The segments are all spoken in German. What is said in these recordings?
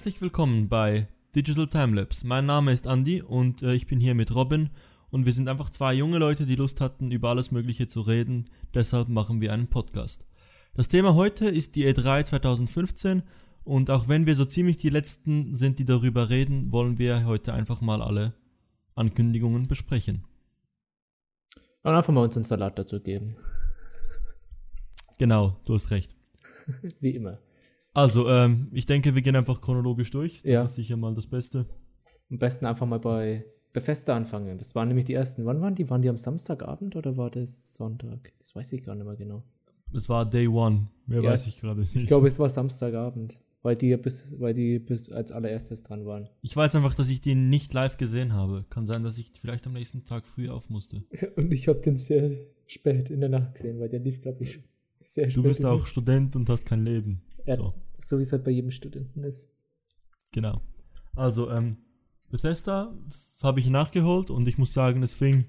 Herzlich willkommen bei Digital Timelapse. Mein Name ist Andy und äh, ich bin hier mit Robin und wir sind einfach zwei junge Leute, die Lust hatten, über alles Mögliche zu reden. Deshalb machen wir einen Podcast. Das Thema heute ist die E3 2015 und auch wenn wir so ziemlich die Letzten sind, die darüber reden, wollen wir heute einfach mal alle Ankündigungen besprechen. Und einfach mal uns einen Salat dazu geben. Genau, du hast recht. Wie immer. Also, ähm, ich denke, wir gehen einfach chronologisch durch. Das Ja. ist sicher mal das Beste. Am besten einfach mal bei Bethesda anfangen. Das waren nämlich die ersten. Wann waren die? Waren die am Samstagabend oder war das Sonntag? Das weiß ich gar nicht mehr genau. Es war Day One. Mehr Ja, weiß ich gerade nicht. Ich glaube, es war Samstagabend, weil die bis, weil die bis als allererstes dran waren. Ich weiß einfach, dass ich den nicht live gesehen habe. Kann sein, dass ich vielleicht am nächsten Tag früh auf musste. Und ich habe den sehr spät in der Nacht gesehen, weil der lief, glaube ich, sehr spät. Du bist auch Student und hast kein Leben. Ja, So, so wie es halt bei jedem Studenten ist. genau. Also, ähm, Bethesda habe ich nachgeholt und ich muss sagen, es fing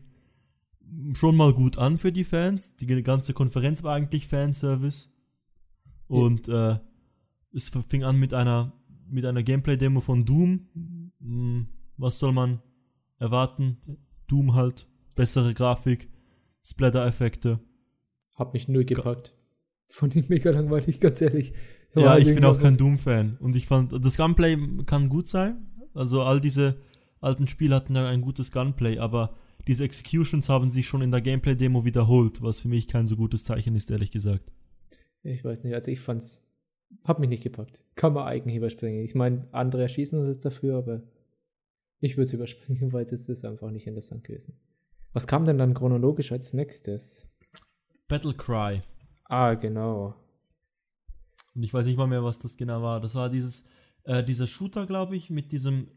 schon mal gut an für die Fans. Die ganze Konferenz war eigentlich Fanservice. Und äh, es fing an mit einer, mit einer Gameplay-Demo von Doom. Hm, Was soll man erwarten? Doom halt, bessere Grafik, Splatter-Effekte. Hab mich null gepackt. Von dem mega langweilig, ganz ehrlich. Ja, ich bin auch kein Doom-Fan. Und ich fand, das Gunplay kann gut sein. Also all diese alten Spiele hatten ja ein gutes Gunplay, aber diese Executions haben sich schon in der Gameplay-Demo wiederholt, was für mich kein so gutes Zeichen ist, ehrlich gesagt. Ich weiß nicht, also ich fand's, hab mich nicht gepackt. Kann man eigentlich überspringen. Ich meine, andere erschießen uns jetzt dafür, aber ich würde es überspringen, weil das ist einfach nicht interessant gewesen. Was kam denn dann chronologisch als nächstes? Battlecry. Ah, genau. Und ich weiß nicht mal mehr, was das genau war. Das war dieses, äh, dieser Shooter, glaube ich, mit diesem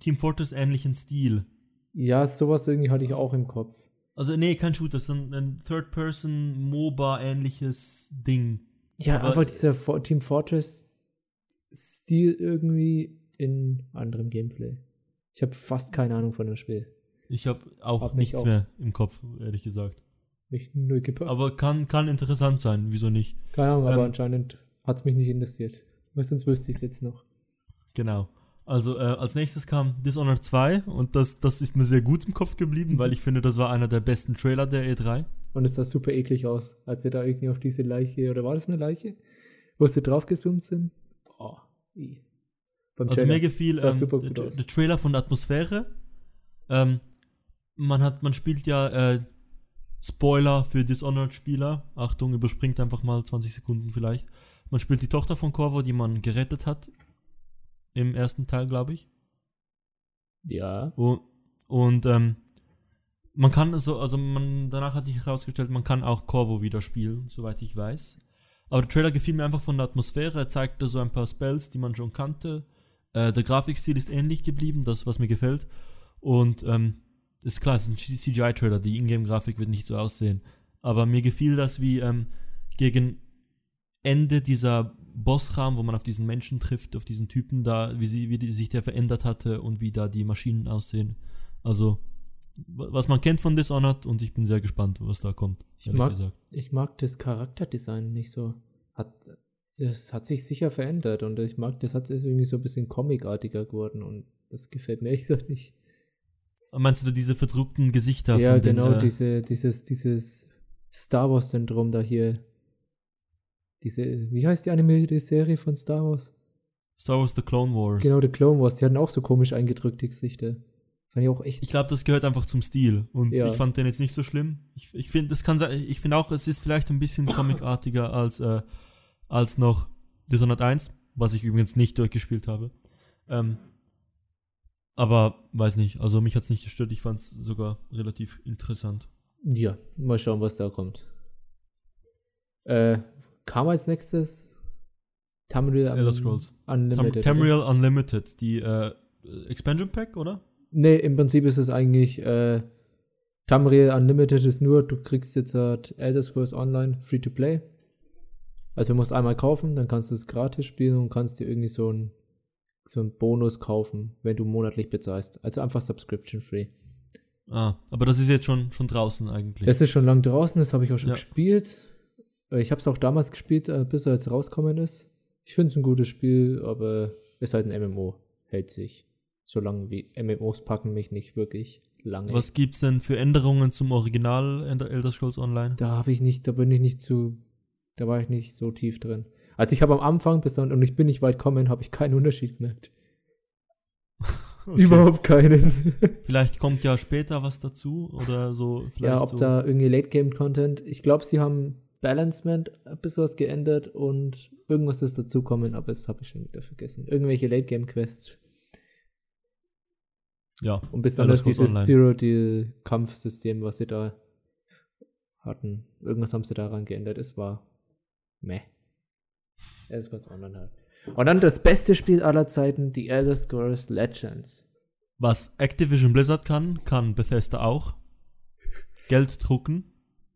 Team Fortress-ähnlichen Stil. Ja, sowas irgendwie hatte ich auch im Kopf. Also, nee, kein Shooter, sondern ein Third-Person-MOBA-ähnliches Ding. Ja, Aber- einfach dieser For Team Fortress-Stil irgendwie in anderem Gameplay. Ich habe fast keine Ahnung von dem Spiel. Ich habe auch Hab nichts auch- mehr im Kopf, ehrlich gesagt. Mich null gepackt. Aber kann, kann interessant sein, wieso nicht? keine Ahnung, aber ähm, anscheinend hat es mich nicht interessiert. Weil sonst wüsste ich es jetzt noch. Genau. Also äh, als nächstes kam Dishonored 2 und das, das ist mir sehr gut im Kopf geblieben, weil ich finde, das war einer der besten Trailer der E E3. Und es sah super eklig aus, als sie da irgendwie auf diese Leiche, oder war das eine Leiche? Wo sie draufgezoomt sind? Oh, i. Beim Also mir gefiel Sah ähm, super gut der, aus. der Trailer von der Atmosphäre. Ähm, man hat, man spielt ja äh, Spoiler für Dishonored-Spieler. Achtung, überspringt einfach mal 20 Sekunden vielleicht. Man spielt die Tochter von Corvo, die man gerettet hat. Im ersten Teil, glaube ich. Ja. Und, und ähm, man kann so, also man, danach hat sich herausgestellt, man kann auch Corvo wieder spielen, soweit ich weiß. Aber der Trailer gefiel mir einfach von der Atmosphäre. Er zeigte so ein paar Spells, die man schon kannte. Äh, der Grafikstil ist ähnlich geblieben, das, was mir gefällt. Und ähm, ist klar, es ist ein CGI-Trailer, die Ingame-Grafik wird nicht so aussehen. Aber mir gefiel das, wie ähm, gegen Ende dieser Bossraum, wo man auf diesen Menschen trifft, auf diesen Typen da, wie, sie, wie die, sich der verändert hatte und wie da die Maschinen aussehen. Also, wa- was man kennt von Dishonored und ich bin sehr gespannt, was da kommt. Ich mag- gesagt. Ich mag das Charakterdesign nicht so. Hat, das hat sich sicher verändert und ich mag, das hat ist irgendwie so ein bisschen comicartiger geworden und das gefällt mir ehrlich gesagt nicht. Meinst du diese verdruckten Gesichter ja, von den, genau, äh, diese, dieses, dieses Star Wars-Syndrom da hier. Diese, wie heißt die animierte Serie von Star Wars? Star Wars The Clone Wars? Genau, The Clone Wars, die hatten auch so komisch eingedrückt, die Gesichter. Fand ich auch echt. Ich glaube, das gehört einfach zum Stil und Ja. ich fand den jetzt nicht so schlimm. Ich, ich finde, das kann sein, ich finde auch, es ist vielleicht ein bisschen comicartiger als, äh, als noch Dishonored 1, was ich übrigens nicht durchgespielt habe. Ähm, aber weiß nicht, also mich hat es nicht gestört, ich fand es sogar relativ interessant. Ja, mal schauen, was da kommt. Äh, kam als nächstes Tamriel Elder Scrolls. Tam Unlimited. oder? Tamriel Unlimited, die äh, Expansion Pack, oder? Nee, im Prinzip ist es eigentlich äh, Tamriel Unlimited ist nur, du kriegst jetzt halt Elder Scrolls Online free to play. Also du musst einmal kaufen, dann kannst du es gratis spielen und kannst dir irgendwie so ein so einen Bonus kaufen, wenn du monatlich bezahlst. Also einfach subscription free. Ah, aber das ist jetzt schon, schon draußen eigentlich. Das ist schon lang draußen, das habe ich auch schon Ja. gespielt. Äh, Ich habe es auch damals gespielt, äh, bis er jetzt rauskommen ist. Ich finde es ein gutes Spiel, aber ist halt ein MMO, hält sich. Solange wie MMOs packen mich nicht wirklich lange. Was gibt's denn für Änderungen zum Original Elder Scrolls Online? Da habe ich nicht, da bin ich nicht zu, da war ich nicht so tief drin. Also ich habe am Anfang bis dann, und ich bin nicht weit gekommen, habe ich keinen Unterschied gemerkt. Okay. Überhaupt keinen. vielleicht kommt ja später was dazu oder so. ja, ob so. da irgendwie Late-Game-Content. Ich glaube, sie haben Balancement ein bisschen was geändert und irgendwas ist dazukommen, aber das habe ich schon wieder vergessen. Irgendwelche Late-Game-Quests. Ja. Und besonders dieses Zero-Deal-Kampfsystem, was sie da hatten. Irgendwas haben sie daran geändert. Es war meh. Ist ganz online halt. Und dann das beste Spiel aller Zeiten, The Elder Scrolls Legends. Was Activision Blizzard kann, kann Bethesda auch. Geld drucken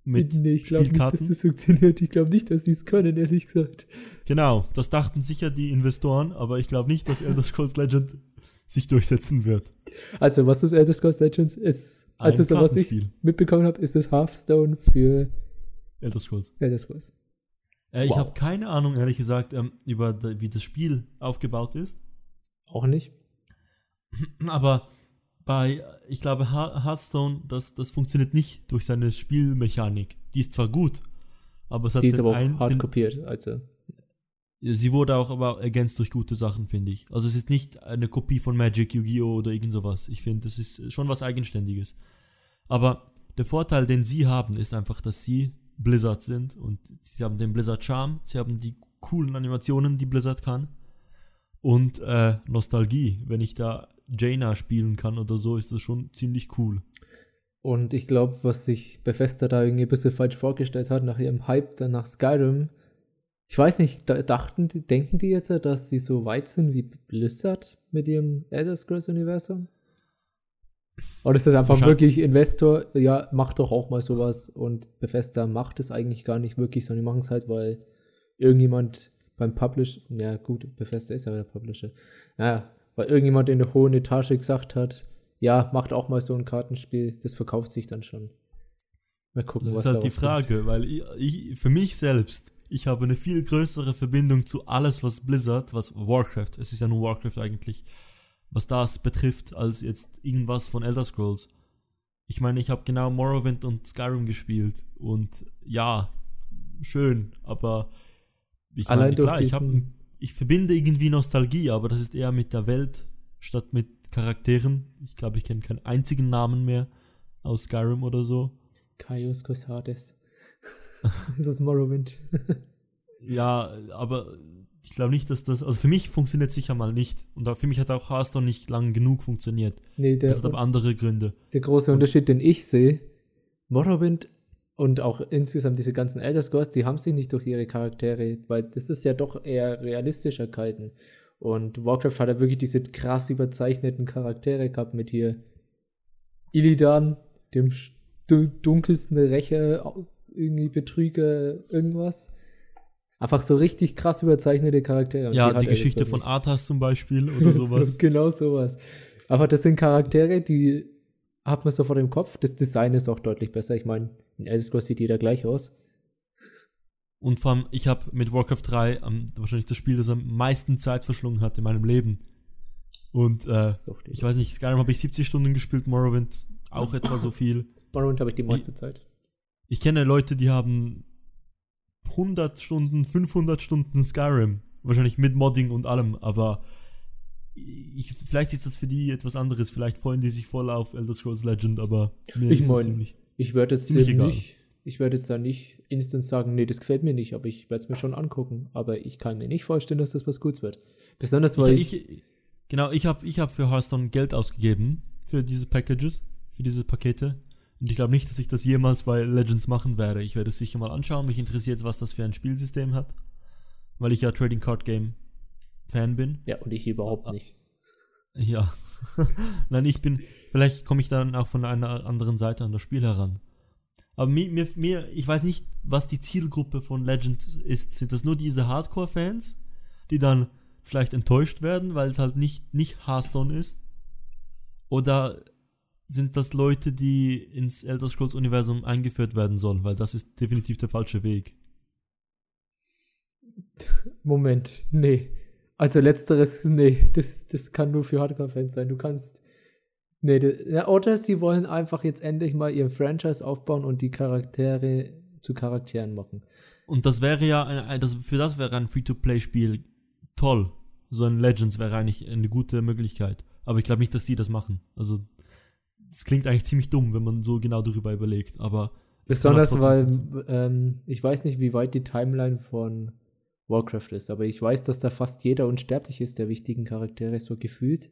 mit nee, ich glaube nicht, dass das funktioniert. Ich glaube nicht, dass sie es können, ehrlich gesagt. Genau, das dachten sicher die Investoren, aber ich glaube nicht, dass Elder Scrolls Legend sich durchsetzen wird. Also, was das Elder Scrolls Legends ist, also so was ich mitbekommen habe, ist das Hearthstone für Elder Scrolls. Elder Scrolls. Äh, wow. Ich habe keine Ahnung, ehrlich gesagt, ähm, über wie das Spiel aufgebaut ist. Auch nicht. Aber bei, ich glaube, Hearthstone, das, das funktioniert nicht durch seine Spielmechanik. Die ist zwar gut, aber es hat Die ist aber auch hart den, kopiert, also. Sie wurde auch aber ergänzt durch gute Sachen, finde ich. Also es ist nicht eine Kopie von Magic, Yu-Gi-Oh! oder irgend sowas. Ich finde, es ist schon was Eigenständiges. Aber der Vorteil, den sie haben, ist einfach, dass sie Blizzard sind und sie haben den Blizzard Charme, sie haben die coolen Animationen, die Blizzard kann und äh, Nostalgie. Wenn ich da Jaina spielen kann oder so, ist das schon ziemlich cool. Und ich glaube, was sich Bethesda da irgendwie ein bisschen falsch vorgestellt hat, nach ihrem Hype dann nach Skyrim, ich weiß nicht, dachten, denken die jetzt, dass sie so weit sind wie Blizzard mit ihrem Elder Scrolls Universum? Oder ist das einfach wirklich Investor, ja, mach doch auch mal sowas und Bethesda macht es eigentlich gar nicht wirklich, sondern die machen es halt, weil irgendjemand beim Publish, ja gut, Bethesda ist ja der Publisher, naja, weil irgendjemand in der hohen Etage gesagt hat, ja, macht auch mal so ein Kartenspiel, das verkauft sich dann schon. Mal gucken, das was ist halt die Frage, kommt. weil ich, ich, für mich selbst, ich habe eine viel größere Verbindung zu alles, was Blizzard, was Warcraft, es ist ja nur Warcraft eigentlich, was das betrifft, als jetzt irgendwas von Elder Scrolls. Ich meine, ich habe genau Morrowind und Skyrim gespielt und ja, schön, aber ich Allein meine, klar, ich, hab, ich verbinde irgendwie Nostalgie, aber das ist eher mit der Welt statt mit Charakteren. Ich glaube, ich kenne keinen einzigen Namen mehr aus Skyrim oder so. Kaios Cosades. das ist Morrowind. ja, aber ich glaube nicht, dass das, also für mich funktioniert sicher mal nicht. Und für mich hat auch Hearthstone nicht lang genug funktioniert. Nee, der, das hat aber andere Gründe. Der große Unterschied, den ich sehe, Morrowind und auch insgesamt diese ganzen Elder Scrolls, die haben sich nicht durch ihre Charaktere, weil das ist ja doch eher realistischer gehalten. Und Warcraft hat ja wirklich diese krass überzeichneten Charaktere gehabt mit hier Illidan, dem dunkelsten Rächer, irgendwie Betrüger, irgendwas. Einfach so richtig krass überzeichnete Charaktere. ja, die, die Geschichte von Arthas zum Beispiel oder sowas. so, genau sowas. Aber das sind Charaktere, die hat man so vor dem Kopf. Das Design ist auch deutlich besser. Ich meine, in Elder Scrolls sieht jeder gleich aus. Und vor allem, ich habe mit Warcraft 3 ähm, wahrscheinlich das Spiel, das am meisten Zeit verschlungen hat in meinem Leben. Und äh, ich weiß nicht, Skyrim habe ich 70 Stunden gespielt, Morrowind auch etwa so viel. Morrowind habe ich die meiste ich, Zeit. Ich kenne Leute, die haben 100 Stunden, 500 Stunden Skyrim. Wahrscheinlich mit Modding und allem, aber ich, vielleicht ist das für die etwas anderes. Vielleicht freuen die sich voll auf Elder Scrolls Legend, aber mir ich ist mein, ziemlich, ich werde jetzt nicht, ich werde jetzt da nicht instant sagen, nee, das gefällt mir nicht, aber ich werde es mir schon angucken. Aber ich kann mir nicht vorstellen, dass das was Gutes wird. Besonders weil ich, ich, genau, ich habe ich hab für Hearthstone Geld ausgegeben für diese Packages, für diese Pakete. Und ich glaube nicht, dass ich das jemals bei Legends machen werde. Ich werde es sicher mal anschauen. Mich interessiert, was das für ein Spielsystem hat. Weil ich ja Trading Card Game Fan bin. Ja, und ich überhaupt nicht. Ja. Nein, ich bin. Vielleicht komme ich dann auch von einer anderen Seite an das Spiel heran. Aber mir, mir, mir, ich weiß nicht, was die Zielgruppe von Legends ist. Sind das nur diese Hardcore-Fans, die dann vielleicht enttäuscht werden, weil es halt nicht, nicht Hearthstone ist? Oder sind das Leute, die ins Elder Scrolls Universum eingeführt werden sollen, weil das ist definitiv der falsche Weg. Moment, nee. Also letzteres, nee, das, das kann nur für Hardcore-Fans sein. Du kannst. Nee, das, oder sie wollen einfach jetzt endlich mal ihren Franchise aufbauen und die Charaktere zu Charakteren machen. Und das wäre ja, ein, das, für das wäre ein Free-to-Play-Spiel toll. So ein Legends wäre eigentlich eine gute Möglichkeit. Aber ich glaube nicht, dass die das machen. Also, das klingt eigentlich ziemlich dumm, wenn man so genau darüber überlegt. Aber Besonders, trotzdem weil ähm, ich weiß nicht, wie weit die Timeline von Warcraft ist, aber ich weiß, dass da fast jeder unsterblich ist, der wichtigen Charaktere, so gefühlt,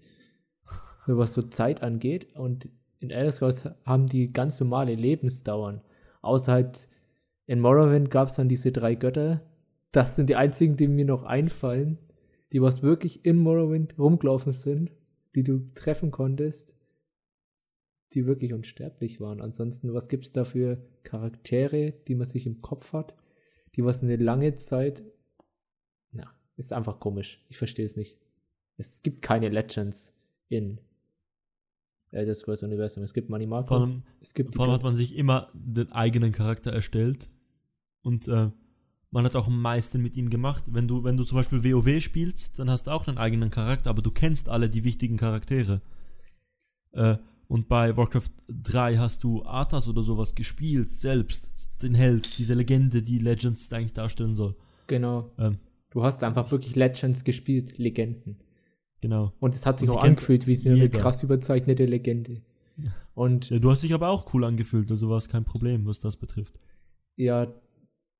was so Zeit angeht. Und in Elder Scrolls haben die ganz normale Lebensdauern. Außer halt in Morrowind gab es dann diese drei Götter. Das sind die einzigen, die mir noch einfallen, die was wirklich in Morrowind rumgelaufen sind, die du treffen konntest, die wirklich unsterblich waren. Ansonsten, was gibt es da für Charaktere, die man sich im Kopf hat, die was eine lange Zeit. Ist einfach komisch. Ich verstehe es nicht. Es gibt keine Legends in Elder Scrolls Universum. Es gibt Vor Manimarco. allem, Es gibt vor allem hat man sich immer den eigenen Charakter erstellt. Und äh, man hat auch am meisten mit ihm gemacht. Wenn du, wenn du zum Beispiel WoW spielst, dann hast du auch einen eigenen Charakter, aber du kennst alle die wichtigen Charaktere. Äh, und bei Warcraft 3 hast du Arthas oder sowas gespielt, selbst, den Held, diese Legende, die Legends eigentlich darstellen soll. Genau. Ähm, Du hast einfach wirklich Legends gespielt, Legenden. genau. Und es hat sich Und auch angefühlt wie so eine krass überzeichnete Legende. Und Ja, du hast dich aber auch cool angefühlt, also war es kein Problem, was das betrifft. ja,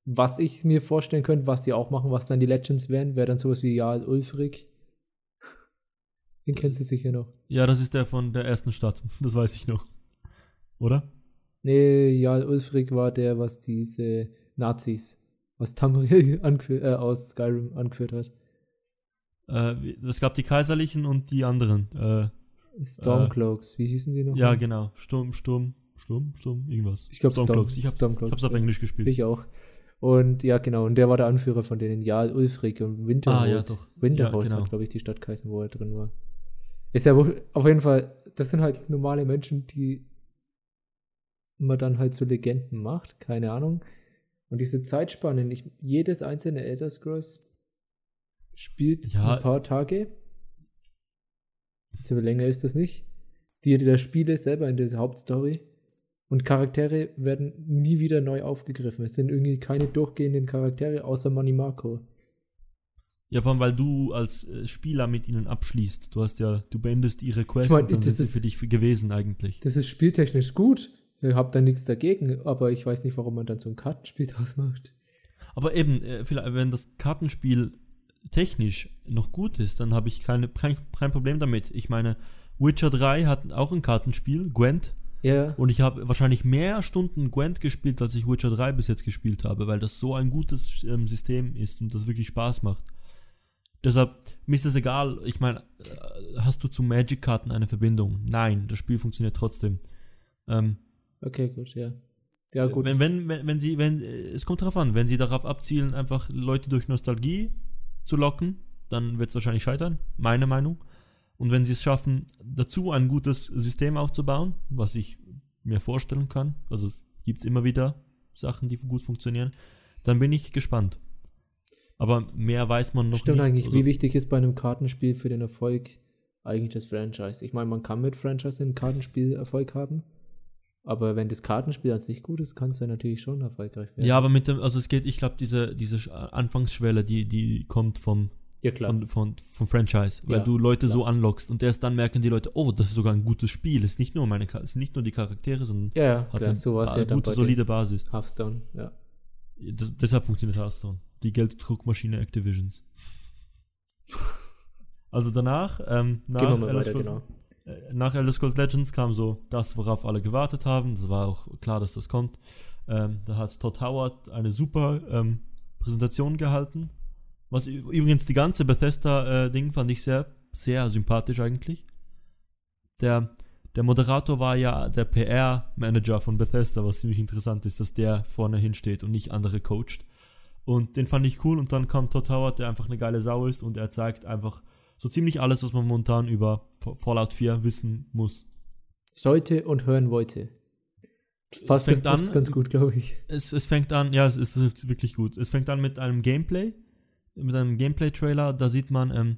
was ich mir vorstellen könnte, was sie auch machen, was dann die Legends wären, wäre dann sowas wie Jarl Ulfric. Den kennst du sicher noch. Ja, das ist der von der ersten Stadt, das weiß ich noch. Oder? Nee, Jarl Ulfric war der, was diese Nazis aus Tamriel äh, aus Skyrim angeführt hat. Äh, es gab die Kaiserlichen und die anderen. Äh, Stormcloaks, wie hießen die noch? ja, genau. Sturm, Sturm, Sturm, Sturm, irgendwas. Ich glaube Stormcloaks. Ich, hab, ich Stormcloaks. hab's auf ja. Englisch gespielt. Ich auch. Und ja, genau, und der war der Anführer von denen, Jarl Ulfric und Winterhold. Ah, ja, doch. Winterhold Ja, genau. glaube ich, die Stadt geheißen, wo er drin war. Ist ja wohl, auf jeden Fall, das sind halt normale Menschen, die man dann halt zu Legenden macht, keine Ahnung. Und diese Zeitspannen, ich, jedes einzelne Elder Scrolls spielt Ja. ein paar Tage. So länger ist das nicht. Die der Spiele selber in der Hauptstory. Und Charaktere werden nie wieder neu aufgegriffen. Es sind irgendwie keine durchgehenden Charaktere, außer Manimarco. Ja, vor allem, weil du als äh, Spieler mit ihnen abschließt. Du hast ja, du beendest ihre Quest Ich mein, und dann das sind sie ist- für dich gewesen eigentlich. Das ist spieltechnisch gut. Ich habe da nichts dagegen, aber ich weiß nicht, warum man dann so ein Kartenspiel draus macht. Aber eben, äh, vielleicht, wenn das Kartenspiel technisch noch gut ist, dann habe ich keine, kein, kein Problem damit. Ich meine, Witcher 3 hat auch ein Kartenspiel, Gwent, Ja, Und ich habe wahrscheinlich mehr Stunden Gwent gespielt, als ich Witcher 3 bis jetzt gespielt habe, weil das so ein gutes ähm, System ist und das wirklich Spaß macht. Deshalb, mir ist das egal, ich meine, äh, hast du zu Magic-Karten eine Verbindung? Nein, das Spiel funktioniert trotzdem. Ähm, okay, gut, ja. Ja, gut. wenn, wenn, wenn, wenn sie, wenn, äh, es kommt darauf an, wenn sie darauf abzielen, einfach Leute durch Nostalgie zu locken, dann wird es wahrscheinlich scheitern, meine Meinung. Und wenn sie es schaffen, dazu ein gutes System aufzubauen, was ich mir vorstellen kann, also gibt es immer wieder Sachen, die gut funktionieren, dann bin ich gespannt. Aber mehr weiß man noch Stimmt nicht. eigentlich, also, wie wichtig ist bei einem Kartenspiel für den Erfolg eigentlich das Franchise? Ich meine, man kann mit Franchise ein Kartenspiel Erfolg haben, aber wenn das Kartenspiel an sich gut ist, kann es dann natürlich schon erfolgreich werden. ja, aber mit dem, also es geht, ich glaube, diese, diese Sch- Anfangsschwelle, die, die kommt vom, ja klar. von, von, vom Franchise, weil Ja, du Leute so klar. anlockst und erst dann merken die Leute, oh, das ist sogar ein gutes Spiel. Es ist nicht nur meine, sind nicht nur die Charaktere, sondern ja, ja, hat klar, eine, so eine gute, solide Basis. Hearthstone, ja. Das, deshalb funktioniert Hearthstone. Die Gelddruckmaschine Activisions. Also danach, ähm, nach, Gehen wir mal weiter, genau. Äh, nach Elder Scrolls Legends kam so das, worauf alle gewartet haben. Das war auch klar, dass das kommt. Ähm, da hat Todd Howard eine super ähm, Präsentation gehalten. Was übrigens die ganze Bethesda-Ding fand ich sehr, sehr sympathisch eigentlich. Der, der Moderator war ja der PR-Manager von Bethesda, was ziemlich interessant ist, dass der vorne hinsteht und nicht andere coacht. Und den fand ich cool und dann kam Todd Howard, der einfach eine geile Sau ist und er zeigt einfach so ziemlich alles, was man momentan über Fallout 4 wissen muss. Sollte und hören wollte. Das Es passt fängt trifft's an- ganz gut, glaube ich. Es, es fängt an, ja, es ist, es ist wirklich gut. Es fängt an mit einem Gameplay, mit einem Gameplay-Trailer, da sieht man ähm,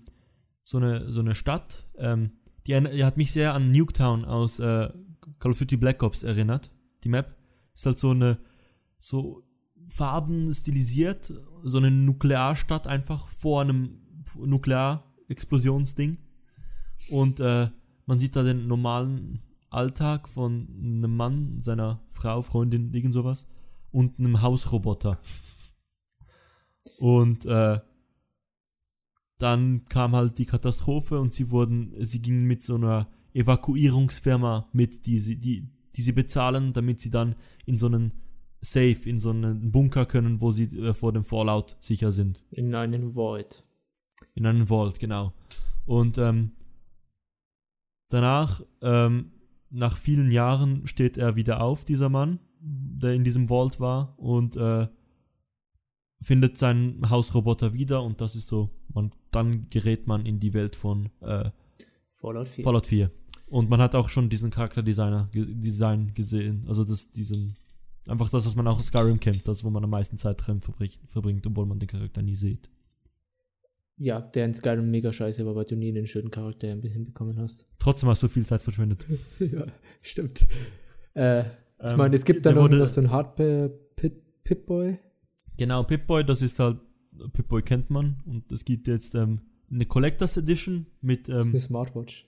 so, eine, so eine Stadt, ähm, die, die hat mich sehr an Nuketown aus äh, Call of Duty Black Ops erinnert. Die Map ist halt so eine, so Farben stilisiert, so eine Nuklearstadt einfach vor einem Nuklearexplosionsding. Und äh, man sieht da den normalen Alltag von einem Mann, seiner Frau, Freundin, irgend sowas und einem Hausroboter. Und äh, dann kam halt die Katastrophe und sie wurden, sie gingen mit so einer Evakuierungsfirma mit, die sie, die, die sie bezahlen, damit sie dann in so einen Safe, in so einen Bunker können, wo sie äh, vor dem Fallout sicher sind. In einen Void. In einen Vault, genau. Und ähm, danach, ähm, nach vielen Jahren, steht er wieder auf, dieser Mann, der in diesem Vault war, und äh, findet seinen Hausroboter wieder. Und das ist so, man, dann gerät man in die Welt von äh, Fallout 4. Fallout 4. Und man hat auch schon diesen Charakterdesigner ge Design gesehen. Also das, diesen, einfach das, was man auch aus Skyrim kennt, das, wo man am meisten Zeit drin verbringt, verbringt obwohl man den Charakter nie sieht. Ja, der in Skyrim mega scheiße war, weil du nie einen schönen Charakter hinbekommen hast. Trotzdem hast du viel Zeit verschwendet. ja, stimmt. Äh, ich Ähm, meine, es gibt da noch, so einen Hardware-Pip-Boy. Genau, Pip-Boy, das ist halt, Pip-Boy kennt man und es gibt jetzt ähm, eine Collectors Edition mit, Das ist ähm, eine Smartwatch.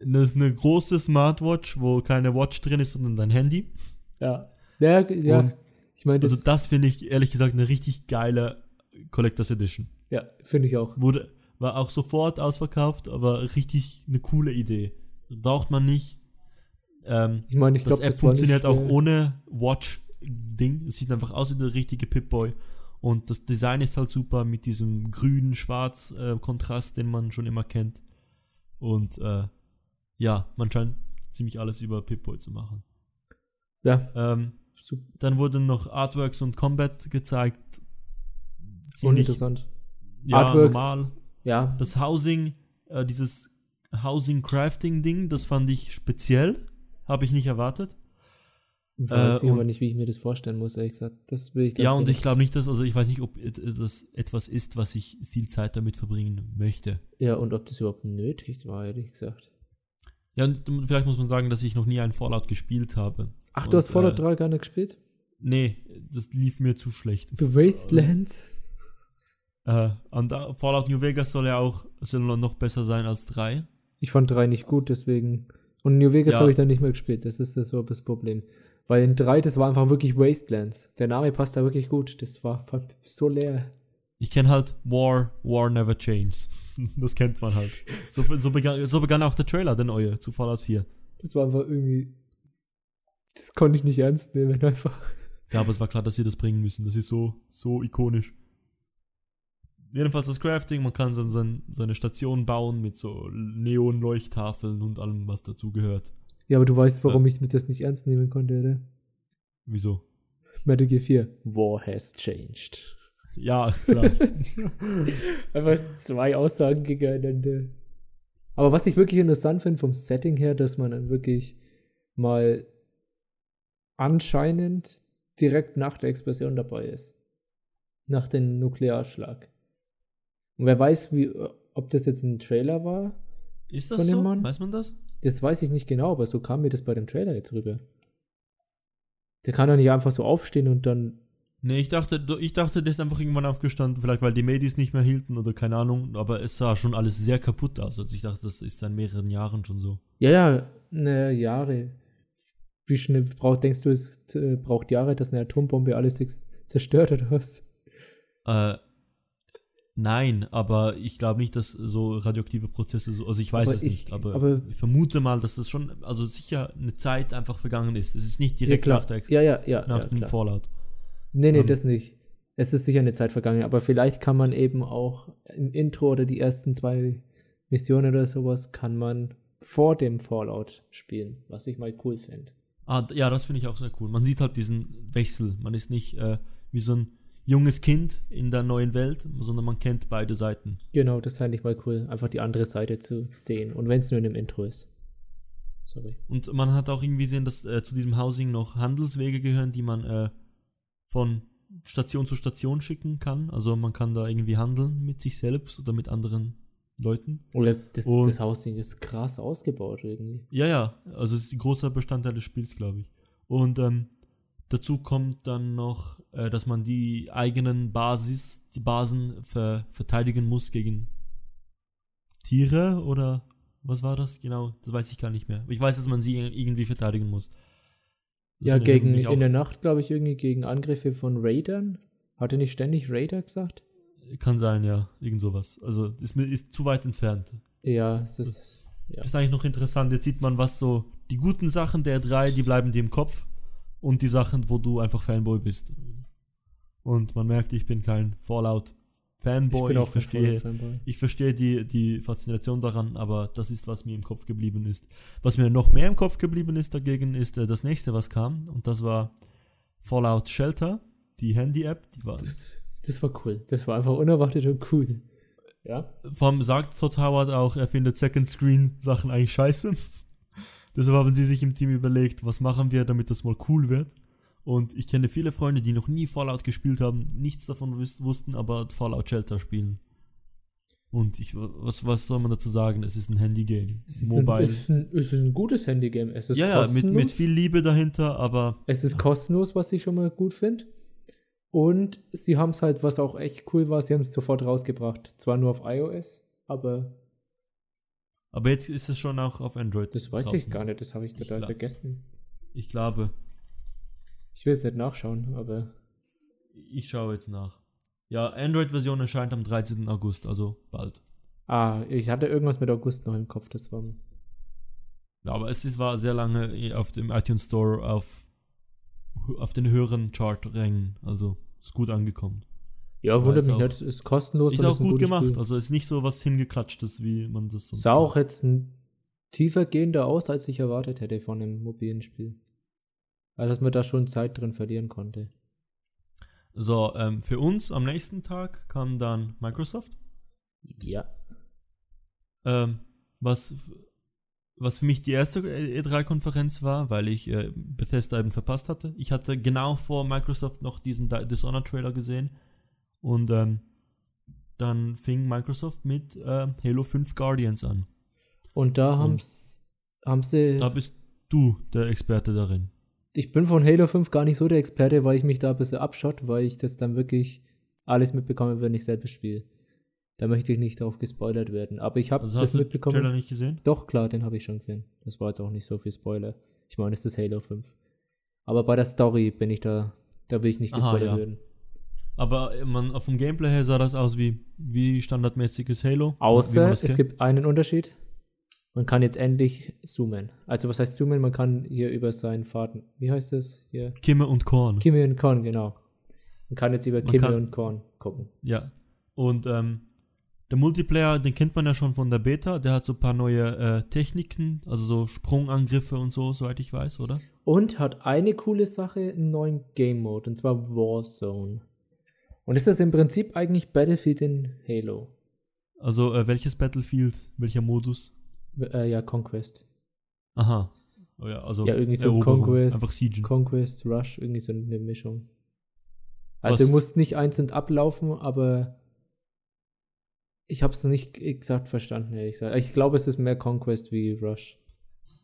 das ist eine große Smartwatch, wo keine Watch drin ist, sondern dein Handy. Ja. Ja, ja. Und- ich meine, Also das finde ich ehrlich gesagt eine richtig geile Collectors Edition. Ja, finde ich auch. Wurde, war auch sofort ausverkauft, aber richtig eine coole Idee. Braucht man nicht. Ähm, Ich meine, ich das glaube, App das war nicht funktioniert auch schwer. ohne Watch-Ding. Es sieht einfach aus wie der richtige Pip-Boy. Und das Design ist halt super mit diesem grün-schwarz-Kontrast, den man schon immer kennt. Und äh, ja, man scheint ziemlich alles über Pip-Boy zu machen. Ja, Ähm, dann wurden noch Artworks und Combat gezeigt. Ziemlich uninteressant. Ja, Artworks. normal. Ja, Das Housing, äh, dieses Housing-Crafting-Ding, das fand ich speziell. Habe ich nicht erwartet. weiß äh, ich aber nicht, wie ich mir das vorstellen muss, ehrlich gesagt. Das will ich Ja, und ich glaube nicht, dass, also ich weiß nicht, ob das etwas ist, was ich viel Zeit damit verbringen möchte. Ja, und ob das überhaupt nötig war, ehrlich gesagt. Ja, und vielleicht muss man sagen, dass ich noch nie einen Fallout gespielt habe. Ach, Und, du hast Fallout äh, 3 gar nicht gespielt? Nee, das lief mir zu schlecht. The Wastelands? Äh, und äh, Fallout New Vegas soll ja auch soll noch besser sein als 3. Ich fand 3 nicht gut, deswegen. Und New Vegas Ja. habe ich dann nicht mehr gespielt. Das ist das so das Problem. Weil in 3, das war einfach wirklich Wastelands. Der Name passt da wirklich gut. Das war so leer. Ich kenne halt War, War Never Changes. Das kennt man halt. So, so, begann, so begann auch der Trailer, der neue, zu Fallout 4. Das war einfach irgendwie. Das konnte ich nicht ernst nehmen, einfach. Ja, aber es war klar, dass sie das bringen müssen. Das ist so, so ikonisch. Jedenfalls das Crafting, man kann dann sein, seine Station bauen mit so Neon-Leuchttafeln und allem, was dazu gehört. Ja, aber du weißt, warum ich das nicht ernst nehmen konnte, oder? Wieso? Metal Gear 4. War has changed. Ja, klar. Einfach zwei Aussagen gegeneinander. Aber was ich wirklich interessant finde vom Setting her, dass man dann wirklich mal anscheinend direkt nach der Explosion dabei ist. Nach dem Nuklearschlag. Und wer weiß, wie, ob das jetzt ein Trailer war, ist das Von dem so? Mann? Weiß man das? das weiß ich nicht genau, aber so kam mir das bei dem Trailer jetzt rüber. Der kann doch nicht einfach so aufstehen und dann. Nee, ich dachte, ich dachte, der ist einfach irgendwann aufgestanden, vielleicht weil die Medis nicht mehr hielten oder keine Ahnung, aber es sah schon alles sehr kaputt aus. Also ich dachte, das ist seit mehreren Jahren schon so. Ja, ja, ne, Jahre. Wie schnell braucht, denkst du, es äh, braucht Jahre, dass eine Atombombe alles zerstört oder was? Äh, nein, aber ich glaube nicht, dass so radioaktive Prozesse so, also ich weiß Aber es ich- nicht, aber, aber- ich vermute mal, dass das schon, also sicher eine Zeit einfach vergangen ist. Es ist nicht Ja, direkt klar. nach, der, Ja, ja, ja. nach ja, dem klar. Fallout. Nee, nee, Ähm, das nicht. Es ist sicher eine Zeit vergangen, aber vielleicht kann man eben auch im Intro oder die ersten zwei Missionen oder sowas kann man vor dem Fallout spielen, was ich mal cool fände. Ah, ja, das finde ich auch sehr cool. Man sieht halt diesen Wechsel. Man ist nicht äh, wie so ein junges Kind in der neuen Welt, sondern man kennt beide Seiten. Genau, das fände ich mal cool, einfach die andere Seite zu sehen. Und wenn es nur in dem Intro ist. Sorry. Und man hat auch irgendwie gesehen, dass äh, zu diesem Housing noch Handelswege gehören, die man äh, von Station zu Station schicken kann. Also man kann da irgendwie handeln mit sich selbst oder mit anderen Leuten. Oder das, Und- das Hausding ist krass ausgebaut irgendwie. Ja, ja, also es ist ein großer Bestandteil des Spiels, glaube ich. Und ähm, dazu kommt dann noch, äh, dass man die eigenen Basis, die Basen ver verteidigen muss gegen Tiere oder was war das genau? Das weiß ich gar nicht mehr. Ich weiß, dass man sie irgendwie verteidigen muss. Das Ja, gegen in der Nacht, glaube ich, irgendwie gegen Angriffe von Raidern. Hat er nicht ständig Raider gesagt? Kann sein, ja, irgend sowas. Also ist, mir- ist zu weit entfernt. Ja, es ist. Ja. Ist eigentlich noch interessant. Jetzt sieht man, was so die guten Sachen der drei, die bleiben dir im Kopf und die Sachen, wo du einfach Fanboy bist. Und man merkt, ich bin kein Fallout Fanboy. Ich, kein verstehe, Fanboy. ich verstehe die, die Faszination daran, aber das ist, was mir im Kopf geblieben ist. Was mir noch mehr im Kopf geblieben ist dagegen, ist äh, das nächste, was kam. Und das war Fallout Shelter, die Handy-App. Die war Das, das war cool. Das war einfach unerwartet und cool. Ja. Allem sagt Todd Howard auch, er findet Second Screen Sachen eigentlich scheiße. Deshalb haben sie sich im Team überlegt, was machen wir, damit das mal cool wird. Und ich kenne viele Freunde, die noch nie Fallout gespielt haben, nichts davon wussten, aber Fallout Shelter spielen. Und ich, was, was soll man dazu sagen? Es ist ein Handy-Game. Es ist, Mobile. Ein, es, ist ein, es ist ein gutes Handygame. Es ist ja, ja, mit, kostenlos. mit viel Liebe dahinter, aber Es ist kostenlos, was ich schon mal gut finde. Und sie haben es halt, was auch echt cool war, sie haben es sofort rausgebracht. Zwar nur auf iOS, aber aber jetzt ist es schon auch auf Android. das weiß ich gar nicht. Das habe ich total glaub- vergessen. Ich glaube, Ich will jetzt nicht nachschauen, aber ich schaue jetzt nach. Ja, Android-Version erscheint am 13. August, also bald. ah, ich hatte irgendwas mit August noch im Kopf. Das war Ja, aber es ist, war sehr lange eh auf dem iTunes Store auf, auf den höheren Chart-Rängen. Also ist gut angekommen. Ja wundert mich nicht. Ist kostenlos. Ist auch gut gemacht. Spiel. Also ist nicht so was hingeklatschtes, wie man das sonst sah auch jetzt ein tiefer gehender aus, als ich erwartet hätte von einem mobilen Spiel. Also dass man da schon Zeit drin verlieren konnte. So, ähm, für uns am nächsten Tag kam dann Microsoft. Ja. Ähm, was, was für mich die erste E3-Konferenz war, weil ich äh, Bethesda eben verpasst hatte. Ich hatte genau vor Microsoft noch diesen Di- Dishonored-Trailer gesehen. Und ähm, dann fing Microsoft mit äh, Halo 5 Guardians an. Und da Und- haben's, haben sie. Da bist du der Experte darin. ich bin von Halo 5 gar nicht so der Experte, weil ich mich da ein bisschen abschott, weil ich das dann wirklich alles mitbekomme, wenn ich selbst spiele. Da möchte ich nicht darauf gespoilert werden. Aber ich habe Also das hast du den mitbekommen. Trailer nicht gesehen? Doch, klar, den habe ich schon gesehen. Das war jetzt auch nicht so viel Spoiler. Ich meine, es ist Halo 5. Aber bei der Story bin ich da, da will ich nicht Aha, gespoilert ja. werden. Aber man, vom Gameplay her sah das aus wie, wie standardmäßiges Halo. Außer es kennt. gibt einen Unterschied. Man kann jetzt endlich zoomen. Also was heißt zoomen? Man kann hier über seinen Faden, wie heißt das hier? Kimme und Korn. Kimme und Korn, genau. Man kann jetzt über Man Kimme kann- und Korn gucken. Ja. Und ähm, der Multiplayer, den kennt man ja schon von der Beta. Der hat so ein paar neue äh, Techniken, also so Sprungangriffe und so, soweit ich weiß, oder? Und hat eine coole Sache, einen neuen Game Mode, und zwar Warzone. Und ist das im Prinzip eigentlich Battlefield in Halo? Also äh, welches Battlefield, welcher Modus? Äh, ja, Conquest. Aha. Oh ja, also ja, irgendwie so Eroberung, Conquest, Einfach Siegen. Conquest, Rush, irgendwie so eine Mischung. Also Was- du musst nicht einzeln ablaufen, aber ich habe es nicht exakt verstanden, ehrlich gesagt. Ich glaube, es ist mehr Conquest wie Rush.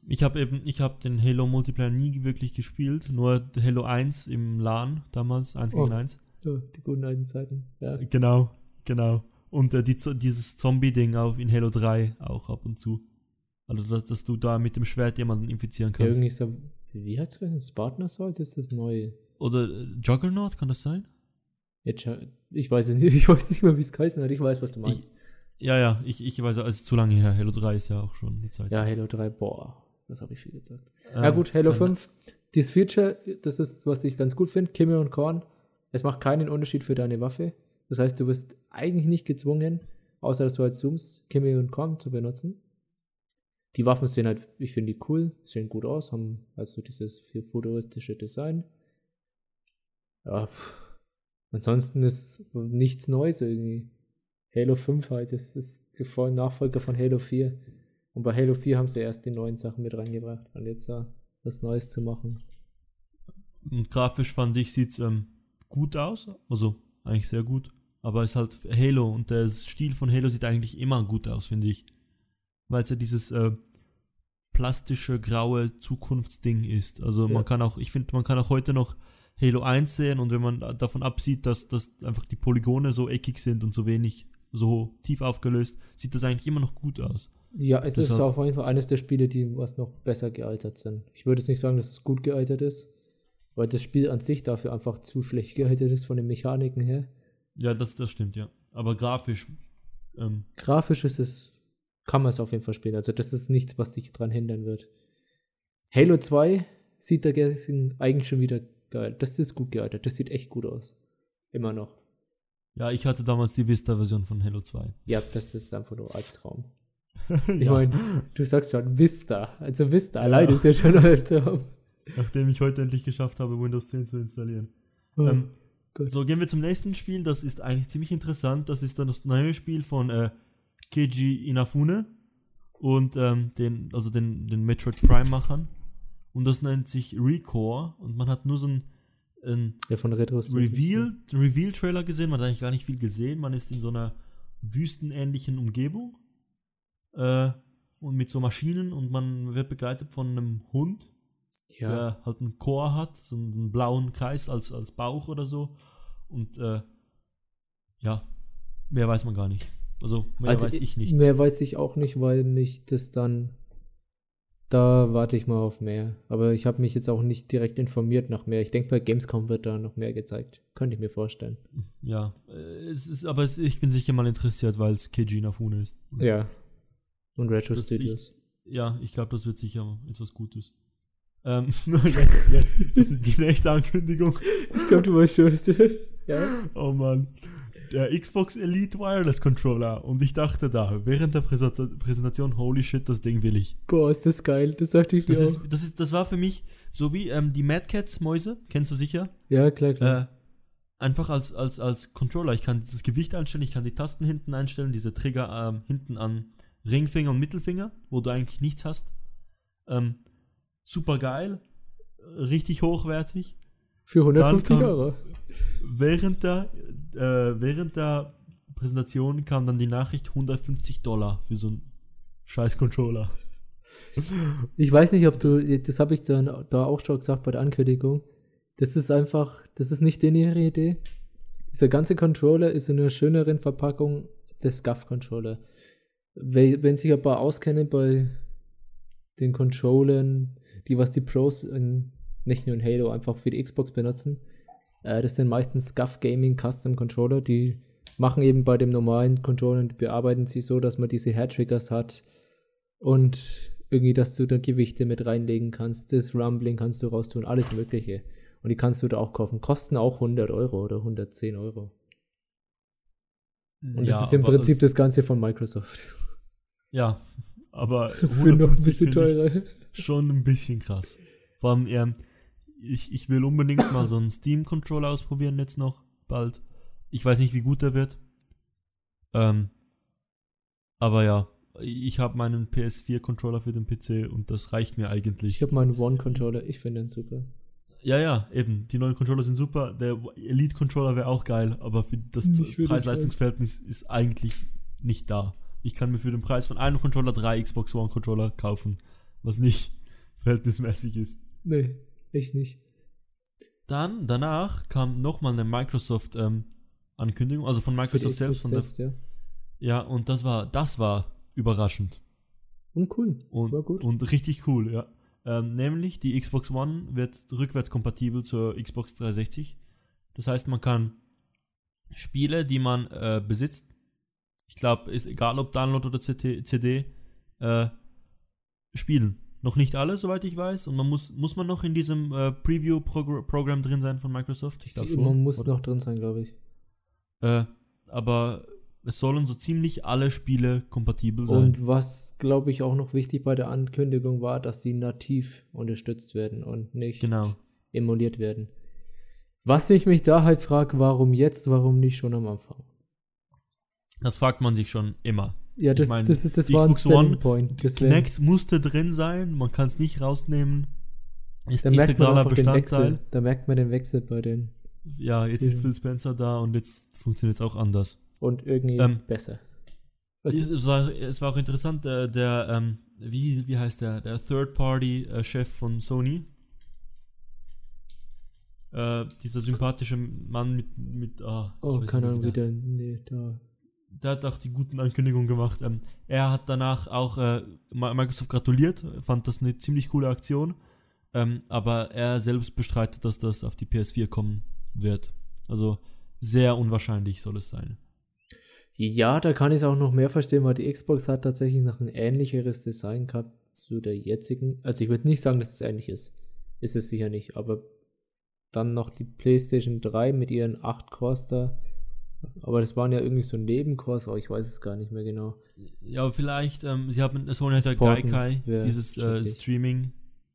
Ich habe eben, ich habe den Halo Multiplayer nie wirklich gespielt, nur Halo 1 im LAN damals, 1 gegen Oh. 1. So, die guten alten Zeiten. Ja. Genau, genau. Und äh, die, dieses Zombie-Ding auch in Halo 3 auch ab und zu. Also, dass, dass du da mit dem Schwert jemanden infizieren Ja, kannst. irgendwie so, wie heißt es? Spartan Assault ist das neue. Oder äh, Juggernaut, kann das sein? Jetzt, ich weiß es nicht, ich weiß nicht mehr, wie es geheißen hat. Ich weiß, was du meinst. Ja, ja, ich, ich weiß, also zu lange her. Halo 3 ist ja auch schon eine Zeit. ja, Halo 3, boah, das habe ich viel gesagt. Ähm, ja gut, Halo dann- 5, dieses Feature, das ist, was ich ganz gut finde, Kimme und Korn, es macht keinen Unterschied für deine Waffe. Das heißt, du wirst eigentlich nicht gezwungen, außer dass du halt zoomst, Kimme und Korn zu benutzen. Die Waffen sehen halt, ich finde die cool, sehen gut aus, haben also dieses futuristische Design. Ja, pff. ansonsten ist nichts Neues irgendwie. Halo 5 halt, das ist Nachfolger von Halo 4. Und bei Halo 4 haben sie erst die neuen Sachen mit reingebracht. Und jetzt was Neues zu machen. Und grafisch fand ich, sieht ähm, gut aus, also eigentlich sehr gut, aber es ist halt Halo und der Stil von Halo sieht eigentlich immer gut aus, finde ich. Weil es ja dieses äh, plastische, graue Zukunftsding ist. Also Ja. man kann auch, ich finde, man kann auch heute noch Halo 1 sehen und wenn man da- davon absieht, dass, dass einfach die Polygone so eckig sind und so wenig, so tief aufgelöst, sieht das eigentlich immer noch gut aus. Ja, es ist Deshalb- auf jeden Fall eines der Spiele, die was noch besser gealtert sind. Ich würde jetzt nicht sagen, dass es gut gealtert ist, weil das Spiel an sich dafür einfach zu schlecht gealtert ist von den Mechaniken her. Ja, das, das stimmt, ja. Aber grafisch, ähm, Grafisch ist es, kann man es auf jeden Fall spielen. Also das ist nichts, was dich dran hindern wird. Halo 2 sieht dagegen eigentlich schon wieder geil. Das ist gut gealtert. Das sieht echt gut aus. Immer noch. ja, ich hatte damals die Vista-Version von Halo 2. Ja, das ist einfach nur Albtraum. Ich ja, meine, du sagst schon Vista. Also Vista allein ist ja schon Albtraum. Nachdem ich heute endlich geschafft habe, Windows 10 zu installieren. Oh, Ähm, so, gehen wir zum nächsten Spiel. Das ist eigentlich ziemlich interessant. Das ist dann das neue Spiel von äh, Keiji Inafune und ähm, den, also den, den Metroid Prime-Machern. Und das nennt sich Recore. Und man hat nur so ein, ein ja, von Retro Reveal, Reveal-Trailer gesehen. Man hat eigentlich gar nicht viel gesehen. Man ist in so einer wüstenähnlichen Umgebung. Äh, und mit so Maschinen und man wird begleitet von einem Hund Ja, der halt einen Chor hat, so einen blauen Kreis als, als Bauch oder so. Und äh, ja, mehr weiß man gar nicht. Also mehr also weiß ich nicht. Mehr weiß ich auch nicht, weil mich das dann. Da warte ich mal auf mehr. Aber ich habe mich jetzt auch nicht direkt informiert nach mehr. Ich denke, bei Gamescom wird da noch mehr gezeigt. Könnte ich mir vorstellen. Ja, äh, es ist, aber es, ich bin sicher mal interessiert, weil es Keiji Inafune ist. Und Ja. Und Retro Studios. Ja, ich glaube, das wird sicher etwas Gutes. Ähm, jetzt, jetzt ist die nächste Ankündigung. Ich glaube, du weißt schon, was du. Ja. Oh Mann. Der Xbox Elite Wireless Controller. Und ich dachte da, während der Präsenta- Präsentation, holy shit, das Ding will ich. Boah, ist das geil. Das sagte ich mir Das, auch. ist, das, ist, das war für mich so wie ähm, die Mad Cats Mäuse, kennst du sicher? Ja, klar, klar. Äh, einfach als, als, als Controller. Ich kann das Gewicht einstellen, ich kann die Tasten hinten einstellen, diese Trigger ähm, hinten an Ringfinger und Mittelfinger, wo du eigentlich nichts hast. Ähm, super geil, richtig hochwertig. Für 150 dann kam- Euro. Während der, äh, während der Präsentation kam dann die Nachricht 150 Dollar für so einen scheiß Controller. Ich weiß nicht, ob du, das habe ich dann da auch schon gesagt bei der Ankündigung. Das ist einfach, das ist nicht in ihre Idee. Dieser ganze Controller ist in einer schöneren Verpackung des SCUF-Controller. Wenn wenn sich ein paar auskennen bei den Controllern, die was die Pros in, nicht nur in Halo einfach für die Xbox benutzen, äh, das sind meistens SCUF Gaming Custom Controller, die machen eben bei dem normalen Controller, die bearbeiten sie so, dass man diese Hair-Triggers hat und irgendwie, dass du da Gewichte mit reinlegen kannst, das Rumbling kannst du raustun, alles mögliche. Und die kannst du da auch kaufen. Kosten auch 100 Euro oder 110 Euro. Und das ist im Prinzip das Ganze von Microsoft. Ja, aber Für noch ein 150 bisschen finde ich teurer. Schon ein bisschen krass. Vor allem, ähm, ich, ich will unbedingt mal so einen Steam-Controller ausprobieren jetzt noch, bald. Ich weiß nicht, wie gut der wird. Ähm, aber ja, ich habe meinen PS4-Controller für den PC und das reicht mir eigentlich. Ich habe meinen One-Controller, ich finde den super. Ja, ja, eben. Die neuen Controller sind super. Der Elite-Controller wäre auch geil, aber für das Preis-Leistungs-Verhältnis ist eigentlich nicht da. Ich kann mir für den Preis von einem Controller drei Xbox One-Controller kaufen, was nicht verhältnismäßig ist. Nee, echt nicht. Dann, danach kam nochmal eine Microsoft-Ankündigung, also von Microsoft selbst. Von der, selbst, ja. ja, und das war, das war überraschend. Und cool. Und, War gut. und richtig cool, ja. Ähm, nämlich die Xbox One wird rückwärtskompatibel zur Xbox 360. Das heißt, man kann Spiele, die man äh, besitzt, ich glaube, ist egal ob Download oder CT, CD, äh, spielen. Noch nicht alle, soweit ich weiß. Und man muss, muss man noch in diesem äh, Preview-Programm drin sein von Microsoft? Ich glaube schon. Man muss Oder- noch drin sein, glaube ich. Äh, aber es sollen so ziemlich alle Spiele kompatibel sein. Und was, glaube ich, auch noch wichtig bei der Ankündigung war, dass sie nativ unterstützt werden und nicht genau. emuliert werden. Was ich mich da halt frage, warum jetzt, warum nicht schon am Anfang? Das fragt man sich schon immer. Ja, Ich das, mein, das, ist, das die war ein One, Point. Das Kinect musste drin sein, man kann es nicht rausnehmen. Ist da merkt man einfach den. Wechsel. Da merkt man den Wechsel bei den ja, jetzt ist Mhm. Phil Spencer da und jetzt funktioniert es auch anders. Und irgendwie Ähm, besser. Was- Es, war, es war auch interessant, der, der ähm, wie, wie heißt der, der Third-Party-Chef von Sony, äh, dieser sympathische Mann mit, mit ah, ich oh, keine Ahnung, wie der. Nee, da. Der hat auch die guten Ankündigungen gemacht. Ähm, er hat danach auch äh, Mi- Microsoft gratuliert, fand das eine ziemlich coole Aktion, ähm, aber er selbst bestreitet, dass das auf die PS4 kommen wird. Also sehr unwahrscheinlich soll es sein. Ja, da kann ich es auch noch mehr verstehen, weil die Xbox hat tatsächlich noch ein ähnlicheres Design gehabt zu der jetzigen. Also ich würde nicht sagen, dass es ähnlich ist. Ist es sicher nicht, aber dann noch die PlayStation 3 mit ihren 8 Cores da. Aber das waren ja irgendwie so Nebencores, aber ich weiß es gar nicht mehr genau. Ja, aber vielleicht, ähm, sie haben, hat ja Supporten Gaikai, dieses äh. Streaming,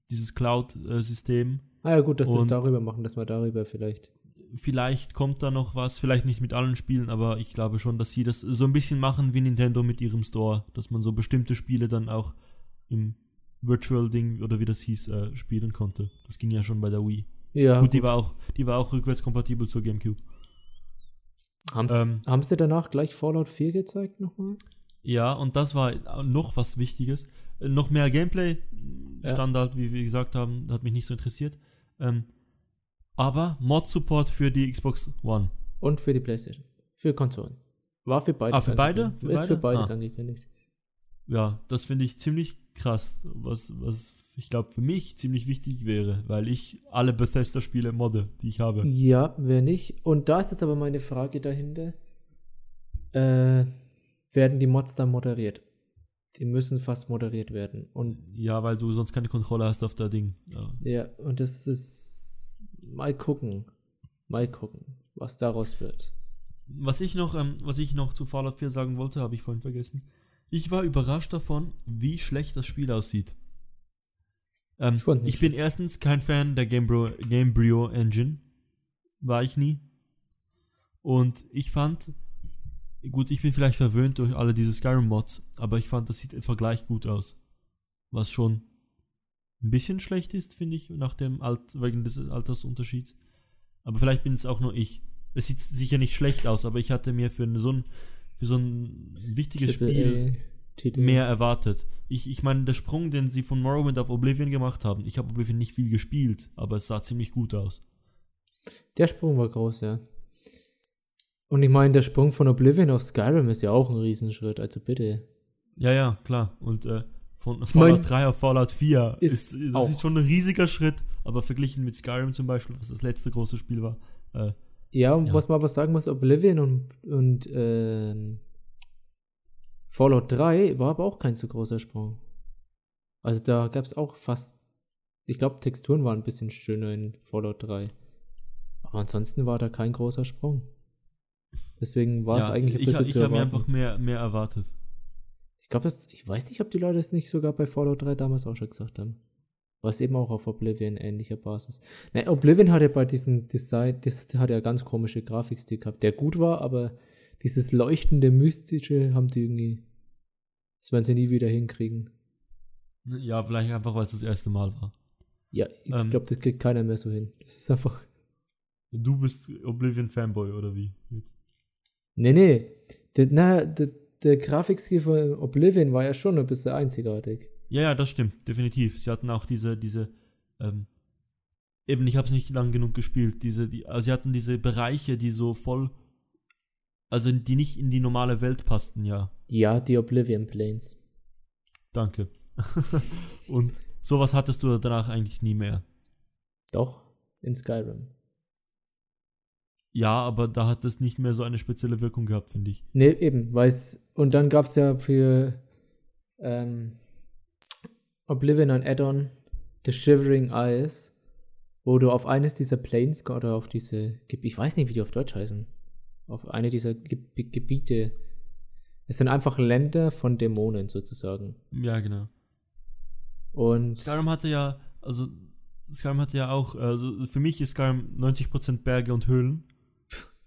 dieses Cloud-System. Ah ja, gut, dass wir es darüber machen, dass wir darüber vielleicht. vielleicht kommt da noch was, vielleicht nicht mit allen Spielen, aber ich glaube schon, dass sie das so ein bisschen machen wie Nintendo mit ihrem Store, dass man so bestimmte Spiele dann auch im Virtual-Ding oder wie das hieß, äh, spielen konnte. Das ging ja schon bei der Wii. Ja, gut, die war auch, die war auch rückwärtskompatibel zur GameCube. Haben ähm, sie danach gleich Fallout 4 gezeigt nochmal? Ja, und das war noch was Wichtiges. Noch mehr Gameplay, Ja. Standard, wie wir gesagt haben, hat mich nicht so interessiert. Ähm, aber Mod-Support für die Xbox One. Und für die PlayStation. Für Konsolen. War für beides. Ah, für beide? Für Ist für beide? beides Ah. angekündigt. Ja, das finde ich ziemlich krass, was, was ich glaube für mich ziemlich wichtig wäre, weil ich alle Bethesda-Spiele modde, die ich habe. Ja, wer nicht. Und da ist jetzt aber meine Frage dahinter. Äh, werden die Mods dann moderiert? Die müssen fast moderiert werden. Und Ja, weil du sonst keine Kontrolle hast auf der Ding. Ja. ja, und das ist. Mal gucken. Mal gucken, was daraus wird. Was ich noch, ähm, was ich noch zu Fallout 4 sagen wollte, habe ich vorhin vergessen. Ich war überrascht davon, wie schlecht das Spiel aussieht. Ähm, Ich ich bin erstens kein Fan der Gamebro, Gamebryo Engine. War ich nie. Und ich fand, gut, ich bin vielleicht verwöhnt durch alle diese Skyrim-Mods, aber ich fand, das sieht etwa gleich gut aus. Was schon ein bisschen schlecht ist, finde ich, nach dem Alt wegen des Altersunterschieds. Aber vielleicht bin es auch nur ich. Es sieht sicher nicht schlecht aus, aber ich hatte mir für so ein, für so ein wichtiges Spiel Titel. mehr erwartet. Ich, ich meine, der Sprung, den sie von Morrowind auf Oblivion gemacht haben, ich habe Oblivion nicht viel gespielt, aber es sah ziemlich gut aus. Der Sprung war groß, ja. Und ich meine, der Sprung von Oblivion auf Skyrim ist ja auch ein Riesenschritt, also bitte. Ja, ja, klar. Und äh, von Fallout Mein- 3 auf Fallout 4 Ist ist, das ist schon ein riesiger Schritt, aber verglichen mit Skyrim zum Beispiel, was das letzte große Spiel war, äh, Ja, und Ja. was man aber sagen muss, Oblivion und, und ähm, Fallout 3 war aber auch kein so großer Sprung. Also da gab es auch fast, ich glaube, Texturen waren ein bisschen schöner in Fallout 3. Aber ansonsten war da kein großer Sprung. Deswegen war es ja, eigentlich ein ich, bisschen ich zu habe mir einfach mehr, mehr erwartet. Ich glaube, ich weiß nicht, ob die Leute es nicht sogar bei Fallout 3 damals auch schon gesagt haben. War es eben auch auf Oblivion ähnlicher Basis. Ne, Oblivion hatte bei diesem Design, das hat ja ganz komische Grafikstil gehabt, der gut war, aber dieses leuchtende, mystische haben die irgendwie, das werden sie nie wieder hinkriegen. Ja, vielleicht einfach, weil es das erste Mal war. Ja, ich Ähm. glaube, das kriegt keiner mehr so hin. Das ist einfach, Du bist Oblivion-Fanboy, oder wie? Jetzt. nee, nee, der, na, der, der Grafikstil von Oblivion war ja schon ein bisschen einzigartig. Ja, ja, das stimmt, definitiv. Sie hatten auch diese, diese, ähm, eben, ich habe es nicht lang genug gespielt, diese, die, also sie hatten diese Bereiche, die so voll, also die nicht in die normale Welt passten, ja. Ja, die Oblivion Planes. Danke. Und sowas hattest du danach eigentlich nie mehr. Doch, in Skyrim. Ja, aber da hat es nicht mehr so eine spezielle Wirkung gehabt, finde ich. Nee, eben, weil es. Und dann gab es ja für ähm, Oblivion ein Add-on, The Shivering Eyes, wo du auf eines dieser Planes oder auf diese. Ich weiß nicht, wie die auf Deutsch heißen. Auf eine dieser Geb Gebiete. Es sind einfach Länder von Dämonen sozusagen. Ja, genau. Und. Skyrim hatte ja, also Skyrim hatte ja auch, also für mich ist Skyrim 90% Berge und Höhlen.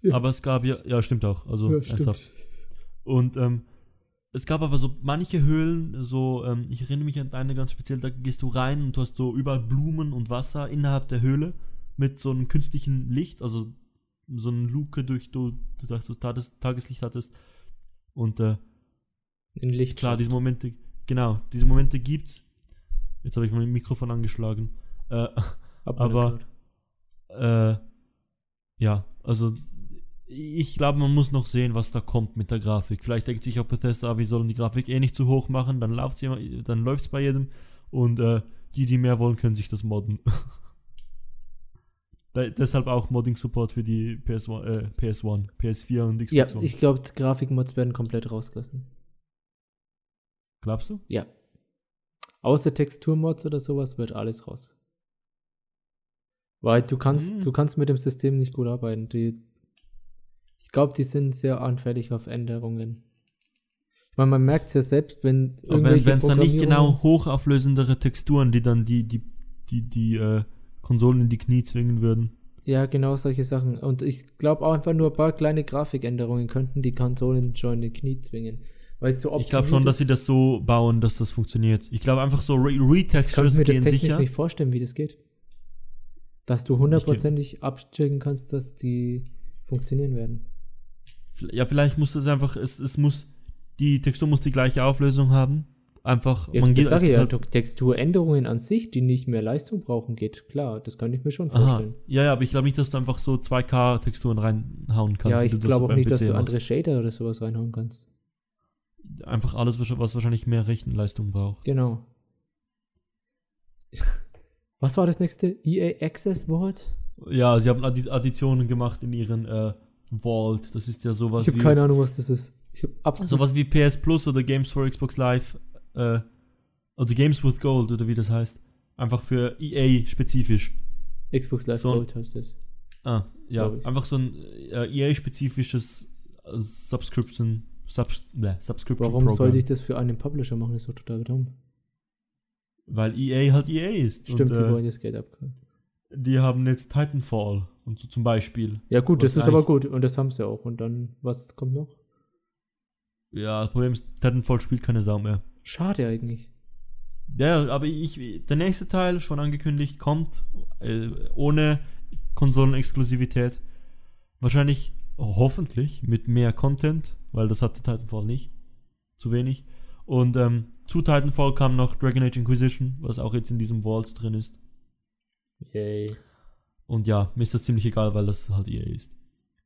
Ja. Aber es gab ja, ja, stimmt auch, also Ja, ernsthaft. Und ähm, es gab aber so manche Höhlen, so, ähm, ich erinnere mich an eine ganz speziell, da gehst du rein und du hast so überall Blumen und Wasser innerhalb der Höhle mit so einem künstlichen Licht, also so eine Luke durch, du, du sagst, du Tages, Tageslicht hattest. Und äh, In Licht. klar, diese Momente, genau, diese Momente gibt's. Jetzt habe ich mein Mikrofon angeschlagen. Äh, aber- äh, ja, also ich glaube, man muss noch sehen, was da kommt mit der Grafik. Vielleicht denkt sich auch Bethesda, wir sollen die Grafik eh nicht zu hoch machen, dann läuft's immer, dann läuft's bei jedem und äh, die, die mehr wollen, können sich das modden. Da, deshalb auch Modding-Support für die PS1, äh, PS1, PS4 und Xbox Ja, One. ich glaube, Grafikmods werden komplett rausgelassen. Glaubst du? Ja. Außer Texturmods oder sowas wird alles raus. Weil du kannst, Hm. du kannst mit dem System nicht gut arbeiten. Die, ich glaube, die sind sehr anfällig auf Änderungen. Ich meine, man merkt es ja selbst, wenn Aber wenn es dann nicht genau hochauflösendere Texturen, die dann die, die, die, die äh, Konsolen in die Knie zwingen würden. Ja, genau solche Sachen. Und ich glaube auch einfach nur ein paar kleine Grafikänderungen könnten die Konsolen schon in die Knie zwingen. Weil es so Ich glaube schon, dass sie das so bauen, dass das funktioniert. Ich glaube einfach so Re Ich kann Retextures mir das gehen technisch sicher. nicht vorstellen, wie das geht. Dass du hundertprozentig abchecken kannst, dass die funktionieren werden. Ja, vielleicht muss es einfach, es, es muss, die Textur muss die gleiche Auflösung haben. Einfach, Ja, man geht, sage ja, Texturänderungen an sich, die nicht mehr Leistung brauchen, geht. Klar, das kann ich mir schon Aha. vorstellen. Ja, ja, aber ich glaube nicht, dass du einfach so 2K-Texturen reinhauen kannst. ja, ich du glaube auch nicht, dass PC du machst. andere Shader oder sowas reinhauen kannst. Einfach alles, was wahrscheinlich mehr Rechenleistung braucht. Genau. Was war das nächste? EA Access Wort? Ja, sie haben Addi Additionen gemacht in ihren äh, Vault. Das ist ja sowas Ich habe keine Ahnung, was das ist. Ich habe absolut sowas wie PS Plus oder Games for Xbox Live äh, oder Games with Gold oder wie das heißt. Einfach für EA spezifisch. Xbox Live so- Gold heißt das. Ah, ja, einfach so ein äh, EA-spezifisches äh, Subscription, Subs ne, Subscription Warum Program. sollte ich das für einen Publisher machen? Das ist doch total dumm. Weil EA halt EA ist. Stimmt, und, die äh, wollen das Geld abkriegen. die haben jetzt Titanfall und so zum Beispiel. Ja gut, das ist aber gut und das haben sie auch. Und dann, was kommt noch? Ja, das Problem ist, Titanfall spielt keine Sau mehr. Schade eigentlich. Ja, aber ich, der nächste Teil, schon angekündigt, kommt äh, ohne Konsolenexklusivität. Wahrscheinlich, hoffentlich, mit mehr Content, weil das hatte Titanfall nicht. Zu wenig. Und ähm, zu Titanfall kam noch Dragon Age Inquisition, was auch jetzt in diesem Vault drin ist. Yay. Und ja, mir ist das ziemlich egal, weil das halt EA ist.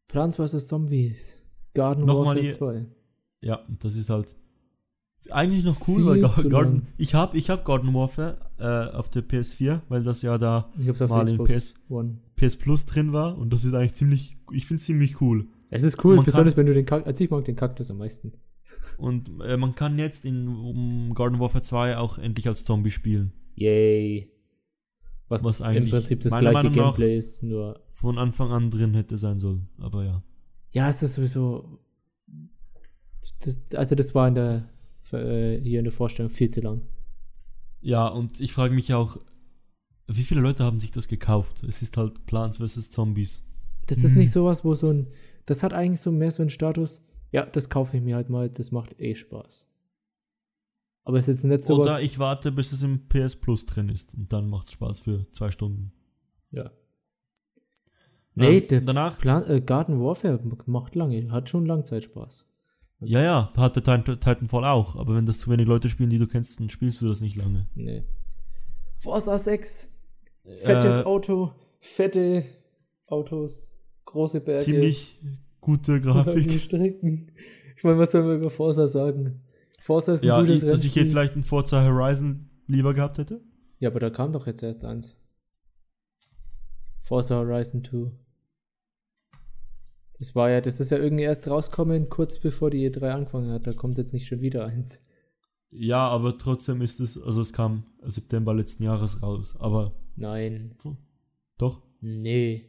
Plants vs. Zombies. Garden Nochmal Warfare die- 2. Ja, das ist halt eigentlich noch cool, weil lang. ich habe ich hab Garden Warfare äh, auf der PS4, weil das ja da Mal in PS. PS Plus drin war und das ist eigentlich ziemlich, ich finde es ziemlich cool. Es ist cool, Man besonders wenn du den Kaktus, also ich mag den Kaktus am meisten. Und äh, man kann jetzt in um Garden Warfare 2 auch endlich als Zombie spielen. Yay. Was, Was im eigentlich Prinzip das gleiche Meinung Gameplay ist, nur. Von Anfang an drin hätte sein sollen, aber ja. Ja, es ist sowieso. Das, also, das war in der, äh, hier in der Vorstellung viel zu lang. Ja, und ich frage mich auch, wie viele Leute haben sich das gekauft? Es ist halt Plants vs. Zombies. Das ist Mhm. nicht sowas, wo so ein. Das hat eigentlich so mehr so einen Status. Ja, das kaufe ich mir halt mal, das macht eh Spaß. Aber es ist nicht sowas. Oder ich warte, bis es im PS Plus drin ist und dann macht es Spaß für zwei Stunden. Ja. Nee, Ähm, danach, Plan, äh, Garden Warfare macht lange, hat schon Langzeitspaß. Ja, ja, da hatte Titan- Titanfall auch, aber wenn das zu wenig Leute spielen, die du kennst, dann spielst du das nicht lange. Nee. Forza 6, fettes Äh, Auto, fette Autos, große Berge. ziemlich gute lange Grafik. Strecken. Ich meine, was soll man über Forza sagen? Forza ist ein Ja, gutes ich, dass ich hier vielleicht ein Forza Horizon lieber gehabt hätte. Ja, aber da kam doch jetzt erst eins. Forza Horizon 2. Das war ja, das ist ja irgendwie erst rauskommen, kurz bevor die E3 angefangen hat. Da kommt jetzt nicht schon wieder eins. Ja, aber trotzdem ist es, also es kam September letzten Jahres raus, aber Nein. doch, Nee.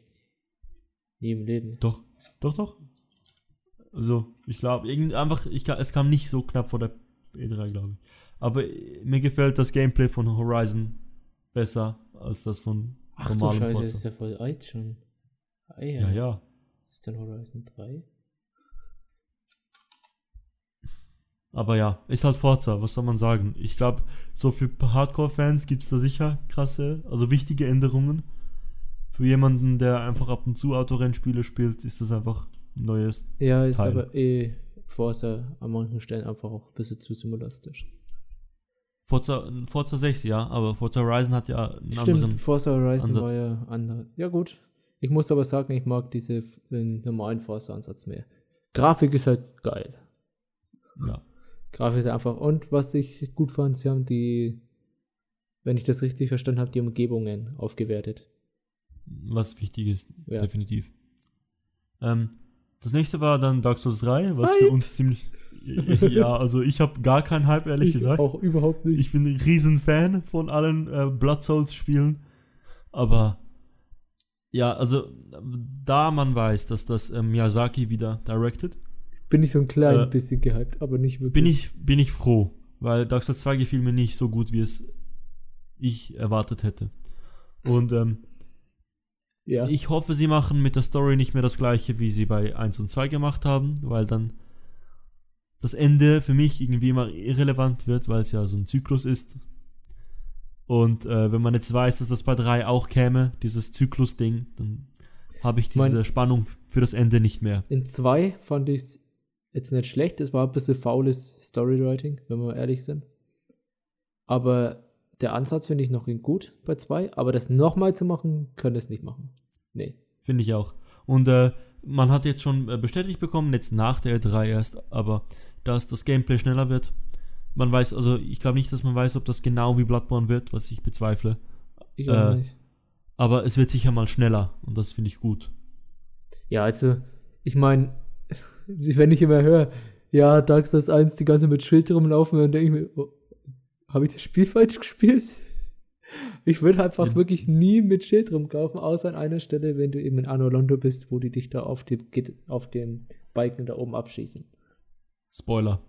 Nie im Leben. doch, doch, doch. Also, ich glaube, einfach, ich, es kam nicht so knapp vor der E3, glaube ich. Aber äh, mir gefällt das Gameplay von Horizon besser als das von Ach du normalem Scheiße, das ist Forza. ja voll alt schon. Ah, Ja, ja. Was ist denn Horizon 3? Aber ja, ist halt Forza, was soll man sagen? Ich glaube, so für Hardcore-Fans gibt es da sicher krasse, also wichtige Änderungen. für jemanden, der einfach ab und zu Autorennspiele spielt, ist das einfach ein neues. Ja, ist Teil. aber eh Forza an manchen Stellen einfach auch ein bisschen zu simulistisch. Forza, Forza 6, ja, aber Forza Horizon hat ja einen Stimmt, anderen. Forza Horizon Ansatz. war ja anders. Ja, gut. Ich muss aber sagen, ich mag diese den normalen Forza-Ansatz mehr. Grafik ist halt geil. Ja. Grafik ist einfach. Und was ich gut fand, sie haben die, wenn ich das richtig verstanden habe, die Umgebungen aufgewertet. Was wichtig ist, Ja. definitiv. Ähm, das nächste war dann Dark Souls 3, was Hype. für uns ziemlich. ja, also ich habe gar keinen Hype, ehrlich gesagt. auch überhaupt nicht. Ich bin ein riesen Fan von allen äh, Blood Souls Spielen, aber ja, also da man weiß, dass das ähm, Miyazaki wieder directed, bin ich so ein klein Äh, bisschen gehypt, aber nicht wirklich. bin ich bin ich froh, weil Dark Souls 2 gefiel mir nicht so gut, wie es ich erwartet hätte. Und ähm, Ja. ich hoffe, sie machen mit der Story nicht mehr das gleiche, wie sie bei 1 und 2 gemacht haben, weil dann das Ende für mich irgendwie immer irrelevant wird, weil es ja so ein Zyklus ist. Und äh, wenn man jetzt weiß, dass das bei 3 auch käme, dieses Zyklus-Ding, dann habe ich diese Mein- Spannung für das Ende nicht mehr. In zwei fand ich es jetzt nicht schlecht. Es war ein bisschen faules Storywriting, wenn wir ehrlich sind. Aber der Ansatz finde ich noch gut bei zwei. Aber das nochmal zu machen, können es nicht machen. Nee. Finde ich auch. Und äh, man hat jetzt schon äh, bestätigt bekommen, jetzt nach der E3 erst, aber dass das Gameplay schneller wird. Man weiß, also ich glaube nicht, dass man weiß, ob das genau wie Bloodborne wird, was ich bezweifle. Ich Äh, nicht. Aber es wird sicher mal schneller und das finde ich gut. Ja, also, ich meine, wenn ich immer höre, ja, Dark Souls 1 die ganze mit Schild rumlaufen, dann denke ich mir, oh, habe ich das Spiel falsch gespielt? Ich würde einfach Ja. wirklich nie mit Schild rumlaufen, außer an einer Stelle, wenn du eben in Anno Londo bist, wo die dich da auf dem, auf dem Balken da oben abschießen. Spoiler.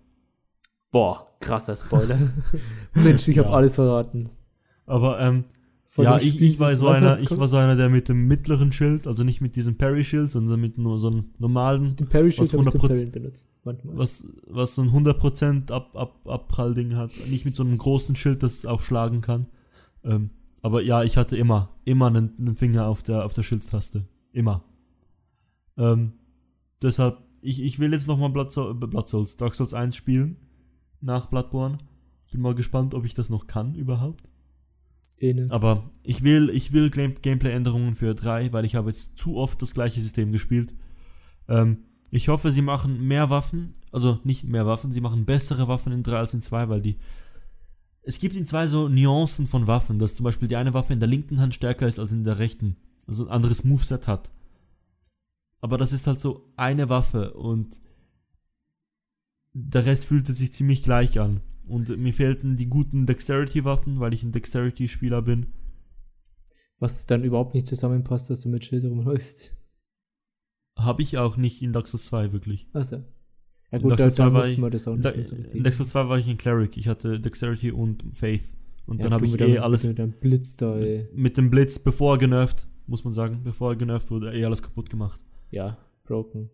Boah, krasser Spoiler. Mensch, ich habe Ja. alles verraten. Aber ähm, Von ja, ich, Spiel, ich war so einer, ich war so einer, der mit dem mittleren Schild, also nicht mit diesem Parry-Schild, sondern mit nur so einem normalen, Den Parry Shield was habe ich zum 100% Parryen benutzt. Manchmal. was, was so ein 100% Ab, Ab, Abprall-Ding hat. Nicht mit so einem großen Schild, das auch schlagen kann. Ähm, aber ja, ich hatte immer, immer einen, einen Finger auf der, auf der Schildtaste. Immer. Ähm, deshalb, ich, ich will jetzt nochmal Blood, Soul- äh, Blood Souls, Dark Souls 1 spielen. Nach Bloodborne. Ich bin mal gespannt, ob ich das noch kann überhaupt. Nicht. Aber ich will, ich will Game Gameplay-Änderungen für 3, weil ich habe jetzt zu oft das gleiche System gespielt. Ähm, ich hoffe, sie machen mehr Waffen, also nicht mehr Waffen, sie machen bessere Waffen in 3 als in 2, weil die. Es gibt in 2 so Nuancen von Waffen, dass zum Beispiel die eine Waffe in der linken Hand stärker ist als in der rechten. Also ein anderes Moveset hat. Aber das ist halt so eine Waffe und der Rest fühlte sich ziemlich gleich an. Und mir fehlten die guten Dexterity-Waffen, weil ich ein Dexterity-Spieler bin. Was dann überhaupt nicht zusammenpasst, dass du mit Schild rumläufst. Habe ich auch nicht in Dark Souls 2 wirklich. Achso. Ja In gut, da, da 2 war mussten ich- wir das auch nicht Da- so in Dark Souls 2 war ich ein Cleric. Ich hatte Dexterity und Faith. Und Ja, dann habe ich eh alles Mit deinem Blitz da, ey. mit dem Blitz, bevor er genervt, muss man sagen, bevor er genervt wurde, eh alles kaputt gemacht. Ja, broken.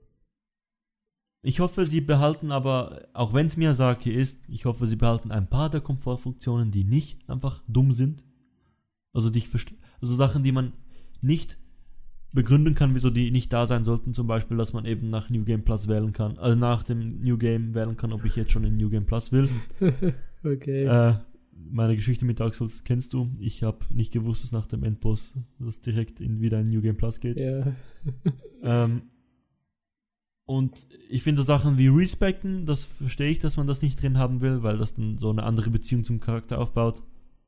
Ich hoffe, sie behalten aber, auch wenn es Miyazaki ist, ich hoffe, sie behalten ein paar der Komfortfunktionen, die nicht einfach dumm sind. Also, die also Sachen, die man nicht begründen kann, wieso die nicht da sein sollten. Zum Beispiel, dass man eben nach New Game Plus wählen kann, also nach dem New Game wählen kann, ob ich jetzt schon in New Game Plus will. okay. Äh, meine Geschichte mit Dark Souls kennst du. Ich habe nicht gewusst, dass nach dem Endboss das direkt in, wieder in New Game Plus geht. ja. Ähm, und ich finde so Sachen wie Respecten, das verstehe ich, dass man das nicht drin haben will, weil das dann so eine andere Beziehung zum Charakter aufbaut.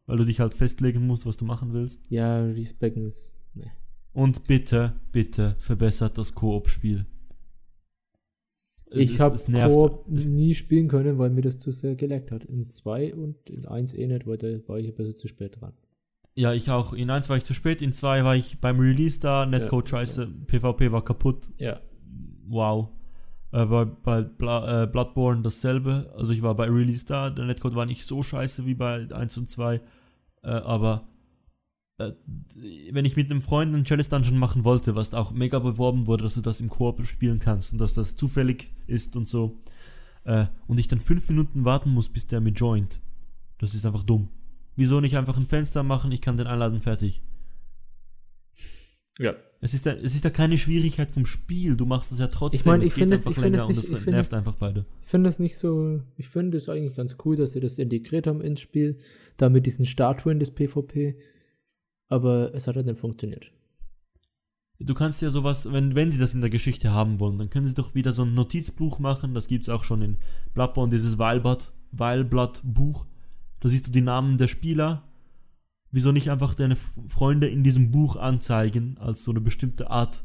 Weil du dich halt festlegen musst, was du machen willst. ja, Respecken ist. Nee. Und bitte, bitte verbessert das Koop-Spiel. Ich habe. Koop nie spielen können, weil mir das zu sehr geleckt hat. In 2 und in 1 eh nicht, weil da war ich ein bisschen zu spät dran. Ja, ich auch. In 1 war ich zu spät, in 2 war ich beim Release da, Netcode Ja, scheiße, PvP war kaputt. Ja. Wow. Äh, bei bei Bla äh, Bloodborne dasselbe. Also ich war bei Release da, der Netcode war nicht so scheiße wie bei 1 und 2. Äh, aber äh, wenn ich mit einem Freund einen Chalice Dungeon machen wollte, was auch mega beworben wurde, dass du das im Koop spielen kannst und dass das zufällig ist und so, äh, und ich dann fünf Minuten warten muss, bis der mir joint. Das ist einfach dumm. Wieso nicht einfach ein Fenster machen, ich kann den einladen, fertig. Ja. Es ist, ja, es ist ja keine Schwierigkeit vom Spiel, du machst es ja trotzdem. Ich meine, es ich geht finde es- einfach ich länger es nicht- und ich nervt es- einfach beide. Ich finde es nicht so, ich finde es eigentlich ganz cool, dass sie das integriert haben ins Spiel, da mit diesen Statuen des PvP. Aber es hat halt nicht funktioniert. Du kannst ja sowas, wenn, wenn sie das in der Geschichte haben wollen, dann können sie doch wieder so ein Notizbuch machen. Das gibt es auch schon in Bloodborne, dieses Weilblatt, Weilblatt-Buch. Da siehst du die Namen der Spieler. Wieso nicht einfach deine Freunde in diesem Buch anzeigen, als so eine bestimmte Art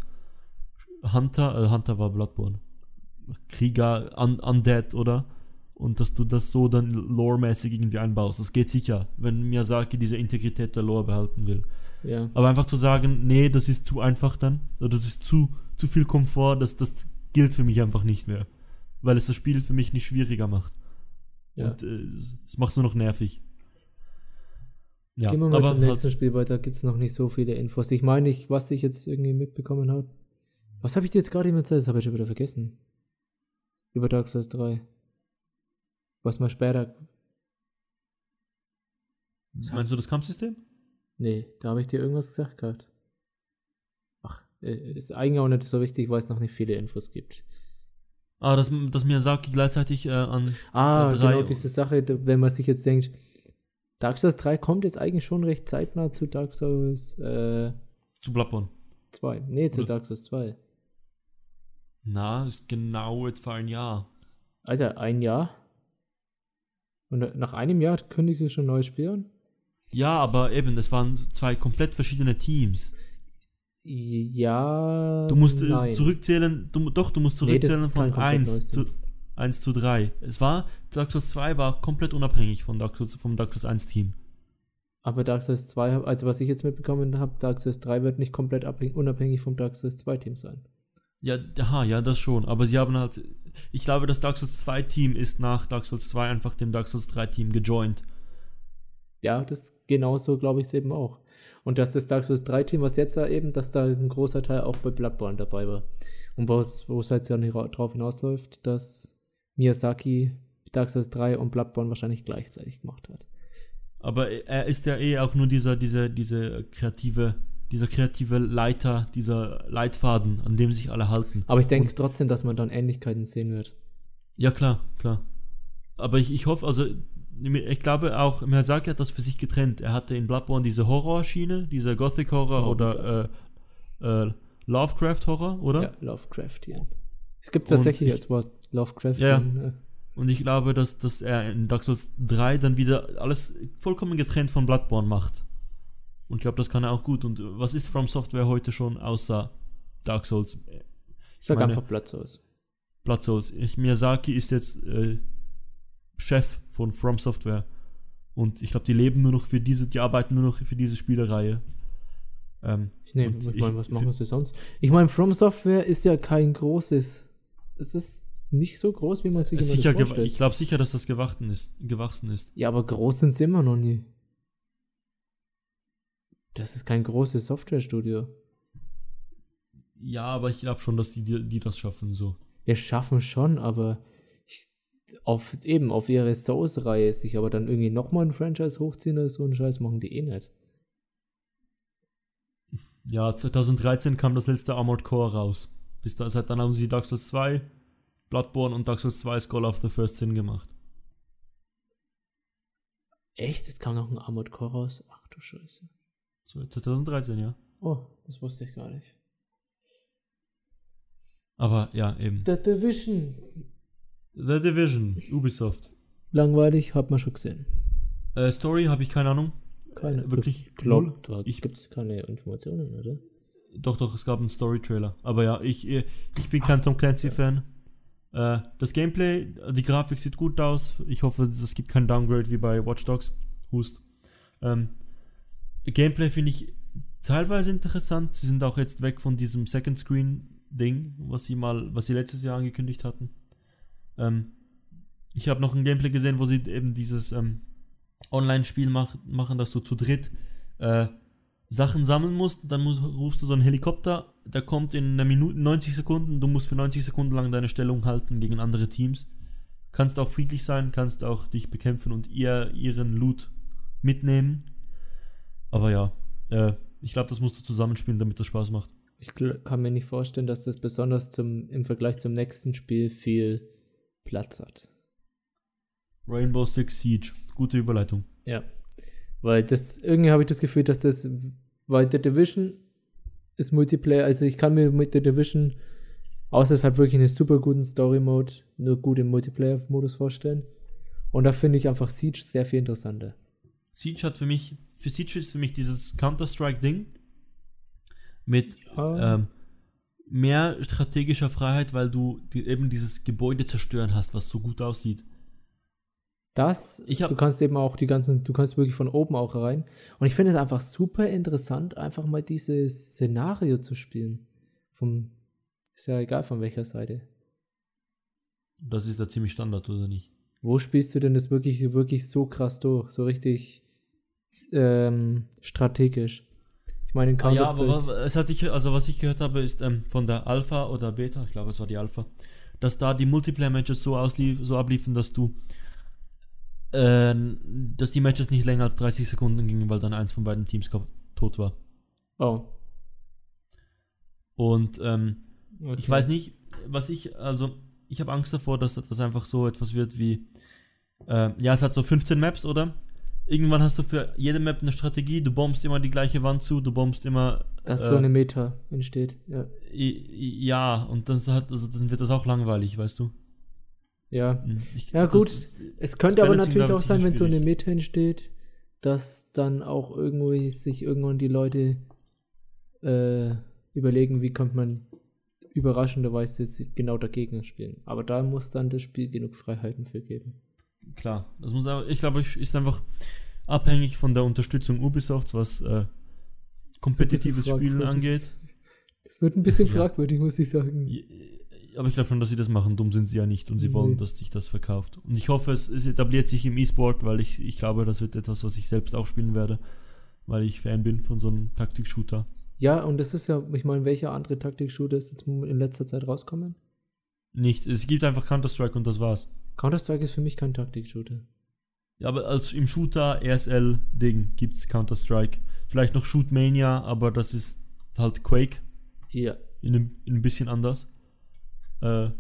Hunter, äh, Hunter war Bloodborne. Krieger, Un Undead, oder? Und dass du das so dann loremäßig irgendwie einbaust. Das geht sicher, wenn Miyazaki diese Integrität der Lore behalten will. Ja. Aber einfach zu sagen, nee, das ist zu einfach dann, oder das ist zu, zu viel Komfort, das, das gilt für mich einfach nicht mehr. Weil es das Spiel für mich nicht schwieriger macht. ja. Und äh, es, es macht es nur noch nervig. Ja, Gehen wir mal zum halt- nächsten Spiel weiter. Gibt es noch nicht so viele Infos. Ich meine, ich, was ich jetzt irgendwie mitbekommen habe. Was habe ich dir jetzt gerade immer Zeit? Das habe ich schon wieder vergessen. Über Dark Souls 3. Was mal später. meinst du das Kampfsystem? Nee, da habe ich dir irgendwas gesagt gehabt. Ach, äh, ist eigentlich auch nicht so wichtig, weil es noch nicht viele Infos gibt. Ah, dass, dass Miyazaki gleichzeitig äh, an. Ah, genau diese Sache, wenn man sich jetzt denkt, Dark Souls 3 kommt jetzt eigentlich schon recht zeitnah zu Dark Souls äh, zu Bloodborne. 2. Nee, zu Oder- Dark Souls 2. Na, ist genau jetzt vor ein Jahr. Alter, ein Jahr? Und nach einem Jahr kündigst du schon ein neues Spiel an? Ja, aber eben, es waren zwei komplett verschiedene Teams. Ja. Du musst äh, nein. zurückzählen, du, doch, du musst Nee, das zurückzählen kein von komplett 1 neues zu. 1 zu 3. Es war, Dark Souls 2 war komplett unabhängig von Dark Souls, vom Dark Souls 1 Team. Aber Dark Souls 2, also was ich jetzt mitbekommen habe, Dark Souls 3 wird nicht komplett abhängig, unabhängig vom Dark Souls 2 Team sein. Ja, aha, ja, das schon. Aber sie haben halt, ich glaube, das Dark Souls 2 Team ist nach Dark Souls 2 einfach dem Dark Souls 3 Team gejoint. Ja, das genauso glaube ich es eben auch. Und dass das Dark Souls 3 Team, was jetzt da eben, dass da ein großer Teil auch bei Bloodborne dabei war. Und wo es halt dann hira- drauf hinausläuft, dass Miyazaki Dark Souls 3 und Bloodborne wahrscheinlich gleichzeitig gemacht hat. Aber er ist ja eh auch nur dieser, dieser, diese kreative, dieser kreative Leiter, dieser Leitfaden, an dem sich alle halten. Aber ich denke trotzdem, dass man dann Ähnlichkeiten sehen wird. Ja, klar, klar. Aber ich, ich hoffe, also, ich glaube auch, Miyazaki hat das für sich getrennt. Er hatte in Bloodborne diese Horrorschiene, diese Gothic Horror Oh, oder äh, äh, Lovecraft Horror, oder? Ja, Lovecraftian. Es gibt tatsächlich ich- als Wort Lovecraftian. äh, Und ich glaube, dass, dass er in Dark Souls 3 dann wieder alles vollkommen getrennt von Bloodborne macht. Und ich glaube, das kann er auch gut. Und was ist From Software heute schon außer Dark Souls? Ich sag meine- einfach Blood Souls. Blood Souls. Ich, Miyazaki ist jetzt äh, Chef von From Software. Und ich glaube, die leben nur noch für diese, die arbeiten nur noch für diese Spielereihe. Ähm, Nee, ich- meine, was machen sie sonst? Ich meine, From Software ist ja kein großes. Es ist nicht so groß, wie man sich immer sicher vorstellt. ich glaube sicher, dass das gewachsen ist. Gewachsen ist. Ja, aber groß sind sie immer noch nie. Das ist kein großes Softwarestudio. Ja, aber ich glaube schon, dass die, die, die das schaffen so. Wir schaffen schon, aber ich, auf, eben auf ihre Souls-Reihe sich aber dann irgendwie nochmal ein Franchise hochziehen oder so einen Scheiß machen die eh nicht. Ja, 2013 kam das letzte Armored Core raus. Bis da, seit dann haben sie Dark Souls 2, Bloodborne und Dark Souls 2 Skull of the First Sin gemacht. Echt? Es kam noch ein Armored Core raus? Ach du Scheiße. So, 2013, ja. Oh, das wusste ich gar nicht. Aber ja, eben. The Division. The Division, Ubisoft. Langweilig, hat man schon gesehen. Äh, Story habe ich keine Ahnung. Keine. Äh, wirklich null? da Ich- gibt es keine Informationen, oder? Doch, doch, es gab einen Story-Trailer. Aber ja, ich, äh, ich bin kein Tom Clancy-Fan. Äh, das Gameplay, die Grafik sieht gut aus. Ich hoffe, es gibt kein Downgrade wie bei Watch Dogs. Hust. Ähm, Gameplay finde ich teilweise interessant. Sie sind auch jetzt weg von diesem Second Screen-Ding, was sie mal, was sie letztes Jahr angekündigt hatten. Ähm, ich habe noch ein Gameplay gesehen, wo sie eben dieses ähm, Online-Spiel mach, machen, dass du zu dritt äh, Sachen sammeln musst, dann musst, rufst du so einen Helikopter, der kommt in einer Minute, 90 Sekunden, du musst für 90 Sekunden lang deine Stellung halten gegen andere Teams. Kannst auch friedlich sein, kannst auch dich bekämpfen und ihr ihren Loot mitnehmen. Aber ja, äh, Ich glaube, das musst du zusammenspielen, damit das Spaß macht. Ich kann mir nicht vorstellen, dass das besonders zum, im Vergleich zum nächsten Spiel viel Platz hat. Rainbow Six Siege. Gute Überleitung. Ja. Weil das, irgendwie habe ich das Gefühl, dass das, weil The Division ist Multiplayer, also ich kann mir mit The Division, außer es hat wirklich einen super guten Story-Mode, nur gut im Multiplayer-Modus vorstellen. Und da finde ich einfach Siege sehr viel interessanter. Siege hat für mich, für Siege ist für mich dieses Counter-Strike-Ding mit Ah. ähm, mehr strategischer Freiheit, weil du eben dieses Gebäude zerstören hast, was so gut aussieht. Das, hab- du kannst eben auch die ganzen, du kannst wirklich von oben auch rein. Und ich finde es einfach super interessant, einfach mal dieses Szenario zu spielen. Vom, ist ja egal von welcher Seite. Das ist ja ziemlich Standard, oder nicht? Wo spielst du denn das wirklich, wirklich so krass durch? So richtig ähm, strategisch? Ich meine, in Ah, ja, aber was, es hat sich, also was ich gehört habe, ist ähm, von der Alpha oder Beta, ich glaube es war die Alpha, dass da die Multiplayer-Matches so, auslief, so abliefen, dass du äh, dass die Matches nicht länger als 30 Sekunden gingen, weil dann eins von beiden Teams tot war. oh, Und ähm, okay. ich weiß nicht, was ich, also ich habe Angst davor, dass das einfach so etwas wird wie, äh, ja, es hat so 15 Maps, oder? Irgendwann hast du für jede Map eine Strategie, du bombst immer die gleiche Wand zu, du bombst immer Dass äh, so eine Meta entsteht. Ja. Ja, und dann, hat, also dann wird das auch langweilig, weißt du? Ja. Ich, Ja, das- gut. Es könnte das aber natürlich auch sein, wenn so eine. Meta entsteht, dass dann auch irgendwie sich irgendwann die Leute äh, überlegen, wie könnte man überraschenderweise jetzt genau dagegen spielen. Aber da muss dann das Spiel genug Freiheiten für geben. Klar, das muss aber, ich glaube, es ist einfach abhängig von der Unterstützung Ubisofts, was äh, kompetitives Spielen angeht. Es wird ein bisschen Ja. fragwürdig, muss ich sagen. Aber ich glaube schon, dass sie das machen. Dumm sind sie ja nicht und sie Nee. wollen, dass sich das verkauft. Und ich hoffe, es, es etabliert sich im E-Sport, weil ich, ich glaube, das wird etwas, was ich selbst auch spielen werde, weil ich Fan bin von so einem Taktik-Shooter. Ja, und das ist ja, ich meine, welcher andere Taktik-Shooter ist jetzt in letzter Zeit rauskommen? Nicht, es gibt einfach Counter-Strike und das war's. Counter-Strike ist für mich kein Taktik-Shooter. Ja, aber als im Shooter RSL-Ding gibt's Counter-Strike. Vielleicht noch Shootmania, aber das ist halt Quake Ja. in in ein bisschen anders. Äh,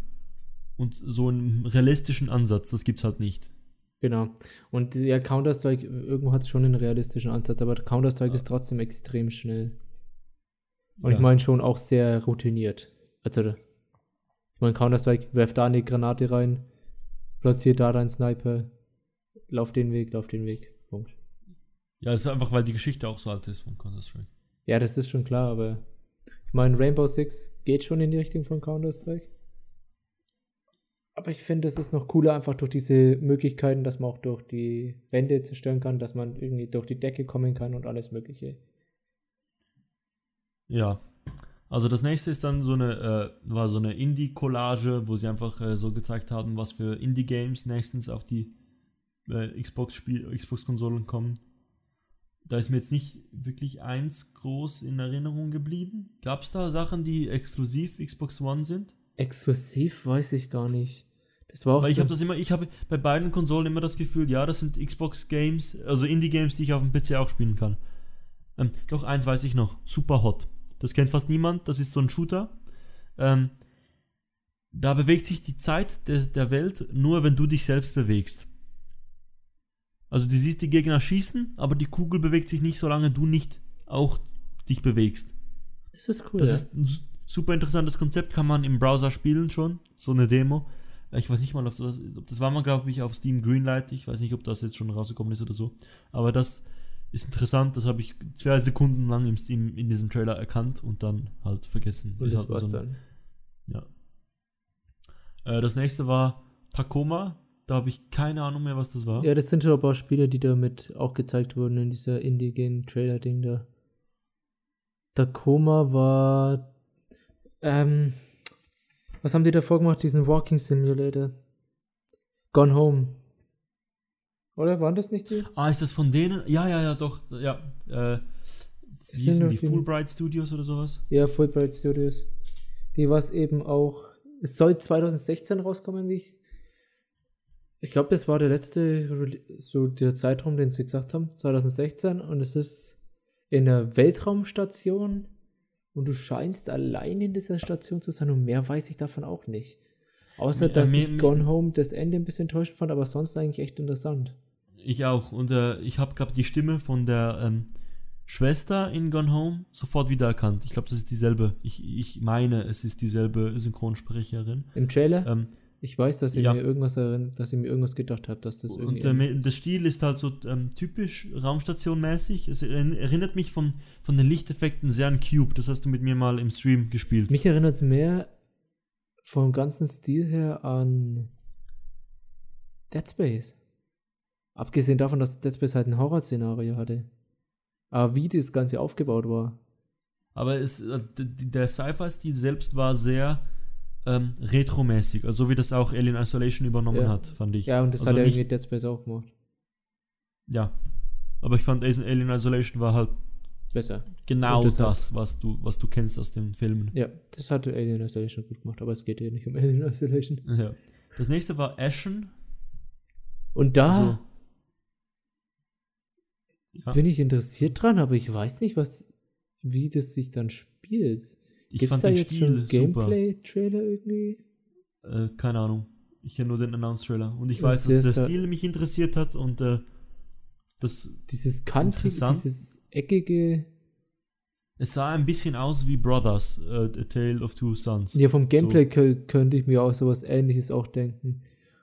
und so einen realistischen Ansatz, das gibt's halt nicht. Genau. Und ja, Counter-Strike, irgendwo hat es schon einen realistischen Ansatz, aber Counter-Strike ist trotzdem extrem schnell. Und Ja. ich meine schon auch sehr routiniert. Also, ich meine, Counter-Strike, werf da eine Granate rein, platziert da deinen Sniper, lauf den Weg, lauf den Weg. Punkt. Ja, es ist einfach, weil die Geschichte auch so alt ist von Counter-Strike. Ja, das ist schon klar, aber ich meine, Rainbow Six geht schon in die Richtung von Counter-Strike. Aber ich finde, es ist noch cooler, einfach durch diese Möglichkeiten, dass man auch durch die Wände zerstören kann, dass man irgendwie durch die Decke kommen kann und alles Mögliche. Ja. Also das nächste ist dann so eine, äh, war so eine Indie-Collage, wo sie einfach äh, so gezeigt haben, was für Indie-Games nächstens auf die äh, Xbox-Spiel, Xbox-Konsolen kommen. Da ist mir jetzt nicht wirklich eins groß in Erinnerung geblieben. Gab es da Sachen, die exklusiv Xbox One sind? Exklusiv weiß ich gar nicht. Das war auch Weil ich so, habe das immer, ich habe bei beiden Konsolen immer das Gefühl, ja, das sind Xbox Games, also Indie Games, die ich auf dem PC auch spielen kann. Ähm, doch eins weiß ich noch, Super Hot. Das kennt fast niemand, das ist so ein Shooter. Ähm, da bewegt sich die Zeit des, der Welt nur, wenn du dich selbst bewegst. Also du siehst die Gegner schießen, aber die Kugel bewegt sich nicht, solange du nicht auch dich bewegst. das ist cool. Das ja. ist super interessantes Konzept, kann man im Browser spielen schon, so eine Demo. Ich weiß nicht mal, ob das, ob das war mal, glaube ich, auf Steam Greenlight. Ich weiß nicht, ob das jetzt schon rausgekommen ist oder so. Aber das ist interessant, das habe ich zwei Sekunden lang im Steam in diesem Trailer erkannt und dann halt vergessen. und das halt war's so dann. Ja. Äh, das nächste war Tacoma. Da habe ich keine Ahnung mehr, was das war. Ja, das sind schon ein paar Spiele, die damit auch gezeigt wurden in dieser Indie-Game-Trailer-Ding da. Tacoma war. Ähm, was haben die davor gemacht? Diesen Walking Simulator. Gone Home. Oder waren das nicht die? Ah, ist das von denen? Ja, ja, ja, doch. Ja. Äh, wie sind die? die- Fulbright Studios oder sowas? Ja, Fulbright Studios. Die war es eben auch. Es soll 2016 rauskommen, wie ich. Ich glaube, das war der letzte, so der Zeitraum, den sie gesagt haben, 2016. Und es ist in einer Weltraumstation und du scheinst allein in dieser Station zu sein und mehr weiß ich davon auch nicht. Außer, dass mir- ich Gone Home das Ende ein bisschen enttäuschend fand, aber sonst eigentlich echt interessant. Ich auch. Und äh, ich habe gerade die Stimme von der ähm, Schwester in Gone Home sofort wiedererkannt. Ich glaube, das ist dieselbe. Ich, ich meine, es ist dieselbe Synchronsprecherin. Im Trailer, Ähm, ich weiß, dass ich ja. mir irgendwas erinnert, dass ich mir irgendwas gedacht habe, dass das und irgendwie. äh, me- der Stil ist halt so ähm, typisch Raumstation-mäßig. Es erinn- erinnert mich von, von den Lichteffekten sehr an Cube. Das hast du mit mir mal im Stream gespielt. mich erinnert es mehr vom ganzen Stil her an Dead Space. Abgesehen davon, dass Dead Space halt ein Horrorszenario hatte. Aber wie das Ganze aufgebaut war. Aber es, äh, der Sci-Fi-Stil selbst war sehr ähm, retromäßig. Also so wie das auch Alien Isolation übernommen Ja. hat, fand ich. Ja, und das also hat nicht- irgendwie Dead Space auch gemacht. Ja. Aber ich fand Alien Isolation war halt Besser. genau das, das was du, was du kennst aus den Filmen. Ja, das hatte Alien Isolation gut gemacht, aber es geht ja nicht um Alien Isolation. Ja. Das nächste war Ashen. Und da Also, ja, bin ich interessiert dran, aber ich weiß nicht, was, wie das sich dann spielt. Ich Gibt es fand da den jetzt Stil super. Gameplay-Trailer irgendwie? Äh, keine Ahnung. Ich kenne nur den Announce-Trailer. Und ich weiß, dass der der Stil mich interessiert hat und äh, das, Dieses kantige, Interessant. dieses eckige. es sah ein bisschen aus wie Brothers, äh, A Tale of Two Sons. Ja, vom Gameplay kö- könnte ich mir auch sowas ähnliches auch denken.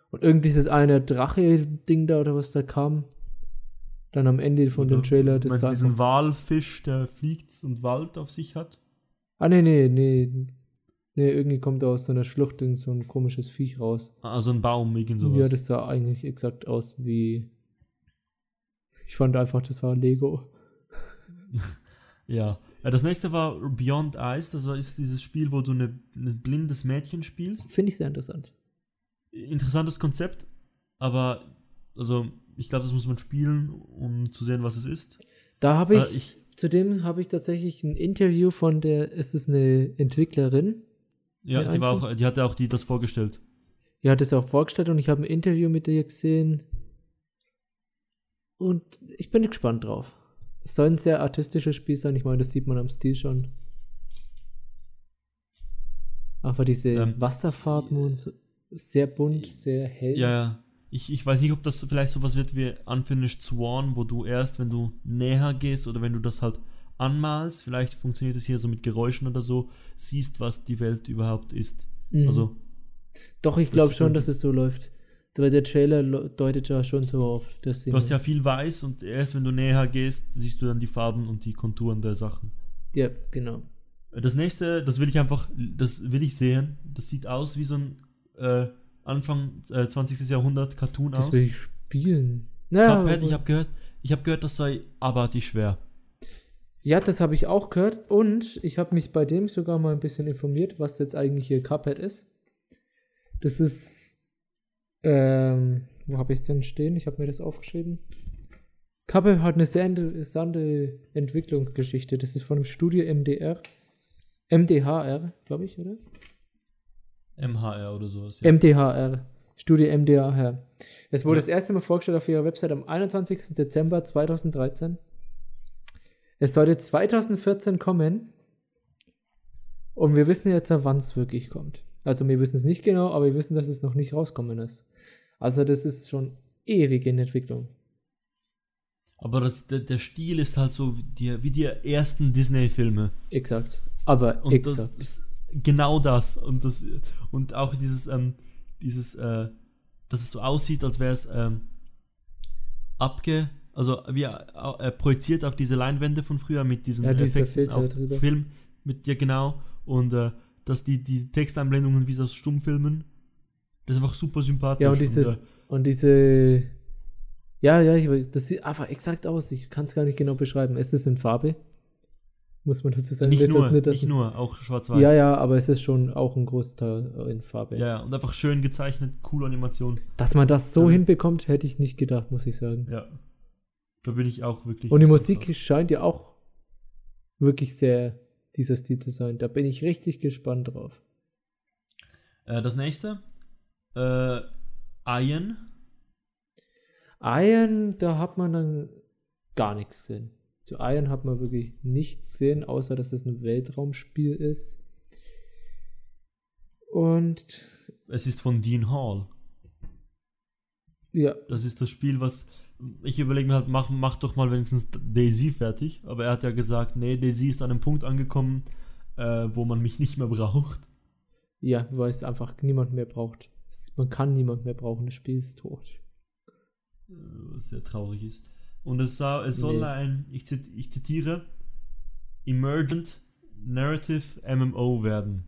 Und irgendwie dieses eine Drache-Ding da oder was da kam. Dann am Ende von dem Oder Trailer, meinst das du sah diesen Walfisch, der fliegt und Wald auf sich hat? Ah, nee, nee, nee. Nee, irgendwie kommt da aus so einer Schlucht irgend so ein komisches Viech raus. Also ein Baum, irgend sowas. Ja, das sah eigentlich exakt aus wie. Ich fand einfach, das war Lego. Ja. ja. Das nächste war Beyond Eyes. Das war, ist dieses Spiel, wo du ein blindes Mädchen spielst. Finde ich sehr interessant. Interessantes Konzept, aber also ich glaube, das muss man spielen, um zu sehen, was es ist. Da habe ich, Äh, ich zudem habe ich tatsächlich ein Interview von der, es ist eine Entwicklerin, ja, die, war auch, die hatte auch die das vorgestellt. die hat es auch vorgestellt und ich habe ein Interview mit ihr gesehen. Und ich bin gespannt drauf. Es soll ein sehr artistisches Spiel sein, ich meine, das sieht man am Stil schon. Einfach diese Ähm, Wasserfarben und so, sehr bunt, sehr hell. Ja, ja. Ich, ich weiß nicht, ob das vielleicht sowas wird wie Unfinished Sworn, wo du erst, wenn du näher gehst oder wenn du das halt anmalst, vielleicht funktioniert es hier so mit Geräuschen oder so, siehst, was die Welt überhaupt ist. Mhm. Also, Doch, ich glaube schon, dass es so läuft. Weil der Trailer deutet ja schon so auf. Dass du hast ja viel weiß und erst wenn du näher gehst, siehst du dann die Farben und die Konturen der Sachen. Ja, genau. Das nächste, das will ich einfach, das will ich sehen. Das sieht aus wie so ein äh, Anfang äh, 20. Jahrhundert Cartoon Das aus. will ich spielen. Naja, Cuphead, ich habe gehört, ich habe gehört, das sei abartig schwer. ja, das habe ich auch gehört. Und ich habe mich bei dem sogar mal ein bisschen informiert, was jetzt eigentlich hier Cuphead ist. Das ist. Ähm, wo habe ich es denn stehen? Ich habe mir das aufgeschrieben. Cuphead hat eine sehr interessante Entwicklungsgeschichte. Das ist von dem Studio MDR. MDHR, glaube ich, oder? MHR oder sowas. Ja. MDHR. Studio MDHR. Es wurde Ja. das erste Mal vorgestellt auf ihrer Website am 21. Dezember 2013. Es sollte 2014 kommen. Und wir wissen jetzt, wann es wirklich kommt. Also wir wissen es nicht genau, aber wir wissen, dass es noch nicht rauskommen ist. Also das ist schon ewig in Entwicklung. Aber das, der, der Stil ist halt so wie die, wie die ersten Disney-Filme. Exakt. Aber Und das exakt. Genau das. Und das und auch dieses, ähm, dieses, äh, dass es so aussieht, als wäre es ähm, abge, also wie äh, projiziert auf diese Leinwände von früher mit diesen Ja, dieser Effekten. Film mit dir genau und äh, dass die die Texteinblendungen wie aus Stummfilmen, das ist einfach super sympathisch. Ja, und dieses, äh, und diese, ja, ja, ich, das sieht einfach exakt aus. Ich kann es gar nicht genau beschreiben. Es ist in Farbe. Muss man dazu sagen. nicht nur, das- nicht nur, auch schwarz-weiß. Ja, ja, aber es ist schon auch ein Großteil in Farbe. Ja, und einfach schön gezeichnet, coole Animation. Dass man das so Ja. hinbekommt, hätte ich nicht gedacht, muss ich sagen. Ja. Da bin ich auch wirklich. Und die Musik scheint ja auch wirklich sehr dieser Stil zu sein. Da bin ich richtig gespannt drauf. Äh, das nächste. Äh, Iron. Iron, da hat man dann gar nichts gesehen. Zu Iron hat man wirklich nichts gesehen, außer dass es ein Weltraumspiel ist. Und Es ist von Dean Hall. ja, Das ist das Spiel, was ich überlege mir halt, mach, mach doch mal wenigstens Daisy fertig. Aber er hat ja gesagt, nee, Daisy ist an einem Punkt angekommen, äh, wo man mich nicht mehr braucht. ja, weil es einfach niemand mehr braucht. Man kann niemand mehr brauchen, das Spiel ist tot. Äh, Was sehr traurig ist. Und es, sah, es soll Nee. ein, ich, zit, ich zitiere, Emergent Narrative MMO werden.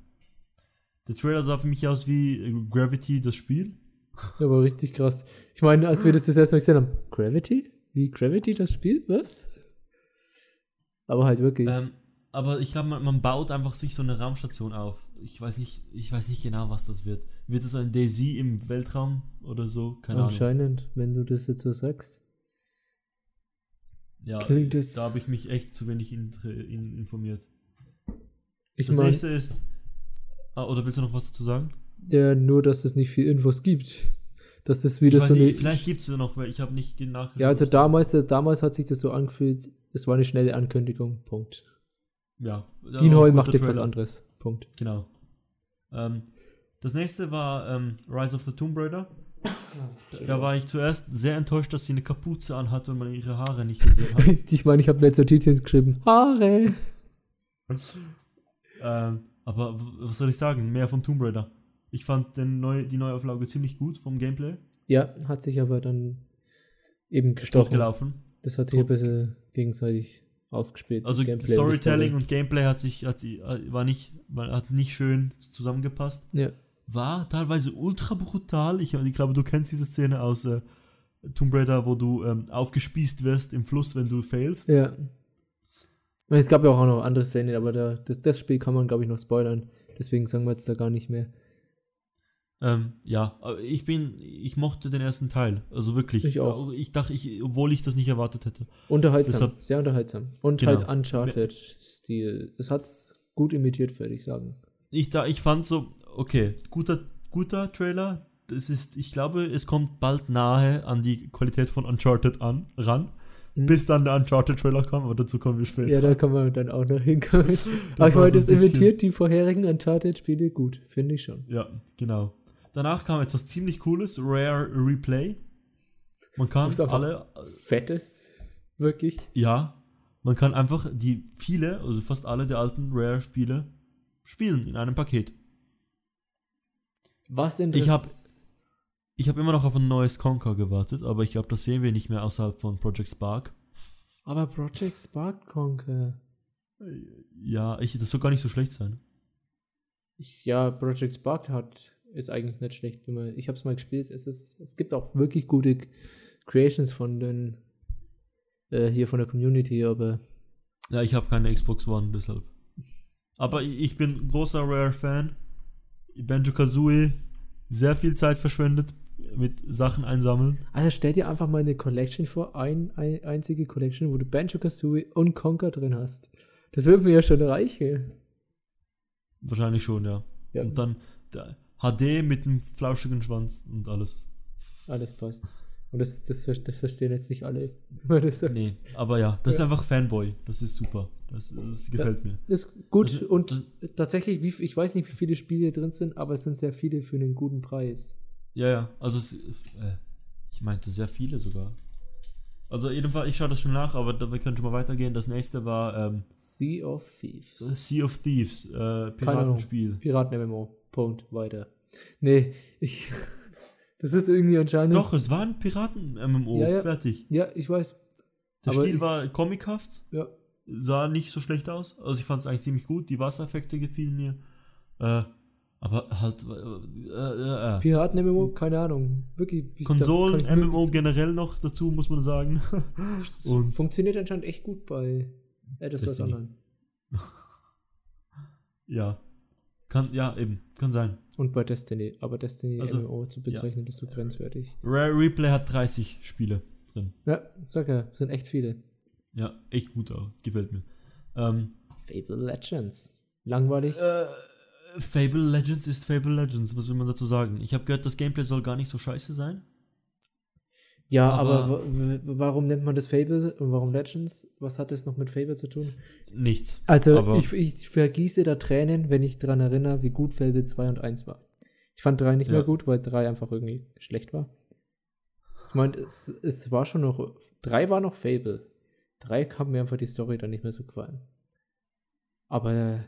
Der Trailer sah für mich aus wie äh, Gravity, das Spiel. Aber richtig krass. Ich meine, als wir das das erste Mal gesehen haben, Gravity? Wie Gravity das Spiel? Was? Aber halt wirklich. Ähm, aber ich glaube, man, man baut einfach sich so eine Raumstation auf. Ich weiß nicht, ich weiß nicht genau, was das wird. Wird es ein Daisy im Weltraum oder so? Keine Ahnung. Anscheinend, wenn du das jetzt so sagst. Ja, Klingt es- da habe ich mich echt zu wenig in, in, informiert. Ich das meine, nächste ist. Ah, oder willst du noch was dazu sagen? ja, nur, dass es nicht viel Infos gibt. Das wieder Ich weiß so eine. nicht, vielleicht gibt es ja noch, weil ich habe nicht nachgeschaut. ja, also damals, damals hat sich das so angefühlt, es war eine schnelle Ankündigung. Punkt. Ja. Dean Hall macht jetzt was Trailer. anderes. Punkt. Genau. Ähm, das nächste war ähm, Rise of the Tomb Raider. Da war ich zuerst sehr enttäuscht, dass sie eine Kapuze anhatte und man ihre Haare nicht gesehen hat. ich meine, ich habe letzte Notizen geschrieben. Haare! ähm, aber was soll ich sagen? Mehr von Tomb Raider. Ich fand den neu, die Neuauflage ziemlich gut vom Gameplay. Ja, hat sich aber dann eben gestochen. gelaufen. Das hat sich ein bisschen gegenseitig ausgespielt. Also Gameplay Storytelling Story. und Gameplay hat sich hat, sie- war nicht hat nicht schön zusammengepasst. Ja, War teilweise ultra brutal. Ich, ich glaube, du kennst diese Szene aus äh, Tomb Raider, wo du ähm, aufgespießt wirst im Fluss, wenn du failst. ja. Es gab ja auch noch andere Szenen, aber da, das, das Spiel kann man, glaube ich, noch spoilern. Deswegen sagen wir jetzt da gar nicht mehr. Ähm, ja, aber ich bin, ich mochte den ersten Teil. Also wirklich. Ich auch. Ich dachte, ich, obwohl ich das nicht erwartet hätte. Unterhaltsam, Deshalb- sehr unterhaltsam. Und Genau. halt Uncharted-Stil. Es hat's gut imitiert, würde ich sagen. Ich, da, ich fand so, okay, guter, guter Trailer. Das ist, ich glaube, es kommt bald nahe an die Qualität von Uncharted an, ran. Mhm. Bis dann der Uncharted-Trailer kommt, aber dazu kommen wir später. Ja, da kann man dann auch noch hinkommen. aber ich meine, so das imitiert die vorherigen Uncharted-Spiele gut, finde ich schon. Ja, genau. Danach kam etwas ziemlich Cooles, Rare Replay. Man kann alle, Fettes, wirklich. ja, man kann einfach die viele, also fast alle der alten Rare-Spiele spielen in einem Paket. Was denn Ich hab- Ich habe immer noch auf ein neues Conker gewartet, aber ich glaube, das sehen wir nicht mehr außerhalb von Project Spark. Aber Project Spark Conquer. Ja, ich, das soll gar nicht so schlecht sein. Ich, ja, Project Spark hat ist eigentlich nicht schlecht. Wenn man, ich habe es mal gespielt. Es, ist, es gibt auch wirklich gute Creations von den äh, hier von der Community, aber Ja, ich habe keine Xbox One, deshalb. Aber ich bin großer Rare-Fan. Banjo-Kazooie, sehr viel Zeit verschwendet mit Sachen einsammeln. also stell dir einfach mal eine Collection vor, ein, ein einzige Collection, wo du Banjo Kazooie und Conker drin hast. Das würde mir ja schon reichen. Wahrscheinlich schon, ja. Ja, Und dann der HD mit einem flauschigen Schwanz und alles. alles passt. Und das, das, das verstehen jetzt nicht alle. das. Nee, aber ja, das Ja. ist einfach Fanboy. Das ist super. Das, das gefällt mir. Ist gut Das- und tatsächlich, wie, ich weiß nicht, wie viele Spiele drin sind, aber es sind sehr viele für einen guten Preis. Ja, ja. Also, es, äh, ich meinte sehr viele sogar. Also, jedenfalls, ich schaue das schon nach, aber wir können schon mal weitergehen. Das nächste war ähm, Sea of Thieves. Sea of Thieves, äh, Piratenspiel. Piraten-MMO. Punkt. Weiter. Nee, ich. Das ist irgendwie anscheinend. Doch, es war ein Piraten-MMO. Ja, ja. Fertig. Ja, ich weiß. Der Aber Stil war comichaft, Ja. sah nicht so schlecht aus. Also, ich fand es eigentlich ziemlich gut. Die Wassereffekte gefielen mir. Äh, aber halt. Äh, äh, äh. Piraten-MMO, keine Ahnung. Wirklich. Konsolen-MMO generell noch dazu, muss man sagen. Und Funktioniert anscheinend echt gut bei Elder Scrolls. Online. ja. Kann, ja, eben. Kann sein. Und bei Destiny. Aber Destiny Also, MMO zu bezeichnen, ist so grenzwertig. Rare Replay hat 30 Spiele drin. Ja, sag ja, sind echt viele. Ja, echt gut auch. Gefällt mir. Ähm, Fable Legends. Langweilig. äh, Fable Legends ist Fable Legends. Was will man dazu sagen? Ich habe gehört, das Gameplay soll gar nicht so scheiße sein. Ja, Aber- aber, wa- wa- warum nennt man das Fable und warum Legends? Was hat das noch mit Fable zu tun? Nichts. Also, ich, ich vergieße da Tränen, wenn ich daran erinnere, wie gut Fable 2 und 1 war. Ich fand 3 nicht Ja. mehr gut, weil 3 einfach irgendwie schlecht war. Ich meine, es- war schon noch. 3 war noch Fable. 3 kam mir einfach die Story dann nicht mehr so gefallen. Aber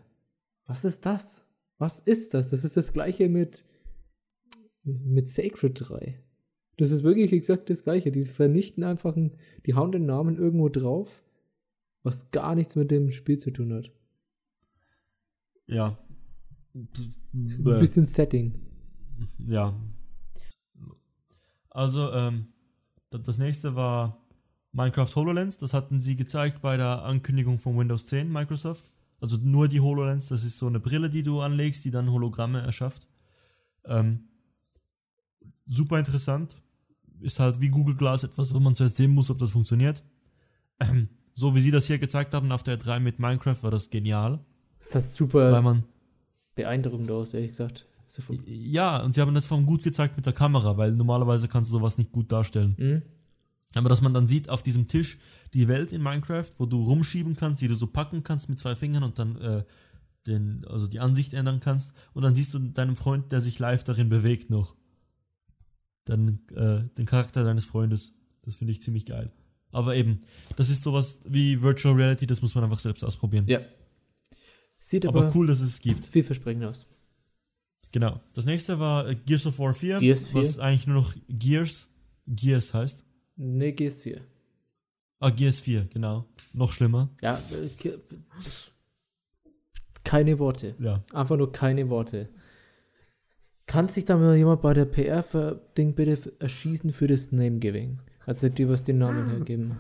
was ist das? Was ist das? Das ist das gleiche mit, mit Sacred 3. Das ist wirklich exakt das gleiche. Die vernichten einfach, einen, die hauen den Namen irgendwo drauf, was gar nichts mit dem Spiel zu tun hat. Ja. Ein bisschen Setting. Ja. Also, ähm, da- das nächste war Minecraft HoloLens. Das hatten sie gezeigt bei der Ankündigung von Windows 10 Microsoft. Also nur die HoloLens, das ist so eine Brille, die du anlegst, die dann Hologramme erschafft. Ähm, super interessant. Ist halt wie Google Glass etwas, wo man zuerst sehen muss, ob das funktioniert. Ähm, so wie sie das hier gezeigt haben auf der 3 mit Minecraft, war das genial. Das sah super Weil man beeindruckend aus, ehrlich gesagt. Ja, und sie haben das vor allem gut gezeigt mit der Kamera, weil normalerweise kannst du sowas nicht gut darstellen. Hm? Aber dass man dann sieht auf diesem Tisch die Welt in Minecraft, wo du rumschieben kannst, die du so packen kannst mit zwei Fingern und dann äh, den, also die Ansicht ändern kannst. Und dann siehst du deinen Freund, der sich live darin bewegt noch. Dann äh, den Charakter deines Freundes. Das finde ich ziemlich geil. Aber eben, das ist sowas wie Virtual Reality, das muss man einfach selbst ausprobieren. Ja. Sieht aber, Aber cool, dass es gibt. vielversprechend aus. Genau. Das nächste war äh, Gears of War 4, Gears 4. was eigentlich nur noch Gears, Gears heißt. Ne, GS4. Ah, Gears 4, genau. Noch schlimmer. Ja, äh, ke- keine Worte. Ja. Einfach nur keine Worte. Kann sich da mal jemand bei der PR-Ding bitte erschießen für das Name-Giving? Also die, was den Namen hergeben.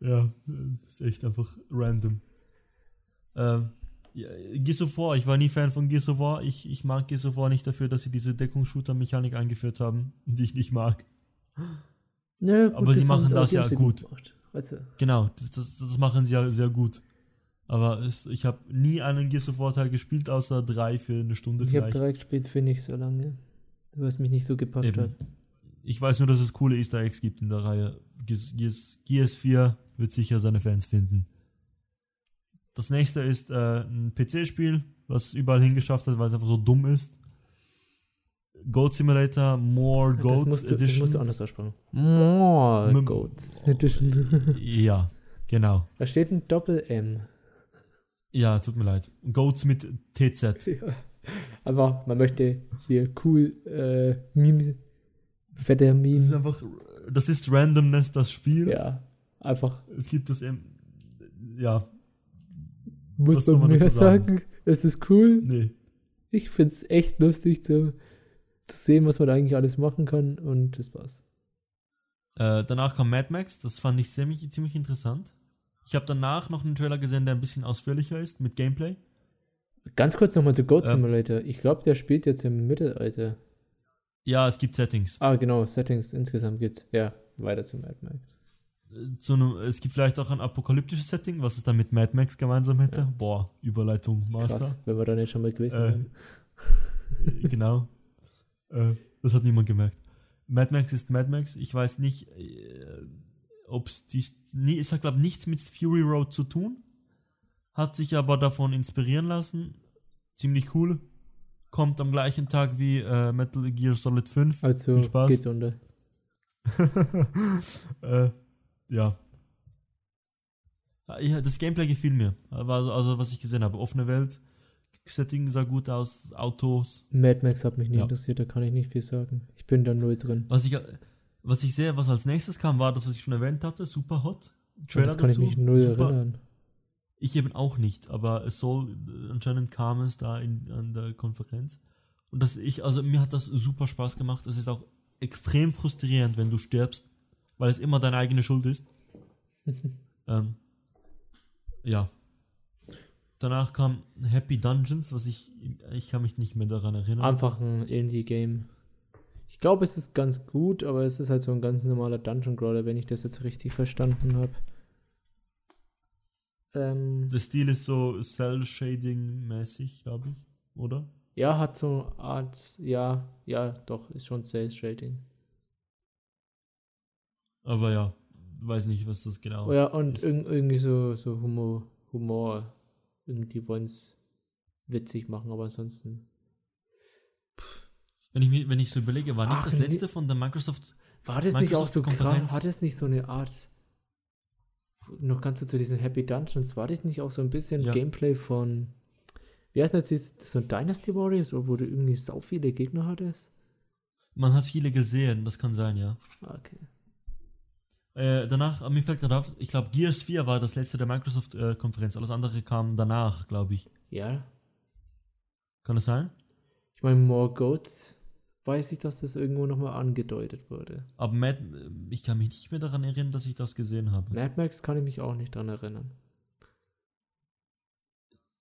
Ja, das ist echt einfach random. Ähm, ja, Gears of War, ich war nie Fan von Gears of War. Ich, ich mag Gears of War nicht dafür, dass sie diese Deckungsshooter-Mechanik eingeführt haben, die ich nicht mag. Ja, Aber sie machen das ja gut. Also, Genau, das, das, das machen sie ja sehr gut. Aber es, ich habe nie einen Gears of War Teil gespielt, außer drei für eine Stunde ich habe vielleicht. drei gespielt für nicht so lange. Weil es mich nicht so gepackt Eben. hat. Ich weiß nur, dass es coole Easter Eggs gibt in der Reihe. Gears, Gears, Gears 4 wird sicher seine Fans finden. Das nächste ist äh, ein PC-Spiel, was es überall hingeschafft hat, weil es einfach so dumm ist. Goat Simulator More das, Goats musst du, das Edition. musst du anders aussprechen. More M- Goats Edition. ja, genau. da steht ein Doppel-M. Ja, tut mir leid. Goats mit TZ. Ja. Aber man möchte hier cool äh, Meme, fetter Das ist Meme. einfach, das ist Randomness, das Spiel. Ja, einfach Es gibt das, im- ja, muss man man mir sagen? Es ist cool. nee. Ich finde es echt lustig zu, zu sehen, was man eigentlich alles machen kann und das war's. Äh, danach kam Mad Max, das fand ich ziemlich, ziemlich interessant. Ich habe danach noch einen Trailer gesehen, der ein bisschen ausführlicher ist mit Gameplay. Ganz kurz nochmal zu Goat Ähm. Simulator. Ich glaube, der spielt jetzt im Mittelalter. Ja, es gibt Settings. Ah, genau, Settings insgesamt gibt's. Ja, weiter zu Mad Max. Äh, Zu einem, es gibt vielleicht auch ein apokalyptisches Setting, was es dann mit Mad Max gemeinsam hätte. Ja. Boah, Überleitung, Master. Krass, wenn wir da nicht schon mal gewesen Äh, wären. Äh, genau. Äh, das hat niemand gemerkt. Mad Max ist Mad Max. Ich weiß nicht, äh, ob es die. Nee, es hat, glaube ich, nichts mit Fury Road zu tun. Hat sich aber davon inspirieren lassen. Ziemlich cool. Kommt am gleichen Tag wie äh, Metal Gear Solid 5. Also viel Spaß. geht's unter. äh, ja. Ah, Ja, das Gameplay gefiel mir. Also, also, was ich gesehen habe. Offene Welt. Setting sah gut aus. Autos. Mad Max hat mich nie Ja. interessiert, da kann ich nicht viel sagen. Ich bin da null drin. Was ich, was ich sehe, was als nächstes kam, war das, was ich schon erwähnt hatte, Super Hot. Und das kann ich mich null Super- erinnern. Ich eben auch nicht, aber es soll, äh, anscheinend kam es da in, an der Konferenz. Und das ich, also mir hat das super Spaß gemacht. Es ist auch extrem frustrierend, wenn du stirbst, weil es immer deine eigene Schuld ist. ähm, ja. Danach kam Happy Dungeons, was ich, ich kann mich nicht mehr daran erinnern. Einfach ein Indie-Game. Ich glaube, es ist ganz gut, aber es ist halt so ein ganz normaler Dungeon Crawler, wenn ich das jetzt richtig verstanden habe. Ähm, Der Stil ist so Cell-Shading-mäßig, glaube ich, oder? ja, hat so eine Art, ja, ja, doch, ist schon Sales Rating. Aber ja, weiß nicht, was das genau Oh ja, und ist. irg irgendwie so, so Humor, Humor. Irgendwie wollen es witzig machen, aber ansonsten. Wenn ich, mir, wenn ich so überlege, war nicht Ach, das letzte von der Microsoft. War das nicht auch so krass? Hat es nicht so eine Art. Noch ganz so zu diesen Happy Dungeons, war das nicht auch so ein bisschen Ja. Gameplay von. Wie heißt das? jetzt? So ein Dynasty Warriors, wo du irgendwie sau viele Gegner hattest? Man hat viele gesehen, das kann sein, ja. Ah, Okay. Äh, danach, äh, mir fällt gerade auf, ich glaube, Gears 4 war das letzte der Microsoft-Konferenz. Alles andere kam danach, glaube ich. Ja. Kann das sein? Ich meine, More Goats weiß ich, dass das irgendwo nochmal angedeutet wurde. Aber Mad, ich kann mich nicht mehr daran erinnern, dass ich das gesehen habe. Mad Max kann ich mich auch nicht dran erinnern.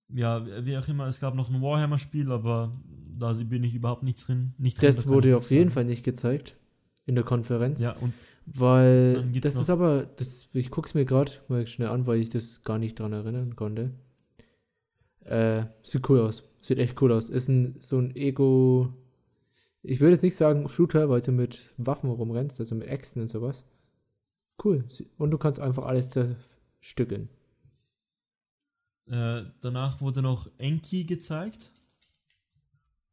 Ja, wie auch immer, es gab noch ein Warhammer-Spiel, aber da bin ich überhaupt nicht drin. Nicht drin da Das kann wurde auf nichts jeden. Fall nicht gezeigt in der Konferenz. Ja, und Weil das ist aber, das, ich guck's mir gerade mal schnell an, weil ich das gar nicht dran erinnern konnte. Äh, sieht cool aus. Sieht echt cool aus. Ist ein so ein Ego. Ich würde jetzt nicht sagen Shooter, weil du mit Waffen rumrennst, also mit Äxten und sowas. Cool. Und du kannst einfach alles zerstückeln. äh, danach wurde noch Enki gezeigt.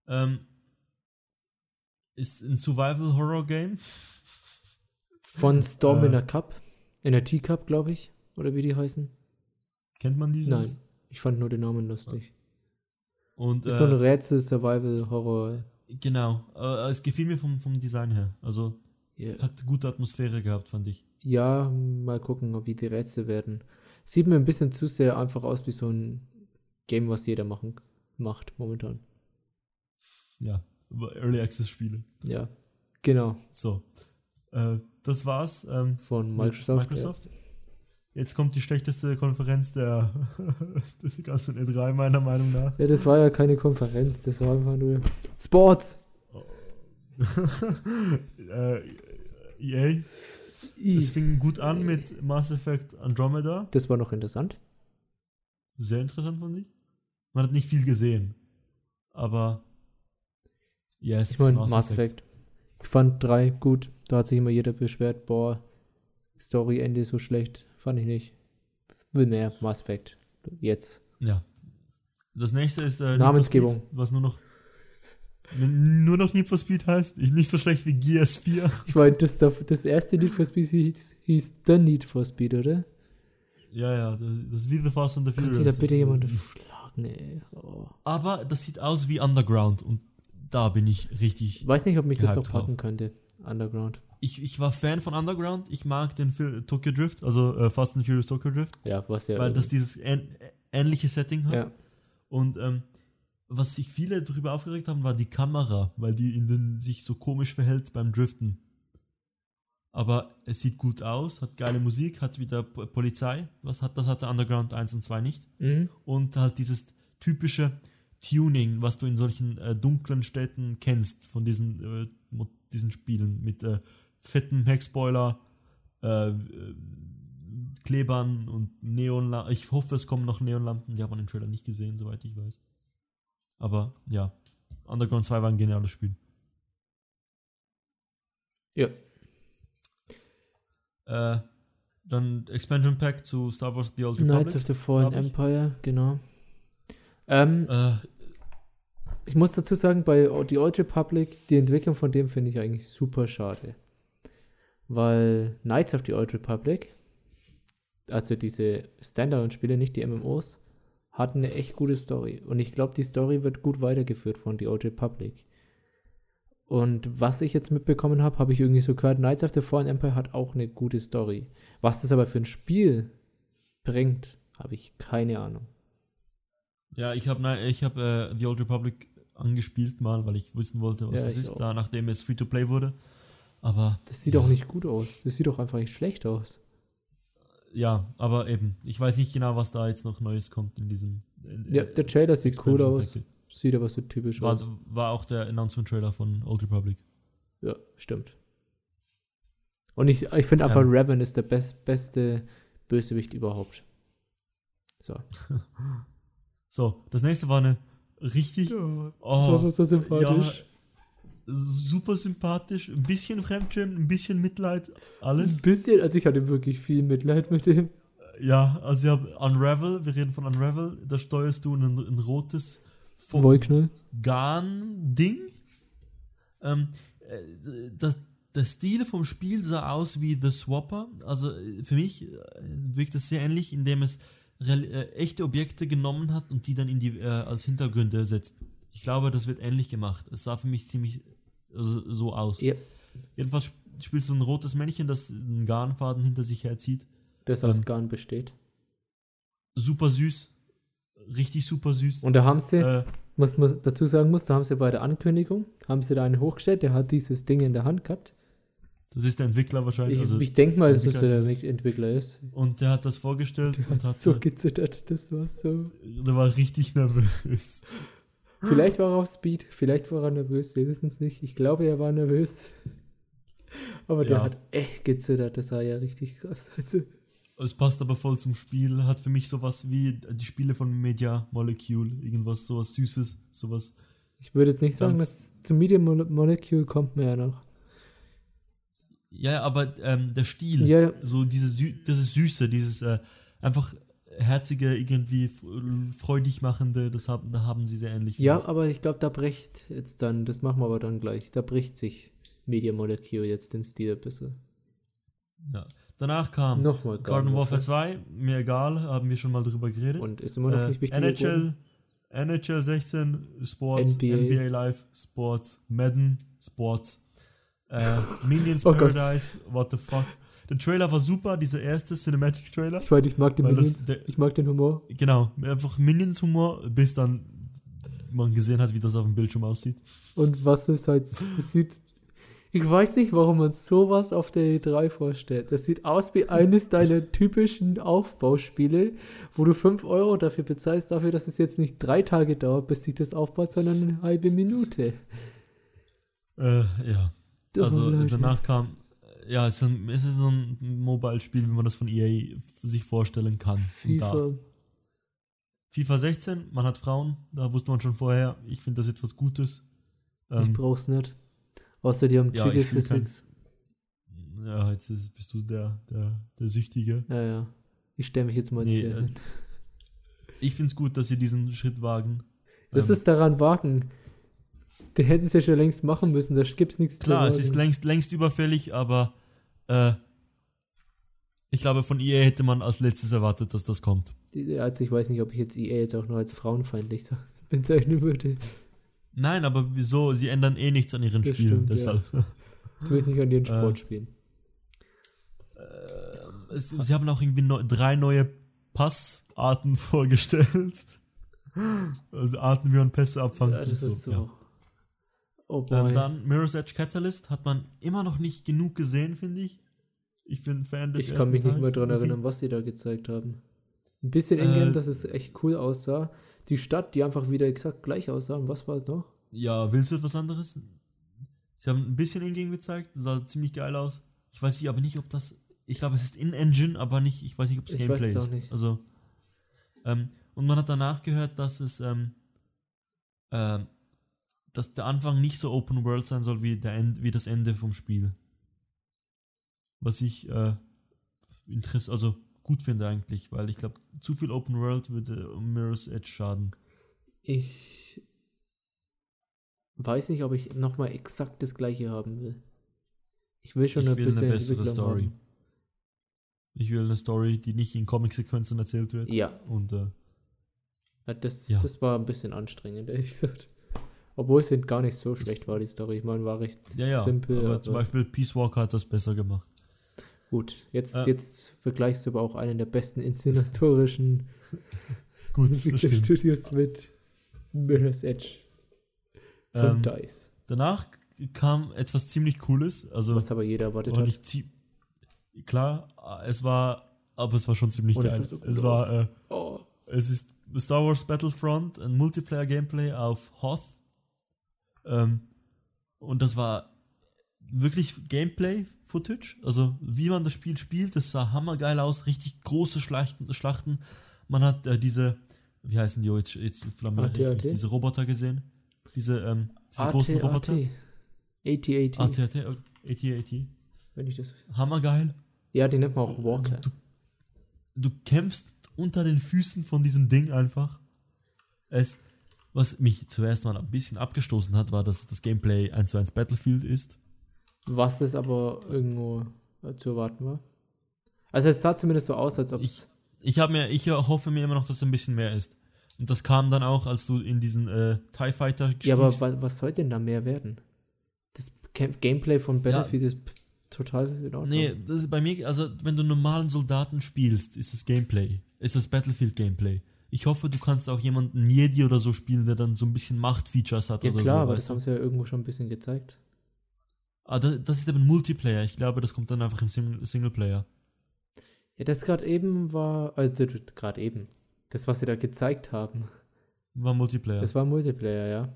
Ähm, ist ein Survival-Horror-Game. Von Storm in Äh. der Cup. In der T-Cup, glaube ich. Oder wie die heißen. Kennt man die? Nein. Ich fand nur den Namen lustig. Und Ist so ein äh, Rätsel, Survival, Horror. Genau, äh, es gefiel mir vom, vom Design her. Also Ja. hat gute Atmosphäre gehabt, fand ich. Ja, mal gucken, wie die Rätsel werden. Sieht mir ein bisschen zu sehr einfach aus wie so ein Game, was jeder machen, macht momentan. Ja, aber Early Access Spiele. Ja, genau. So, äh, das war's. Ähm, Von Microsoft. Microsoft. Jetzt kommt die schlechteste Konferenz der, des ganzen E3 meiner Meinung nach. Ja. das war ja keine Konferenz, das war einfach nur Sport. äh, EA. Es fing gut an mit Mass Effect Andromeda. Das war noch interessant. Sehr interessant fand ich. Man hat nicht viel gesehen. Aber yes, Ich meine, Mass Effect. Ich fand drei gut. Da hat sich immer jeder beschwert, boah, Story-Ende so schlecht. Fand ich nicht. Will mehr Mass Effect. Jetzt. Ja. Das nächste ist äh, Namensgebung. Speed, was nur noch nur noch Need for Speed heißt. Ich, nicht so schlecht wie Gears 4. Ich meine, das, das erste Need for Speed hieß, hieß The Need for Speed, oder? Ja, ja, das ist wie The Fast and the Furious. sich da Das bitte äh, schlagen, ey. Oh. Aber das sieht aus wie Underground und da bin ich richtig. Ich weiß nicht, ob mich das noch drauf. packen könnte. Underground. Ich, ich war Fan von Underground. Ich mag den Fil- Tokyo Drift, also äh, Fast and Furious Tokyo Drift, Ja, was ja. weil das dieses ähn ähnliche Setting hat. ja. Und ähm, was sich viele darüber aufgeregt haben, war die Kamera, weil die in den, sich so komisch verhält beim Driften. Aber es sieht gut aus, hat geile Musik, hat wieder P Polizei, was hat, das hatte Underground 1 und 2 nicht. Mhm. Und halt dieses typische Tuning, was du in solchen äh, dunklen Städten kennst, von diesen, äh, diesen Spielen mit äh, fetten Heckspoiler, äh, Klebern und Neonlampen. Ich hoffe, es kommen noch Neonlampen, die hat man im Trailer nicht gesehen, soweit ich weiß. Aber ja, Underground 2 war ein geniales Spiel. Ja. Äh, dann Expansion Pack zu Star Wars The Old Knights Republic. of the Fallen. Empire, genau. Ähm, Äh, ich muss dazu sagen, bei The Old Republic, die Entwicklung von dem finde ich eigentlich super schade. Weil Knights of the Old Republic, also diese Standalone-Spiele, nicht die MMOs, hatten eine echt gute Story. Und ich glaube, die Story wird gut weitergeführt von The Old Republic. Und was ich jetzt mitbekommen habe, habe ich irgendwie so gehört, Knights of the Fallen Empire hat auch eine gute Story. Was das aber für ein Spiel bringt, habe ich keine Ahnung. Ja, ich habe ich hab, äh, The Old Republic angespielt mal, weil ich wissen wollte, was Ja, ich ist, auch. da nachdem es Free-to-Play wurde. Aber Das sieht Ja. auch nicht gut aus. Das sieht doch einfach nicht schlecht aus. ja, aber eben, ich weiß nicht genau, was da jetzt noch Neues kommt in diesem. In, Ja, der Trailer sieht cool aus. Sieht aber so typisch aus. War, war auch der Announcement-Trailer von Old Republic. Ja, stimmt. Und ich, ich finde einfach, Ja. Raven ist der best, beste Bösewicht überhaupt. So. So, das nächste war eine richtig. Ja, Oh, so sympathisch. Super sympathisch, ein bisschen Fremdschirm, ein bisschen Mitleid, alles. Ein bisschen, also ich hatte wirklich viel Mitleid mit dem. Ja, also ja, Unravel, wir reden von Unravel, da steuerst du ein, ein rotes. Garn-Ding. Ähm, äh, das, der Stil vom Spiel sah aus wie The Swapper. Also äh, für mich äh, wirkt es sehr ähnlich, indem es echte Objekte genommen hat und die dann in die, äh, als Hintergründe setzt. Ich glaube, das wird ähnlich gemacht. Es sah für mich ziemlich so aus. Ja, Jedenfalls sp- spielst du ein rotes Männchen, das einen Garnfaden hinter sich herzieht. das aus Ähm. Garn besteht. Super süß. Richtig super süß. Und da haben sie, äh, was man dazu sagen muss, da haben sie bei der Ankündigung, haben sie da einen hochgestellt, der hat dieses Ding in der Hand gehabt. das ist der Entwickler wahrscheinlich. Ich, also, ich denke mal, dass das der Entwickler ist. und der hat das vorgestellt Der und hat so gezittert, das war so. der war richtig nervös. Vielleicht war er auf Speed, vielleicht war er nervös, wir wissen es nicht. Ich glaube, er war nervös. Aber der Ja. hat echt gezittert, das war ja richtig krass. Also, Es passt aber voll zum Spiel. Hat für mich sowas wie die Spiele von Media Molecule. Irgendwas, sowas Süßes, sowas. ich würde jetzt nicht sagen, dass zum Medium Mole- Molecule kommt mir ja noch. Ja, aber ähm, der Stil, Ja, so diese Sü das Süße, dieses äh, einfach herzige, irgendwie f- freudig machende, das haben, da haben sie sehr ähnlich. ja, finde aber ich glaube, da bricht jetzt dann, das machen wir aber dann gleich, da bricht sich Medium Molecule jetzt den Stil ein bisschen. ja. Danach kam Nochmal Garden Warfare 2, mir egal, haben wir schon mal drüber geredet. Und ist immer noch Äh, nicht wichtig. geworden. NHL, NHL 16, Sports, NBA. NBA, Live, Sports, Madden, Sports, äh, Minions Oh Gott. Paradise, what the fuck. Der Trailer war super, dieser erste Cinematic Trailer. Ich weiß, ich mag den das- Minions, der- ich mag den Humor. Genau, einfach Minions-Humor, bis dann man gesehen hat, wie das auf dem Bildschirm aussieht. Und was ist halt, das sieht, ich weiß nicht, warum man sowas auf der E3 vorstellt. Das sieht aus wie eines deiner typischen Aufbauspiele, wo du 5 Euro dafür bezahlst, dafür, dass es jetzt nicht drei Tage dauert, bis sich das aufbaut, sondern eine halbe Minute. Äh, ja. Also danach kam, ja, es ist, ein, es ist so ein Mobile-Spiel, wie man das von EA sich vorstellen kann. FIFA. FIFA 16, man hat Frauen, da wusste man schon vorher, ich finde das etwas Gutes. Ich Ähm, brauch's nicht. Außer die haben ja, ich spiel kein- Physics. ja, jetzt ist, bist du der, der, der Süchtige. Ja, ja. Ich stelle mich jetzt mal Nee, äh, hin. Ich finde es gut, dass sie diesen Schritt wagen. Das Ähm, ist daran wagen. Den hätten sie ja schon längst machen müssen, da gibt's nichts zu klar, es wagen. ist längst, längst überfällig, aber äh, ich glaube, von EA hätte man als letztes erwartet, dass das kommt. Also ich weiß nicht, ob ich jetzt EA jetzt auch noch als frauenfeindlich bezeichnen würde. Nein, aber wieso? Sie ändern eh nichts an ihren Das Spielen, stimmt, ja. deshalb. Zumindest nicht an ihren Äh. Sportspielen. Äh, es, sie haben auch irgendwie neu, drei neue Passarten vorgestellt. Also Arten, wie man Pässe abfangen Ja, das ist so. ja. Oh boy. Ähm, dann Mirror's Edge Catalyst hat man immer noch nicht genug gesehen, finde ich. Ich bin Fan des ich kann mich nicht mehr irgendwie. erinnern, was sie da gezeigt haben. Ein bisschen Äh, Ingame, dass es echt cool aussah. Die Stadt, die einfach wieder exakt gleich aussah. Und was war es noch? Ja, willst du etwas anderes? Sie haben ein bisschen Ingame gezeigt, das sah ziemlich geil aus. Ich weiß nicht, aber nicht, ob das. Ich glaube, es ist in-Engine, aber nicht, ich weiß nicht, ob es Ich weiß Gameplay es auch ist. nicht. Also. Ähm, und man hat danach gehört, dass es, ähm, ähm, dass der Anfang nicht so Open World sein soll wie, der End, wie das Ende vom Spiel. Was ich äh, interess also gut finde eigentlich, weil ich glaube, zu viel Open World würde Mirror's Edge schaden. Ich weiß nicht, ob ich nochmal exakt das gleiche haben will. Ich will schon Ich ein will eine bisschen bessere Entwicklung Story. haben. Ich will eine Story, die nicht in Comic-Sequenzen erzählt wird. Ja, Und äh, Ja, Das, Ja. das war ein bisschen anstrengend, ehrlich gesagt. Obwohl es gar nicht so schlecht war, die Story. Ich meine, war recht ja, ja. simpel. aber Aber zum Beispiel Peace Walker hat das besser gemacht. gut, jetzt, Äh. jetzt vergleichst du aber auch einen der besten inszenatorischen. Entwicklerstudios mit Mirror's Edge von Ähm, DICE. danach kam etwas ziemlich Cooles. Also, Was aber jeder erwartet war hat. klar, es war, aber es war schon ziemlich Oh, geil. so es war, äh, Oh, es ist Star Wars Battlefront, ein Multiplayer-Gameplay auf Hoth. Ähm, und das war wirklich Gameplay-Footage. Also, wie man das Spiel spielt, das sah hammergeil aus. Richtig große Schlachten. Schlachten. Man hat äh, diese, wie heißen die jetzt, jetzt, jetzt AT-AT? diese Roboter gesehen. Diese, ähm, diese großen AT, Roboter. AT. AT-AT, AT-AT, AT-AT. wenn ich das. Hammergeil. Ja, die nennt man auch Walker. Du, du kämpfst unter den Füßen von diesem Ding einfach. Es, was mich zuerst mal ein bisschen abgestoßen hat, war, dass das Gameplay 1 zu 1 Battlefield ist. Was es aber irgendwo äh, zu erwarten war. Also es sah zumindest so aus, als ob Ich, ich, hab mir, ich hoffe mir immer noch, dass es ein bisschen mehr ist. Und das kam dann auch, als du in diesen äh, TIE Fighter Ja, aber stiegst. was, was soll denn da mehr werden? Das Cam- Gameplay von Battlefield ist p- total in Ordnung. Nee, das ist bei mir, also wenn du normalen Soldaten spielst, ist das Gameplay. Ist das Battlefield-Gameplay. Ich hoffe, du kannst auch jemanden Jedi oder so spielen, der dann so ein bisschen Macht-Features hat ja oder klar, so. aber weißt das du? haben sie ja irgendwo schon ein bisschen gezeigt. Ah, das, das ist eben Multiplayer. Ich glaube, das kommt dann einfach im Sing Singleplayer. Ja, das gerade eben war, also gerade eben, das, was sie da gezeigt haben, War Multiplayer. das war Multiplayer, ja.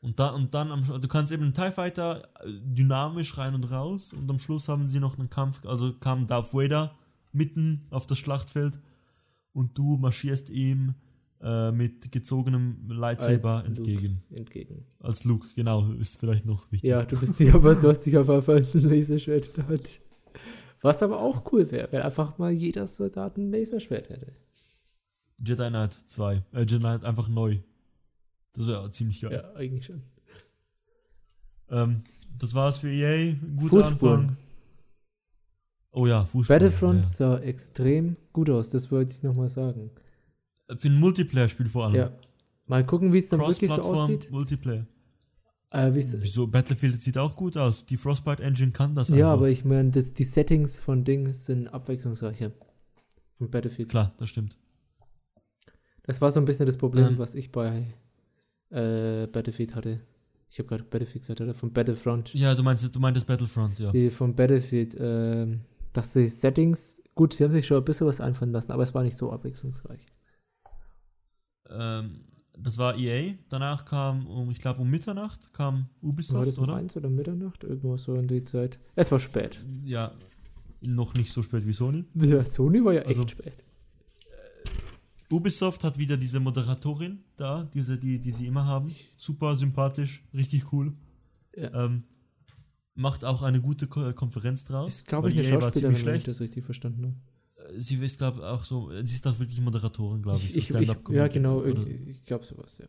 und, da, und dann, am, du kannst eben einen TIE Fighter äh, dynamisch rein und raus und am Schluss haben sie noch einen Kampf, also kam Darth Vader mitten auf das Schlachtfeld und du marschierst ihm äh, mit gezogenem Lightsaber Als Luke. entgegen. Entgegen. Als Luke, genau, ist vielleicht noch wichtig. Ja, du bist dich aber, du hast dich auf einmal ein Laserschwert in der Hand. Was aber auch cool wäre, wenn einfach mal jeder Soldat ein Laserschwert hätte. Jedi Knight 2. Äh, Jedi Knight einfach neu. Das wäre ziemlich geil. Ja, eigentlich schon. Ähm, das war's für EA. Guter Fußball. Anfang. Oh ja, Fußball. Battlefront Ja. sah extrem gut aus, das wollte ich nochmal sagen. Für ein Multiplayer-Spiel vor allem. Ja. Mal gucken, wie es dann wirklich so aussieht. Multiplayer. Äh, wie es- Wieso? Battlefield sieht auch gut aus. Die Frostbite Engine kann das ja, einfach. aber ich meine, die Settings von Dings sind abwechslungsreicher. Von Battlefield. Klar, das stimmt. Das war so ein bisschen das Problem, Ähm. was ich bei äh, Battlefield hatte. Ich habe gerade Battlefield gesagt, oder? Von Battlefront. Ja, du meinst, du meintest Battlefront, ja. Die von Battlefield, ähm, dass die Settings, gut, die haben sich schon ein bisschen was einfallen lassen, aber es war nicht so abwechslungsreich. Ähm, das war EA. Danach kam, um, ich glaube, um Mitternacht kam War Ubisoft, das um oder? eins oder Mitternacht? Irgendwo so in die Zeit. Es war spät. Ja, noch nicht so spät wie Sony. Ja, Sony war ja echt Also- spät. Ubisoft hat wieder diese Moderatorin da, diese, die, die sie immer haben. Super sympathisch, richtig cool. Ja. Ähm, macht auch eine gute Ko Konferenz draus. Ist, glaube ich, eine EA war Schauspielerin, ziemlich wenn ich schlecht. das richtig verstanden habe. Äh, Sie ist, glaube ich, auch so, sie ist auch wirklich Moderatorin, glaube ich. Ich, so ich, ich, ja, genau, oder- ich glaube sowas, ja.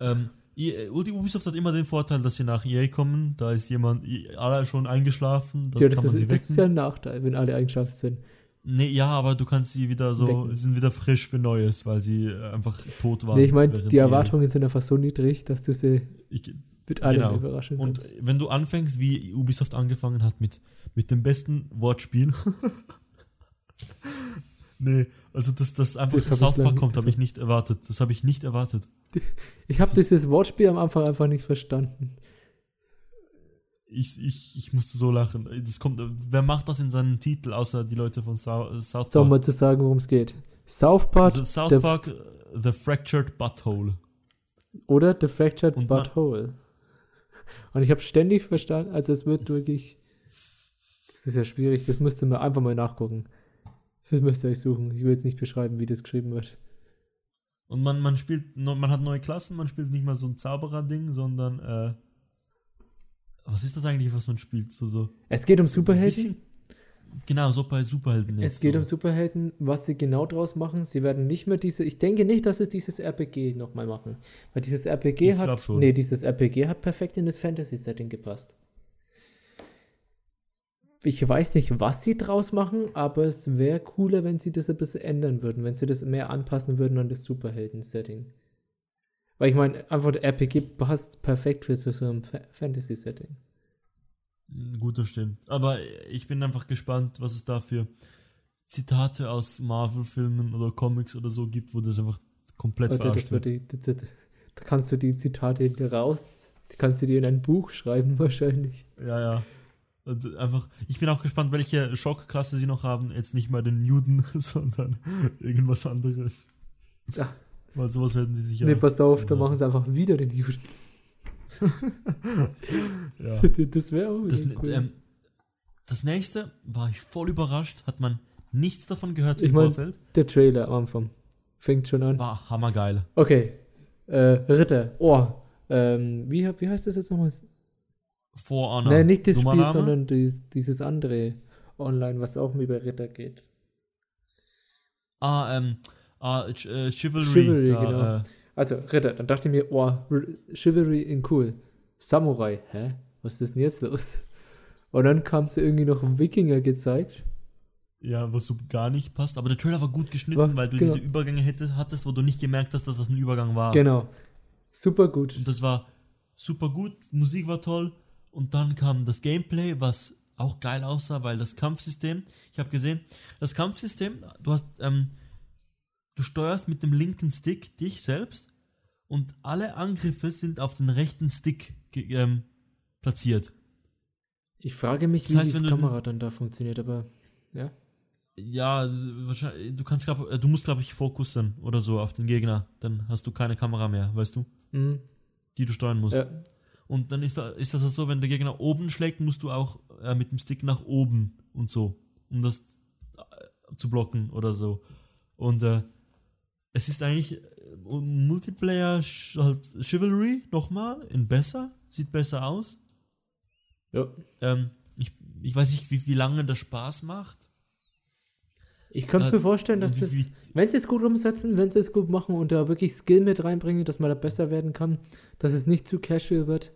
Ähm, die Ubisoft hat immer den Vorteil, dass sie nach EA kommen. Da ist jemand, i- alle schon eingeschlafen, da ja kann das, man ist, sie das wecken. ist ja ein Nachteil, wenn alle Eigenschaften sind. nee, ja, aber du kannst sie wieder so, Wecken. sie sind wieder frisch für Neues, weil sie äh, einfach tot waren. Nee, ich meine, die EA Erwartungen sind einfach so niedrig, dass du sie Ich, mit allem Genau. überraschen Und kannst. wenn du anfängst, wie Ubisoft angefangen hat, mit, mit dem besten Wortspiel. nee, also dass das einfach Das South Park kommt, habe ich nicht erwartet. Das habe ich nicht erwartet. Ich habe dieses Wortspiel am Anfang einfach nicht verstanden. Ich, ich, ich musste so lachen. Das kommt, wer macht das in seinen Titel, außer die Leute von South, South So, um Park? mal zu sagen, worum es geht. South Park Also South Park, äh, The Fractured Butthole. oder The Fractured Butthole. Und ich habe ständig verstanden, also es wird wirklich. Das ist ja schwierig, das müsst ihr mir einfach mal nachgucken. Das müsst ihr euch suchen. Ich will jetzt nicht beschreiben, wie das geschrieben wird. Und man, man spielt, man hat neue Klassen, man spielt nicht mal so ein Zauberer-Ding, sondern, äh, was ist das eigentlich, was man spielt? So, so. Es geht um so Superhelden. Genau, so bei Superhelden. Es geht so. um Superhelden, was sie genau draus machen. Sie werden nicht mehr diese, ich denke nicht, dass sie dieses RPG nochmal machen. Weil dieses RPG Ich hat, nee, dieses RPG hat perfekt in das Fantasy-Setting gepasst. Ich weiß nicht, was sie draus machen, aber es wäre cooler, wenn sie das ein bisschen ändern würden, wenn sie das mehr anpassen würden an das Superhelden-Setting. Weil ich meine, einfach der RPG passt perfekt für so ein Fa- Fantasy-Setting. Gut, das stimmt. Aber ich bin einfach gespannt, was es da für Zitate aus Marvel-Filmen oder Comics oder so gibt, wo das einfach komplett Also verarscht das wird die, da, da, da kannst du die Zitate raus, die kannst du dir in ein Buch schreiben wahrscheinlich. Ja, ja. Und einfach, ich bin auch gespannt, welche Schockklasse sie noch haben. Jetzt nicht mal den Newton, sondern irgendwas anderes. Ja. Weil sowas werden sie sicher. nee, pass auf, da Ja. machen sie einfach wieder den Juden. ja. das wäre auch Das, cool. ähm, das nächste war ich voll überrascht, hat man nichts davon gehört Ich im mein- Vorfeld. Der Trailer am Anfang fängt schon an. War hammergeil. Okay, äh, Ritter, oh, ähm, wie, wie heißt das jetzt nochmal? For Honor. Nein, nicht das Spiel, Nummer sondern dies, dieses andere online, was auch über Ritter geht. Ah, ähm, ah, Ch äh, Chivalry. Chivalry, da, genau. Äh, Also, Ritter, dann dachte ich mir, oh, Chivalry in cool. Samurai, hä? Was ist denn jetzt los? Und dann kam so irgendwie noch ein Wikinger gezeigt. ja, was so gar nicht passt. Aber der Trailer war gut geschnitten, War- weil du genau. diese Übergänge hättest, hattest, wo du nicht gemerkt hast, dass das ein Übergang war. Genau. Super gut. Und das war super gut, Musik war toll. Und dann kam das Gameplay, was auch geil aussah, weil das Kampfsystem, ich habe gesehen, das Kampfsystem, du hast, ähm, du steuerst mit dem linken Stick dich selbst und alle Angriffe sind auf den rechten Stick ähm, platziert. Ich frage mich, Das wie heißt, die Kamera dann da funktioniert, aber ja. Ja, wahrscheinlich, du kannst, glaub, äh, du musst, glaube ich, fokussen oder so auf den Gegner. Dann hast du keine Kamera mehr, weißt du, Mhm. die du steuern musst. ja. Und dann ist, da, ist das so, wenn der Gegner oben schlägt, musst du auch äh, mit dem Stick nach oben und so, um das äh, zu blocken oder so. Und äh, es ist eigentlich äh, Multiplayer halt Chivalry nochmal in besser, sieht besser aus. ja. Ähm, ich, ich weiß nicht, wie, wie lange das Spaß macht. Ich könnte Äh, mir vorstellen, dass das, wenn sie es gut umsetzen, wenn sie es gut machen und da wirklich Skill mit reinbringen, dass man da besser werden kann, dass es nicht zu casual wird,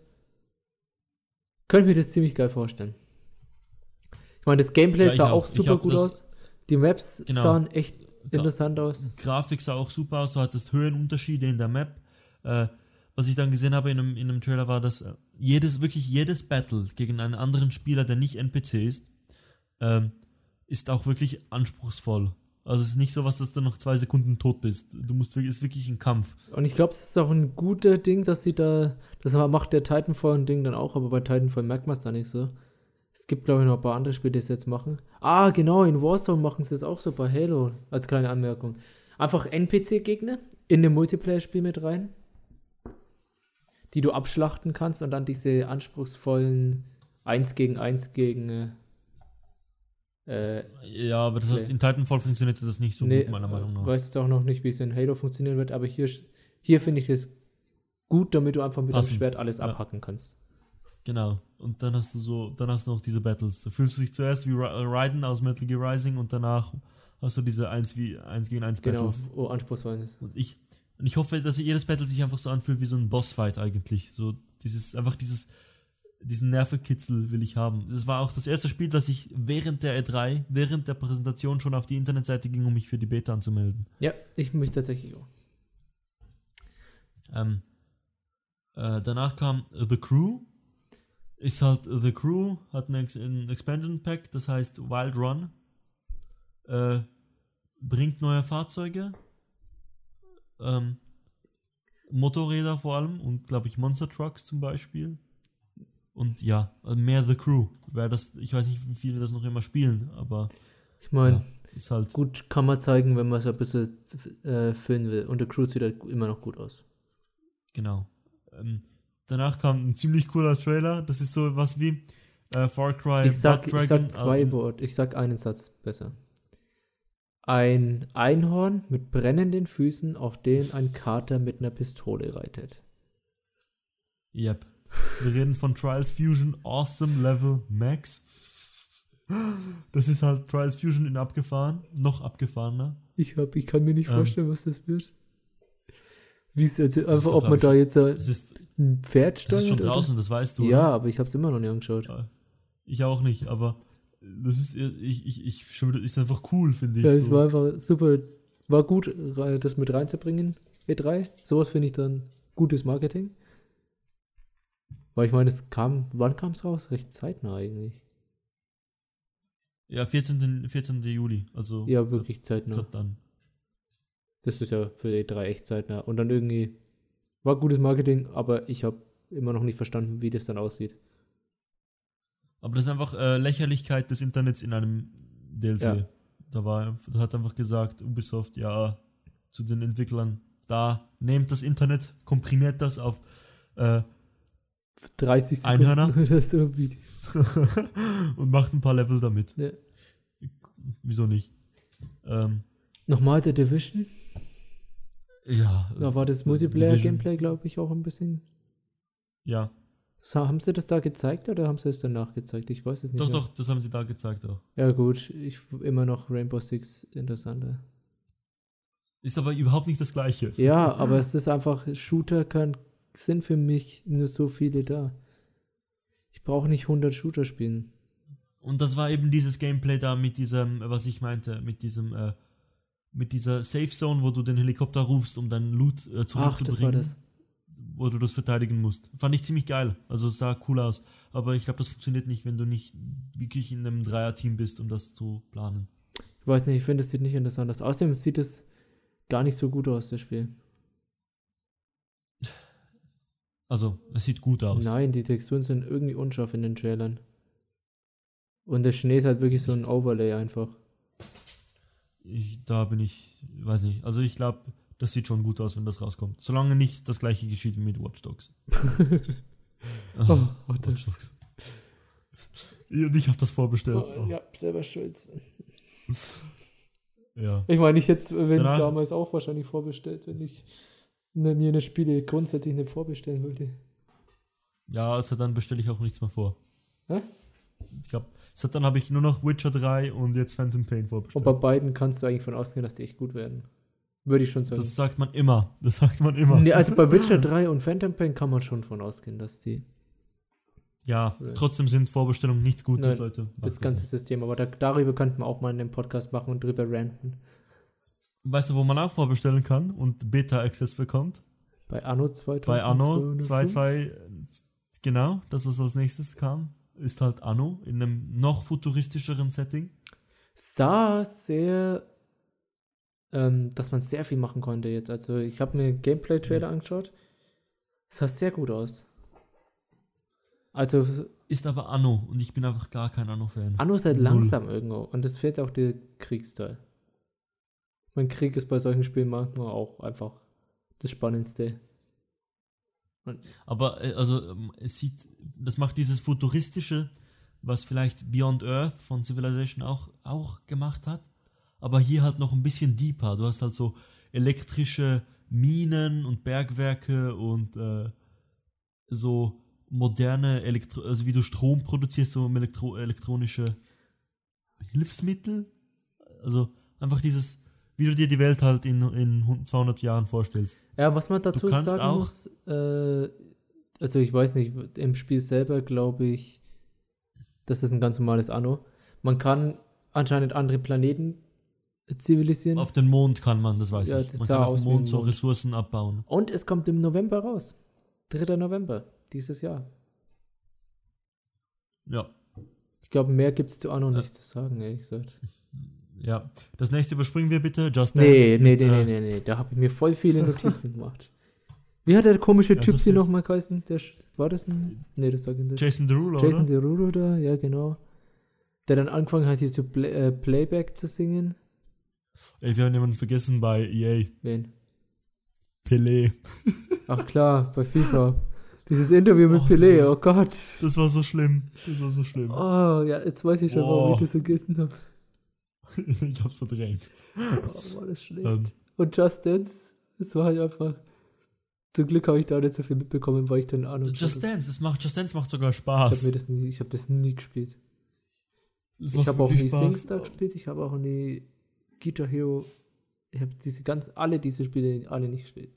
könnte mir das ziemlich geil vorstellen. Ich meine, das Gameplay Ja, sah auch. auch super hab gut aus. Die Maps Genau. sahen echt interessant aus. Grafik sah auch super aus, du hattest Höhenunterschiede in der Map. Äh, was ich dann gesehen habe in einem, in einem Trailer war, dass äh, jedes, wirklich jedes Battle gegen einen anderen Spieler, der nicht NPC ist, ähm, ist auch wirklich anspruchsvoll. Also es ist nicht so was, dass du nach zwei Sekunden tot bist. Du musst wirklich, es ist wirklich ein Kampf. Und ich glaube, es ist auch ein guter Ding, dass sie da, das macht der Titanfall ein Ding dann auch, aber bei Titanfall merkt man es da nicht so. Es gibt, glaube ich, noch ein paar andere Spiele, die es jetzt machen. Ah, genau, in Warzone machen sie es auch so bei Halo, als kleine Anmerkung. Einfach NPC-Gegner in dem Multiplayer-Spiel mit rein, die du abschlachten kannst und dann diese anspruchsvollen 1 gegen 1 gegen äh, äh, Ja, aber das heißt, Nee. in Titanfall funktionierte das nicht so nee, gut, meiner Meinung nach. weiß jetzt auch noch nicht, wie es in Halo funktionieren wird, aber hier, hier finde ich es gut, damit du einfach mit Passend, dem Schwert alles ja. abhacken kannst. Genau. Und dann hast du so, dann hast du noch diese Battles. Da fühlst du dich zuerst wie Ra- Raiden aus Metal Gear Rising und danach hast du diese 1 wie 1 gegen 1 Genau, Battles. oh, anspruchsvoll ist. Und ich, und ich hoffe, dass jedes Battle sich einfach so anfühlt wie so ein Bossfight eigentlich. So dieses, einfach dieses, diesen Nervenkitzel will ich haben. Das war auch das erste Spiel, das ich während der E3, während der Präsentation schon auf die Internetseite ging, um mich für die Beta anzumelden. Ja, ich mich tatsächlich auch. Ähm, äh, danach kam The Crew. Ist halt The Crew, hat ein, Ex ein Expansion Pack, das heißt Wild Run. Äh, bringt neue Fahrzeuge. Ähm, Motorräder vor allem und glaube ich Monster Trucks zum Beispiel. Und ja, äh, mehr The Crew. Wer das, ich weiß nicht, wie viele das noch immer spielen, aber Ich meine, Ja. ist halt. gut kann man zeigen, wenn man es ein bisschen äh, füllen will. Und der Crew sieht halt immer noch gut aus. Genau. Ähm, danach kam ein ziemlich cooler Trailer. Das ist so was wie äh, Far Cry Ich sag, Blood ich Dragon, sag zwei ähm, Worte, ich sag einen Satz besser. Ein Einhorn mit brennenden Füßen, auf den ein Kater mit einer Pistole reitet. Yep. Wir reden von Trials Fusion Awesome Level Max. Das ist halt Trials Fusion in abgefahren, noch abgefahrener. Ich, hab, ich kann mir nicht Ähm. vorstellen, was das wird. Wie es jetzt, ist einfach, ob man da jetzt äh, Es ist, ein Pferd es steuert. ist schon oder? draußen, das weißt du. Ja, oder? aber ich habe es immer noch nicht angeschaut. Ich auch nicht, aber das ist, ich, ich, ich, schon wieder- ist einfach cool, finde ich. Ja, es so. war einfach super, war gut, das mit reinzubringen, E3. Sowas finde ich dann gutes Marketing. Weil ich meine, es kam, wann kam es raus? Recht zeitnah eigentlich. ja, 14. 14. Juli, also Ja, wirklich zeitnah. dann. Das ist ja für E3 echt zeitnah. Und dann irgendwie, war gutes Marketing, aber ich habe immer noch nicht verstanden, wie das dann aussieht. Aber das ist einfach äh, Lächerlichkeit des Internets in einem DLC. Ja. Da war, da hat einfach gesagt, Ubisoft, ja, zu den Entwicklern, da nehmt das Internet, komprimiert das auf äh, 30 Sekunden Einhörner? oder so. Und macht ein paar Level damit. Ja. Wieso nicht? Ähm, Nochmal der Division. Ja. Da war das. Multiplayer-Gameplay, glaube ich, auch ein bisschen. Ja. So, haben sie das da gezeigt oder haben sie es danach gezeigt? Ich weiß es nicht. Doch, mehr. doch, das haben sie da gezeigt auch. Ja, gut, ich immer noch Rainbow Six interessanter. Ist aber überhaupt nicht das gleiche. Ja, aber es ist einfach, Shooter kann, sind für mich nur so viele da. Ich brauche nicht 100 Shooter spielen. Und das war eben dieses Gameplay da mit diesem, was ich meinte, mit diesem, äh, mit dieser Safe Zone, wo du den Helikopter rufst, um deinen Loot äh, zurückzubringen. das das. Wo du das verteidigen musst. Fand ich ziemlich geil. Also es sah cool aus. Aber ich glaube, das funktioniert nicht, wenn du nicht wirklich in einem Dreier-Team bist, um das zu planen. Ich weiß nicht, ich finde, es sieht nicht interessant aus. Außerdem sieht es gar nicht so gut aus, das Spiel. Also, es sieht gut aus. Nein, die Texturen sind irgendwie unscharf in den Trailern. Und der Schnee ist halt wirklich so ein Overlay einfach. Ich, da bin ich, weiß nicht. Also ich glaube, das sieht schon gut aus, wenn das rauskommt. Solange nicht das gleiche geschieht wie mit Watch Dogs. Oh, oh, Watch. Dogs. Und ich habe das vorbestellt. Oh, ja, selber schuld. ja. Ich meine, ich hätte wenn Danach- damals auch wahrscheinlich vorbestellt, wenn ich ne, mir eine Spiele grundsätzlich nicht vorbestellen würde. Ja, also dann bestelle ich auch nichts mehr vor. Hä? Ich glaube, so dann habe ich nur noch Witcher 3 und jetzt Phantom Pain Und vorbestellt. bei beiden kannst du eigentlich von ausgehen, dass die echt gut werden. Würde ich schon sagen. Das sagt man immer. Das sagt man immer. Nee, also bei Witcher 3 und Phantom Pain kann man schon von ausgehen, dass die ja, Ja. trotzdem sind Vorbestellungen nichts Gutes, Nein, Leute. das Macht ganze nicht. System, aber da, darüber könnten wir auch mal einen Podcast machen und drüber ranten. Weißt du, wo man auch vorbestellen kann und Beta-Access bekommt? Bei Anno 2000. Bei Anno 2.2, genau, das, was als nächstes kam, ist halt Anno in einem noch futuristischeren Setting. sah sehr, ähm, dass man sehr viel machen konnte jetzt. Also ich habe mir Gameplay-Trailer angeschaut. Es sah sehr gut aus. Also Ist aber Anno und ich bin einfach gar kein Anno-Fan. Anno ist halt Null. langsam irgendwo und es fehlt auch der Kriegsteil. Mein Krieg ist bei solchen Spielen manchmal auch einfach das Spannendste. Aber äh, also ähm, es sieht, das macht dieses futuristische, was vielleicht Beyond Earth von Civilization auch, auch gemacht hat. Aber hier halt noch ein bisschen deeper. Du hast halt so elektrische Minen und Bergwerke und äh, so moderne Elektro also wie du Strom produzierst, so elektro elektronische Hilfsmittel. Also einfach dieses, wie du dir die Welt halt in, in 200 Jahren vorstellst. Ja, was man dazu sagen auch- muss, äh, also ich weiß nicht, im Spiel selber glaube ich, das ist ein ganz normales Anno. Man kann anscheinend andere Planeten zivilisieren. Auf den Mond kann man, das weiß Ja, ich. das Man kann auf dem Mond ein so Mond. Ressourcen abbauen. Und es kommt im November raus. 3. November dieses Jahr. Ja. Ich glaube, mehr gibt es zu Anno Ja. nicht zu sagen, ehrlich gesagt. Ja. Das nächste überspringen wir bitte. Just Dance. Nee, nee, mit, nee, nee, äh, nee, nee. Da habe ich mir voll viele Notizen gemacht. Wie hat der komische Typ ist- nochmal geheißen? Der, war das ein. Nee, das war der. Jason Derulo, Jason oder? Derulo da, ja, genau. Der dann angefangen hat, hier zu Play, äh, Playback zu singen. Ey, wir haben jemanden vergessen bei EA. Wen? Pelé. Ach klar, bei FIFA. Dieses Interview mit Oh, Pelé, oh Gott. Das war so schlimm. Das war so schlimm. Oh, ja, jetzt weiß ich schon, warum Oh. ich das vergessen habe. ich hab's verdrängt. Oh, war das schlecht. Ähm, Und Just Dance, das war halt einfach. Zum Glück habe ich da nicht so viel mitbekommen, weil ich dann Ahnung Just Dance, das macht, Just Dance macht sogar Ich Spaß. habe mir das nie, ich habe das nie gespielt. Das Ich habe auch nie Spaß. SingStar gespielt, ich habe auch nie Guitar Hero. Ich habe diese ganz, alle diese Spiele alle nicht gespielt.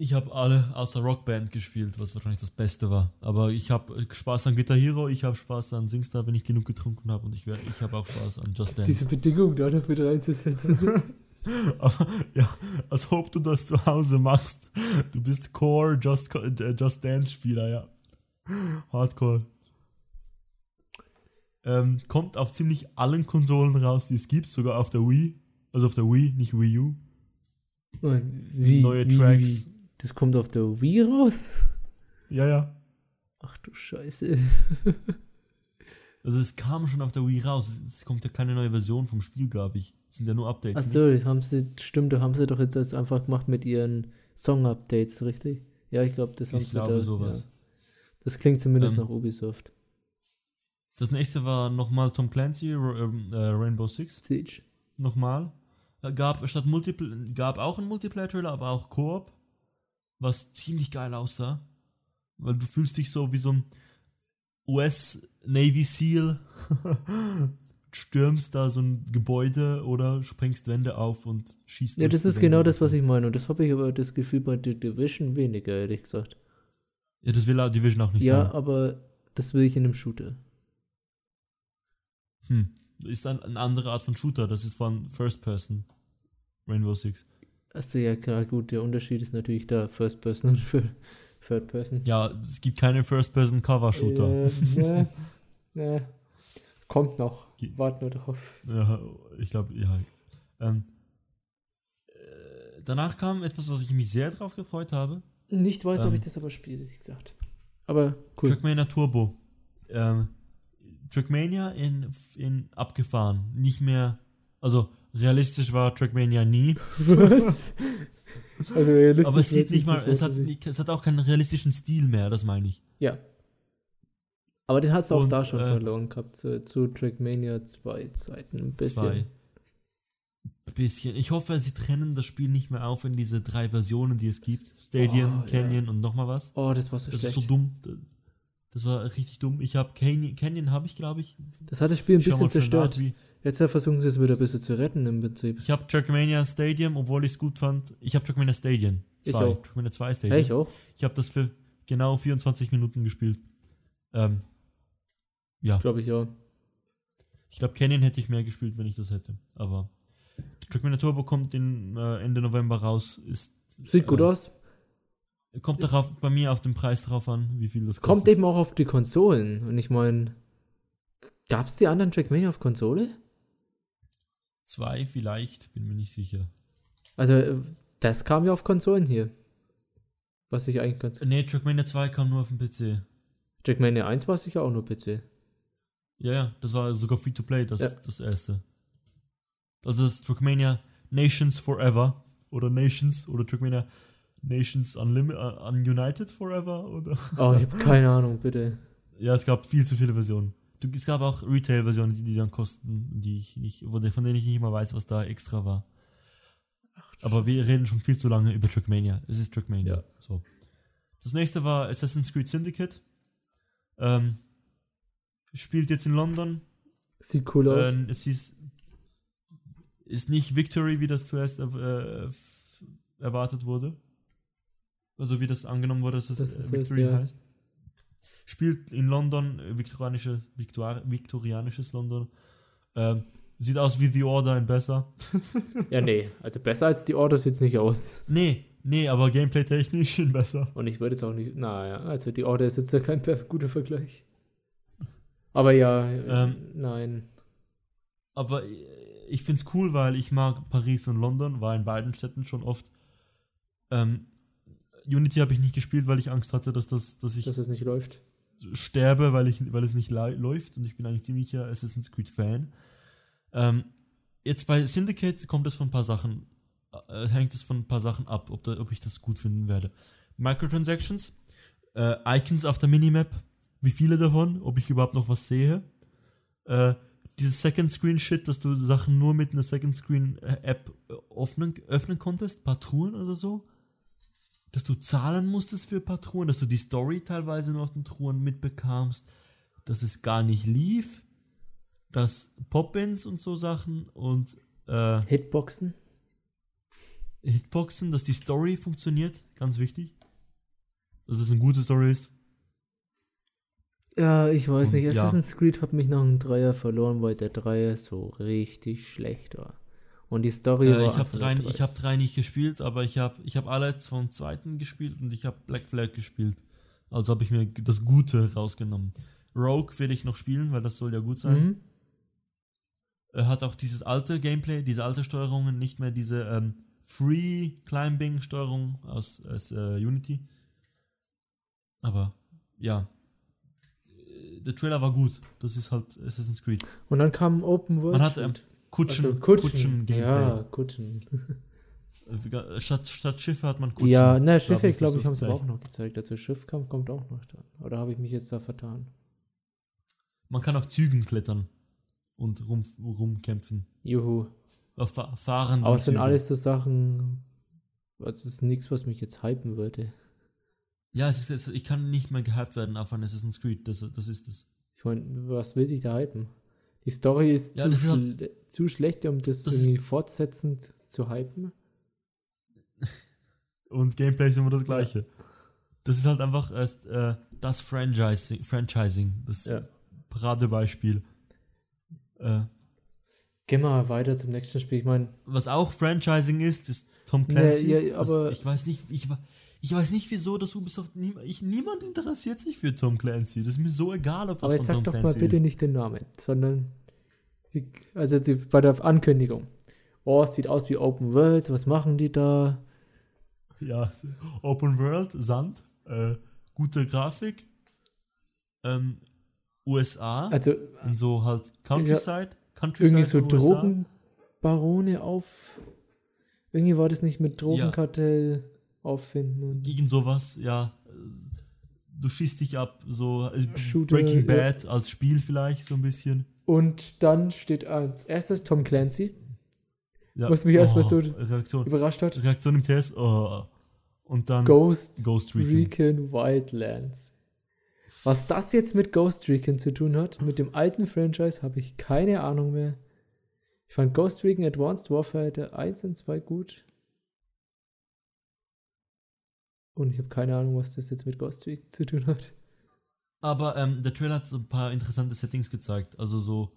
Ich habe alle außer Rockband gespielt, was wahrscheinlich das Beste war. Aber ich habe Spaß an Guitar Hero, ich habe Spaß an Singstar, wenn ich genug getrunken habe. Und ich, ich habe auch Spaß an Just Dance. Diese Bedingung da noch mit reinzusetzen. Aber, ja, als ob du das zu Hause machst. Du bist Core Just, äh, Just Dance Spieler, ja. Hardcore. Ähm, kommt auf ziemlich allen Konsolen raus, die es gibt, sogar auf der Wii. Also auf der Wii, nicht Wii U. wie, Neue wie, Tracks. Wie? Das kommt auf der Wii raus? Ja, ja. Ach du Scheiße. Also es kam schon auf der Wii raus. Es, kommt ja keine neue Version vom Spiel, glaube ich. Es sind ja nur Updates. nicht? Achso, haben sie, stimmt, da haben sie doch jetzt das einfach gemacht mit ihren Song-Updates, richtig? Ja, ich glaube, das haben Ich sie glaube da. sowas. Ja. Das klingt zumindest Ähm, nach Ubisoft. Das nächste war nochmal Tom Clancy, ähm, äh, Rainbow Six. Siege. Nochmal. Äh, Gab statt Multipl gab auch einen Multiplayer-Trailer, aber auch Koop, was ziemlich geil aussah. Weil du fühlst dich so wie so ein US Navy SEAL. Stürmst da so ein Gebäude oder sprengst Wände auf und schießt. Ja, das ist Wände genau das, was ich meine. Und das habe ich aber das Gefühl bei The Division weniger, ehrlich gesagt. Ja, das will auch Division auch nicht ja, sein. aber das will ich in einem Shooter. Hm. Ist ein, eine andere Art von Shooter. Das ist von First Person. Rainbow Six. Achso, ja, klar, gut. Der Unterschied ist natürlich da First Person und für Third Person. Ja, es gibt keine First Person Cover Shooter. Äh, ne, ne. Kommt noch. Wart nur drauf. Ja, ich glaube, ja. Ähm, äh, danach kam etwas, was ich mich sehr drauf gefreut habe. Nicht weiß, ob Ähm. ich das aber spiele, ehrlich gesagt. Aber cool. Trackmania Turbo. Ähm, Trackmania in, in abgefahren. Nicht mehr, also realistisch war Trackmania nie. Was? Also realistisch aber es sieht nicht mal, das es hat, nicht. es hat auch keinen realistischen Stil mehr, das meine ich. Ja. Aber den hat es auch Und, da schon äh, verloren gehabt, zu, zu Trackmania 2 Zeiten ein bisschen. Zwei. Bisschen. Ich hoffe, sie trennen das Spiel nicht mehr auf in diese drei Versionen, die es gibt. Stadium, Oh. Canyon und nochmal was. Oh, das war so Das schlecht. ist so dumm. Das war richtig dumm. Ich habe Canyon, Canyon habe ich, glaube ich. das hat das Spiel ein bisschen zerstört. wie- Jetzt versuchen sie es wieder ein bisschen zu retten im Prinzip. Ich habe Trackmania Stadium, obwohl ich es gut fand. Ich habe Trackmania Stadium. Ich Zwei. auch. Trackmania 2 Ja, Stadium. ich auch. Ich habe das für genau 24 Minuten gespielt. Ähm, ja, Glaube ich auch. ich glaube, Canyon hätte ich mehr gespielt, wenn ich das hätte. Aber Trackmania Turbo kommt in, äh, Ende November raus. Ist, Sieht gut äh, aus. Kommt darauf, bei mir auf den Preis drauf an, wie viel das Kommt kostet. eben auch auf die Konsolen. Und ich meine, gab es die anderen Trackmania auf Konsole? Zwei vielleicht, bin mir nicht sicher. Also, äh, das kam ja auf Konsolen hier. Was ich eigentlich ganz. Nee, Trackmania 2 kam nur auf dem PC. Trackmania 1 war sicher auch nur PC. Ja, ja, das war sogar Free-to-Play, das, Ja. das erste. Also das Trackmania Nations Forever oder Nations oder Trackmania Nations Unlimited, uh, Ununited Forever oder Oh, ich habe keine Ahnung, bitte. ja, es gab viel zu viele Versionen. Du, es gab auch Retail-Versionen, die, die dann kosten, die ich nicht, wo- von denen ich nicht mal weiß, was da extra war. Aber wir reden schon viel zu lange über Trackmania. Es ist Trackmania. Ja. So. Das nächste war Assassin's Creed Syndicate. Ähm, spielt jetzt in London. Sieht cool aus. Ähm, es ist, ist nicht Victory, wie das zuerst äh, erwartet wurde. Also wie das angenommen wurde, dass das, Das ist äh, es, Victory ja. heißt. Spielt in London, äh, viktorianische, Viktor, viktorianisches London. Ähm, sieht aus wie The Order in besser. ja, nee. Also besser als die Order sieht's nicht aus. Nee, nee, aber gameplay-technisch in besser. Und ich würde jetzt auch nicht. Naja, also die Order ist jetzt ja kein guter Vergleich. Aber ja, äh, Ähm, nein. Aber äh, ich finde es cool, weil ich mag Paris und London, war in beiden Städten schon oft. Ähm, Unity habe ich nicht gespielt, weil ich Angst hatte, dass, das, dass ich Dass es nicht läuft. Sterbe, weil, ich, weil es nicht läuft und ich bin eigentlich ziemlicher Assassin's Creed Fan. Ähm, jetzt bei Syndicate kommt es von ein paar Sachen, äh, hängt es von ein paar Sachen ab, ob, da, ob ich das gut finden werde. Microtransactions, äh, Icons auf der Minimap, wie viele davon, ob ich überhaupt noch was sehe. Äh, dieses Second Screen Shit, dass du Sachen nur mit einer Second Screen äh, App äh, öffnen, öffnen konntest, paar Truhen oder so dass du zahlen musstest für ein paar Truhen, dass du die Story teilweise nur auf den Truhen mitbekamst, dass es gar nicht lief, dass Pop-Ins und so Sachen und äh, Hitboxen? Hitboxen, dass die Story funktioniert, ganz wichtig. Dass es eine gute Story ist. Ja, ich weiß Und nicht. ja. Assassin's Creed hat mich nach einem Dreier verloren, weil der Dreier so richtig schlecht war. Und die Story Äh, war. ich habe drei, ich hab drei nicht gespielt, aber ich habe ich hab alle jetzt vom zweiten gespielt und ich habe Black Flag gespielt. Also habe ich mir das Gute rausgenommen. Rogue will ich noch spielen, weil das soll ja gut sein. Mhm. Er hat auch dieses alte Gameplay, diese alte Steuerungen, nicht mehr diese ähm, Free Climbing Steuerung aus, aus äh, Unity. Aber ja, Äh, der Trailer war gut. Das ist halt Assassin's Creed. Und dann kam Open World. Man hat ähm. Kutschen, Also Kutschen, Gameplay. Ja, Kutschen. Äh, Statt, statt Schiffe hat man Kutschen. ja, ne, Glaub Schiffe, ich, ich glaube, ich habe es aber auch noch gezeigt. Also Schiffkampf kommt auch noch dann. Oder habe ich mich jetzt da vertan? Man kann auf Zügen klettern und rum, rumkämpfen. Juhu. Auf fa fahrenden Aber es sind alles so Sachen. Also es ist nichts, was mich jetzt hypen würde. Ja, es ist, es, ich kann nicht mehr gehypt werden auf ein Assassin's Creed. Das, das ist das. Ich meine, was will sich da hypen? Die Story ist, Ja, zu, das ist halt- schle zu schlecht, um das, Das irgendwie fortsetzend zu hypen. Und Gameplay ist immer das gleiche. Das ist halt einfach erst äh, das Franchising, Franchising. Das Ja. Paradebeispiel. Äh, Gehen wir mal weiter zum nächsten Spiel. Ich meine, was auch Franchising ist, ist Tom Clancy. Nee, ja, das, aber- ich weiß nicht, ich, wa- ich weiß nicht, wieso das Ubisoft nie, ich, niemand interessiert sich für Tom Clancy. Das ist mir so egal, ob das aber von sag Tom doch Clancy mal bitte ist. nicht den Namen, sondern also die, bei der Ankündigung. Oh, es sieht aus wie Open World, was machen die da? Ja, Open World, Sand, äh, gute Grafik, ähm, USA Also und so halt Countryside, Countryside irgendwie so. Drogenbarone auf. Irgendwie war das nicht mit Drogenkartell auffinden und Irgend sowas, ja. Du schießt dich ab, so äh, Shooter, Breaking ja. Bad als Spiel vielleicht so ein bisschen. Und dann steht als erstes Tom Clancy, Ja. Was mich erstmal so Reaktion, überrascht hat. Reaktion im TS, oh. Und dann Ghost Ghost Recon. Recon Wildlands. Was das jetzt mit Ghost Recon zu tun hat, mit dem alten Franchise, habe ich keine Ahnung mehr. Ich fand Ghost Recon Advanced Warfare der 1 und 2 gut. Und ich habe keine Ahnung, was das jetzt mit Ghost Recon zu tun hat. Aber ähm, der Trailer hat so ein paar interessante Settings gezeigt. Also so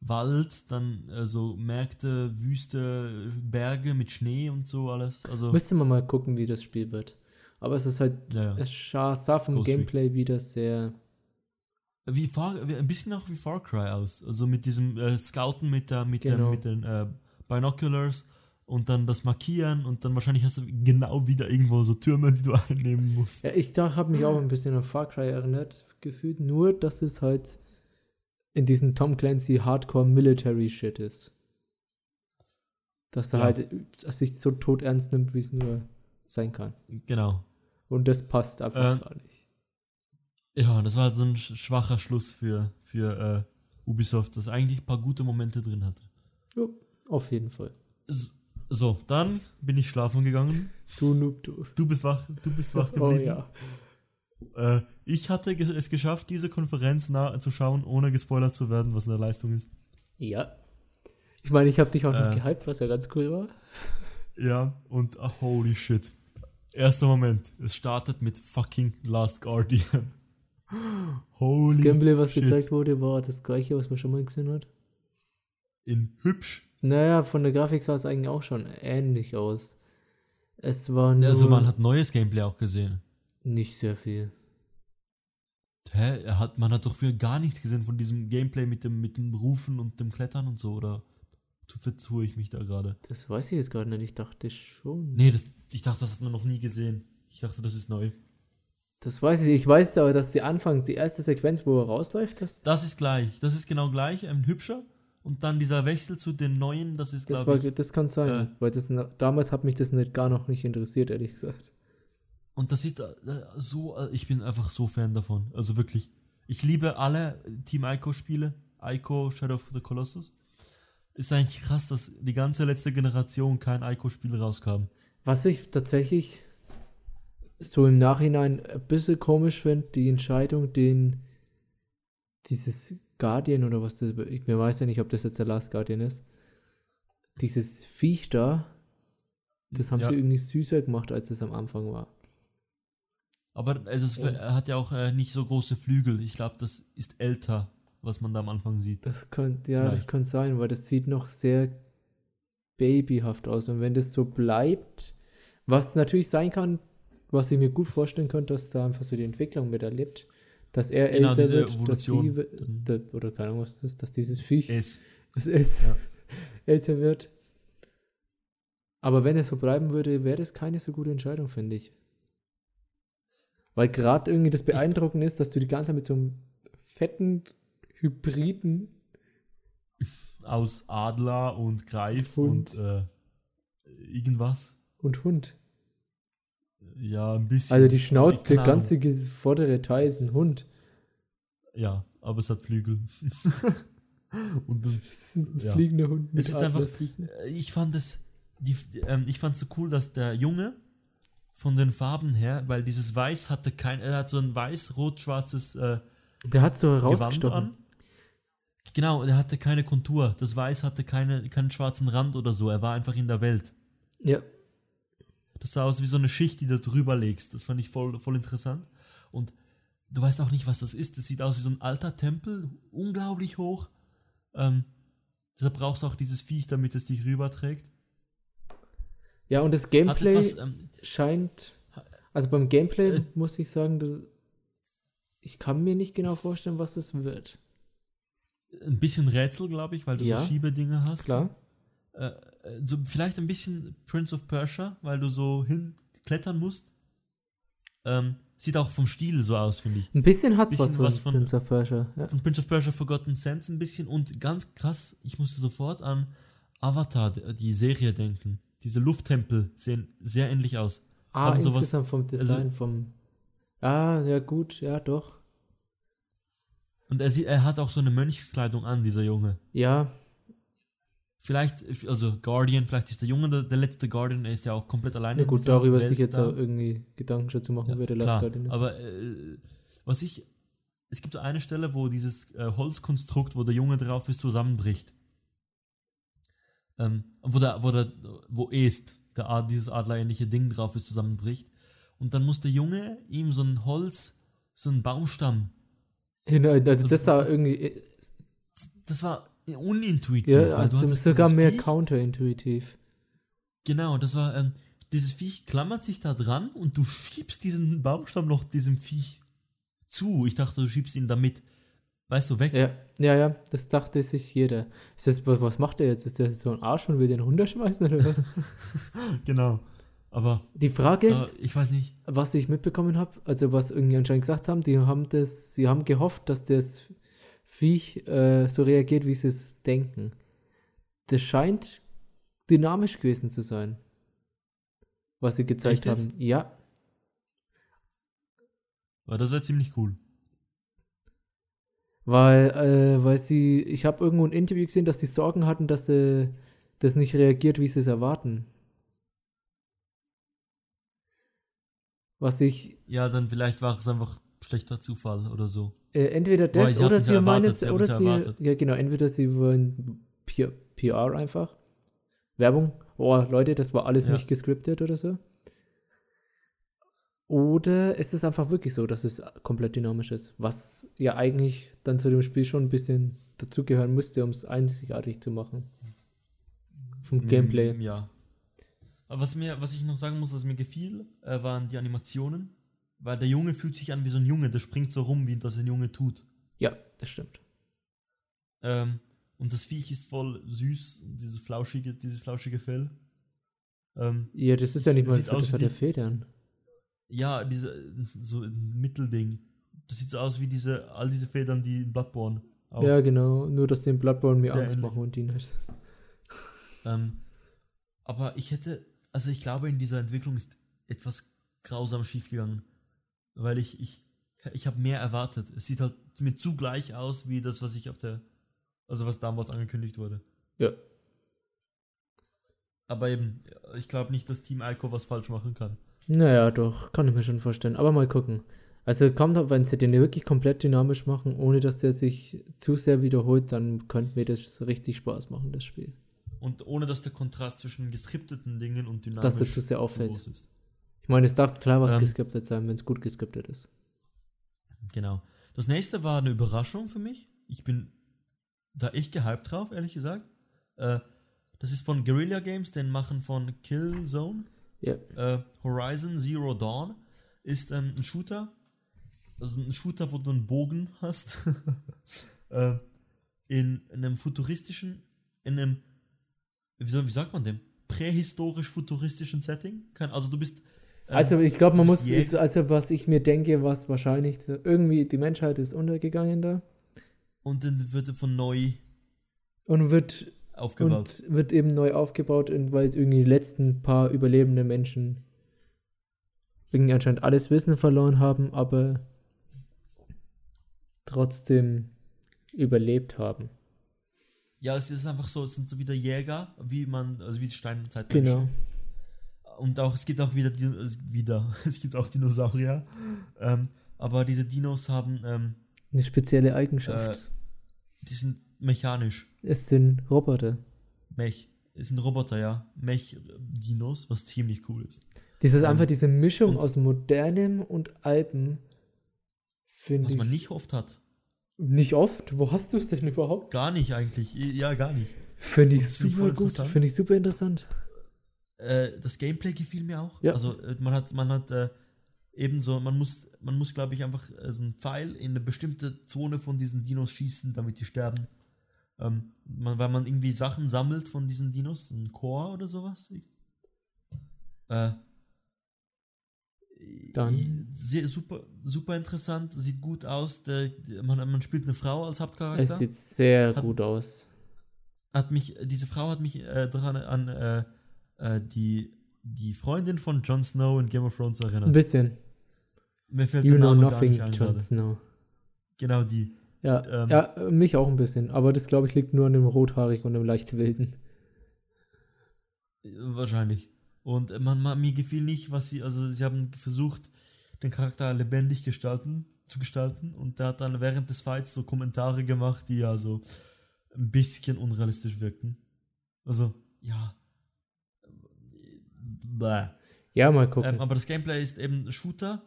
Wald, dann äh, so Märkte, Wüste, Berge mit Schnee und so alles. Also, Müsste man mal gucken, wie das Spiel wird. Aber es ist halt, ja, ja. es sah, vom Ghost. Gameplay wieder sehr. Wie Far, ein bisschen auch wie Far Cry aus. Also mit diesem äh, Scouten mit, der, mit, Genau. dem, mit den äh, Binoculars und dann das Markieren und dann wahrscheinlich hast du genau wieder irgendwo so Türme, die du einnehmen musst. Ja, ich habe mich auch ein bisschen an Far Cry erinnert gefühlt, nur dass es halt in diesem Tom Clancy Hardcore Military Shit ist. Dass er Ja. halt dass sich so tot ernst nimmt, wie es nur sein kann. Genau. Und das passt einfach Äh, gar nicht. Ja, das war halt so ein sch- schwacher Schluss für, für äh, Ubisoft, das eigentlich ein paar gute Momente drin hatte. Jo, auf jeden Fall. S- So, dann bin ich schlafen gegangen. Du Noob, du. Du bist wach, du bist wach Oh geblieben. ja. äh, ich hatte es geschafft, diese Konferenz nah zu schauen, ohne gespoilert zu werden, was eine Leistung ist. Ja. Ich meine, ich habe dich auch noch Äh. gehypt, was ja ganz cool war. Ja, und ah, holy shit. Erster Moment, es startet mit fucking Last Guardian. Holy Das Gameplay, was shit. gezeigt wurde, war das gleiche, was man schon mal gesehen hat. In hübsch. Naja, von der Grafik sah es eigentlich auch schon ähnlich aus. Es war nur Also man hat neues Gameplay auch gesehen. nicht sehr viel. Hä? Er hat, man hat doch für gar nichts gesehen von diesem Gameplay mit dem, mit dem Rufen und dem Klettern und so, oder tu- vertue ich mich da gerade? Das weiß ich jetzt gerade nicht. Ich dachte schon. Nee, das, ich dachte, das hat man noch nie gesehen. Ich dachte, das ist neu. Das weiß ich. Ich weiß aber, dass die Anfang, die erste Sequenz, wo er rausläuft, das, Das ist gleich. Das ist genau gleich, ein hübscher. Und dann dieser Wechsel zu den neuen, das ist, das, glaube ich. das kann sein. äh, weil das, damals hat mich das nicht, gar noch nicht interessiert, ehrlich gesagt. Und das sieht äh, so, äh, ich bin einfach so Fan davon. Also wirklich. Ich liebe alle Team Ico-Spiele. Ico, Shadow of the Colossus. Ist eigentlich krass, dass die ganze letzte Generation kein Ico-Spiel rauskam. Was ich tatsächlich so im Nachhinein ein bisschen komisch finde, die Entscheidung, den dieses Guardian oder was das, ich mir weiß ja nicht, ob das jetzt der Last Guardian ist, dieses Viech da, das haben Ja. sie irgendwie süßer gemacht, als es am Anfang war. Aber das Ja. er hat ja auch äh, nicht so große Flügel. Ich glaube, das ist älter, was man da am Anfang sieht. Das könnte, ja, das Vielleicht. könnte sein, weil das sieht noch sehr babyhaft aus. Und wenn das so bleibt, was natürlich sein kann, was ich mir gut vorstellen könnte, dass da einfach so die Entwicklung miterlebt, dass er Genau, älter wird, dass Evolution sie, we- dann. da- oder keine Ahnung, was das ist, dass dieses Viech Es, es ist, Ja. älter wird. Aber wenn es so bleiben würde, wäre das keine so gute Entscheidung, finde ich. Weil gerade irgendwie das Beeindruckende ist, dass du die ganze Zeit mit so einem fetten Hybriden aus Adler und Greif Hund. und äh, irgendwas. und Hund. Ja, ein bisschen. Also die Schnauze, der ganze vordere Teil ist ein Hund. Ja, aber es hat Flügel. und dann, Das ist ein Ja. fliegender Hund Es ist einfach- äh, ich fand es, die, ähm, ich fand es so cool, dass der Junge von den Farben her, weil dieses Weiß hatte kein, er hat so ein weiß-rot-schwarzes äh, Der hat so Gewand an. Genau, er hatte keine Kontur. Das Weiß hatte keine, keinen schwarzen Rand oder so. Er war einfach in der Welt. Ja. Das sah aus wie so eine Schicht, die du drüber legst. Das fand ich voll, voll interessant. Und du weißt auch nicht, was das ist. Das sieht aus wie so ein alter Tempel, unglaublich hoch. Ähm, deshalb brauchst du auch dieses Viech, damit es dich rüberträgt. Ja, und das Gameplay etwas, ähm, scheint. Also beim Gameplay Äh. muss ich sagen, das, ich kann mir nicht genau vorstellen, was das wird. ein bisschen Rätsel, glaube ich, weil du Ja. so Schiebedinge hast. Klar. Äh, äh, so vielleicht ein bisschen Prince of Persia, weil du so hinklettern musst. Ähm, sieht auch vom Stil so aus, finde ich. Ein bisschen hat's Bisschen was von, was von- Prince of Persia. Ja. Von Prince of Persia Forgotten Sands ein bisschen und ganz krass, ich musste sofort an Avatar, die Serie denken. Diese Lufttempel sehen sehr ähnlich aus. Ah, Haben sowas- insgesamt vom Design, vom. Ah, ja, gut, ja, doch. Und er, sieht, er hat auch so eine Mönchskleidung an, dieser Junge. Ja, Vielleicht, also Guardian, vielleicht ist der Junge der, der letzte Guardian, er ist ja auch komplett alleine. ja gut, darüber Welt sich jetzt da. auch irgendwie Gedanken schon zu machen, Ja, wer der klar, Last Guardian ist. Aber äh, was ich, es gibt so eine Stelle, wo dieses äh, Holzkonstrukt, wo der Junge drauf ist, zusammenbricht. Ähm, wo der, wo der, wo est, der, Ad- dieses adlerähnliche Ding drauf ist, zusammenbricht. Und dann muss der Junge ihm so ein Holz, so einen Baumstamm, Genau, also Also das das- irgendwie. das war unintuitiv. Ja, du also hattest sogar mehr Viech- counterintuitiv. Genau, das war, ähm, dieses Viech klammert sich da dran und du schiebst diesen Baumstamm noch diesem Viech zu. Ich dachte, du schiebst ihn damit, weißt du, weg. Ja, ja, ja, das dachte sich jeder. Ist das, was macht der jetzt? Ist der so ein Arsch und will den runterschmeißen oder was? Genau. Aber Die Frage ist, ich weiß nicht. was ich mitbekommen habe, also was irgendwie anscheinend gesagt haben, die haben das, sie haben gehofft, dass das Viech äh, so reagiert, wie sie es denken. Das scheint dynamisch gewesen zu sein. Was sie gezeigt Echt jetzt? haben. Ja, Aber das wäre ziemlich cool. weil, äh, weil sie, ich habe irgendwo ein Interview gesehen, dass sie Sorgen hatten, dass äh, das nicht reagiert, wie sie es erwarten. Was ich Ja, dann vielleicht war es einfach schlechter Zufall oder so. Äh, entweder das sie oder sie meinen es, oder sie, erwartet. ja genau, entweder sie wollen P- PR einfach, Werbung, oh Leute, das war alles Ja. nicht gescriptet oder so. Oder ist es einfach wirklich so, dass es komplett dynamisch ist, was ja eigentlich dann zu dem Spiel schon ein bisschen dazugehören müsste, um es einzigartig zu machen. Vom Gameplay. Mm, ja. Aber was, mir, was ich noch sagen muss, was mir gefiel, äh, waren die Animationen. Weil der Junge fühlt sich an wie so ein Junge, der springt so rum, wie das ein Junge tut. Ja, das stimmt. Ähm, und das Viech ist voll süß, dieses flauschige, dieses flauschige Fell. Ähm, Ja, das ist ja nicht mal, Sieht aus das hat wie ja Federn. ja, diese, so ein Mittelding. Das sieht so aus wie diese, all diese Federn, die in Bloodborne auch. Ja, genau, nur dass den Bloodborne mir Angst ähnlich. machen und die nicht. Ähm, aber ich hätte, also ich glaube, in dieser Entwicklung ist etwas grausam schiefgegangen. Weil ich, ich, ich habe mehr erwartet. Es sieht halt mir zu gleich aus, wie das, was ich auf der, also was damals angekündigt wurde. Ja. Aber eben, ich glaube nicht, dass Team Ico was falsch machen kann. Naja, doch, kann ich mir schon vorstellen. Aber mal gucken. Also kommt ab, wenn sie den wirklich komplett dynamisch machen, ohne dass der sich zu sehr wiederholt, dann könnte mir das richtig Spaß machen, das Spiel. Und ohne dass der Kontrast zwischen geskripteten Dingen und dynamisch Dass der zu sehr auffällt. groß ist. Ich meine, es darf klar was Ähm. geskriptet sein, wenn es gut geskriptet ist. Genau. Das nächste war eine Überraschung für mich. Ich bin da echt gehypt drauf, ehrlich gesagt. Äh, das ist von Guerrilla Games, den machen von Killzone. Ja. Äh, Horizon Zero Dawn ist ähm, ein Shooter. Also ein Shooter, wo du einen Bogen hast. äh, in, einem futuristischen, in einem, wie, soll, wie sagt man dem? Prähistorisch-futuristischen Setting. Also du bist. Ähm, Also ich glaube, man muss, Jäger- also was ich mir denke, was wahrscheinlich, irgendwie die Menschheit ist untergegangen da Und dann wird von neu und wird aufgebaut. Und wird eben neu aufgebaut, weil es irgendwie die letzten paar überlebende Menschen irgendwie anscheinend alles Wissen verloren haben, aber trotzdem überlebt haben. Ja, es ist einfach so, es sind so wieder Jäger, wie man, also wie die Steinzeit Genau. Und auch, es gibt auch wieder, wieder, es gibt auch Dinosaurier. Ähm, aber diese Dinos haben, ähm, Eine spezielle äh, Eigenschaft. die sind mechanisch. es sind Roboter. Mech. Es sind Roboter, ja. Mech-Dinos, was ziemlich cool ist. Dieses Ähm, einfach diese Mischung aus modernem und Alpen finde Was man nicht oft hat. nicht oft. Wo hast du es denn überhaupt? Gar nicht eigentlich. Ja, gar nicht. Finde ich Das super gut. Finde ich super interessant. Äh, das Gameplay gefiel mir auch. Ja. Also äh, man hat, man hat äh, ebenso, man muss, man muss, glaube ich, einfach äh, so einen Pfeil in eine bestimmte Zone von diesen Dinos schießen, damit die sterben. Ähm, man, weil man irgendwie Sachen sammelt von diesen Dinos, ein Core oder sowas. Äh, Dann- Sehr, super, super interessant, sieht gut aus. Der, man, man spielt eine Frau als Hauptcharakter. Es sieht sehr Hat- gut aus. hat mich, diese Frau hat mich äh, daran an äh, äh, die, die Freundin von Jon Snow in Game of Thrones Ein erinnert. bisschen. Mir fällt You der know Name gar nothing, nicht ein Jon. Snow. Genau die. Ja, Ähm, ja, mich auch ein bisschen. Aber das, glaube ich, liegt nur an dem Rothaarig und dem leicht wilden. Wahrscheinlich. Und äh, man, man, mir gefiel nicht, was sie, also sie haben versucht, den Charakter lebendig gestalten, zu gestalten und der hat dann während des Fights so Kommentare gemacht, die ja so ein bisschen unrealistisch wirkten. Also, ja. Bäh. Ja, mal gucken. Ähm, aber das Gameplay ist eben Shooter,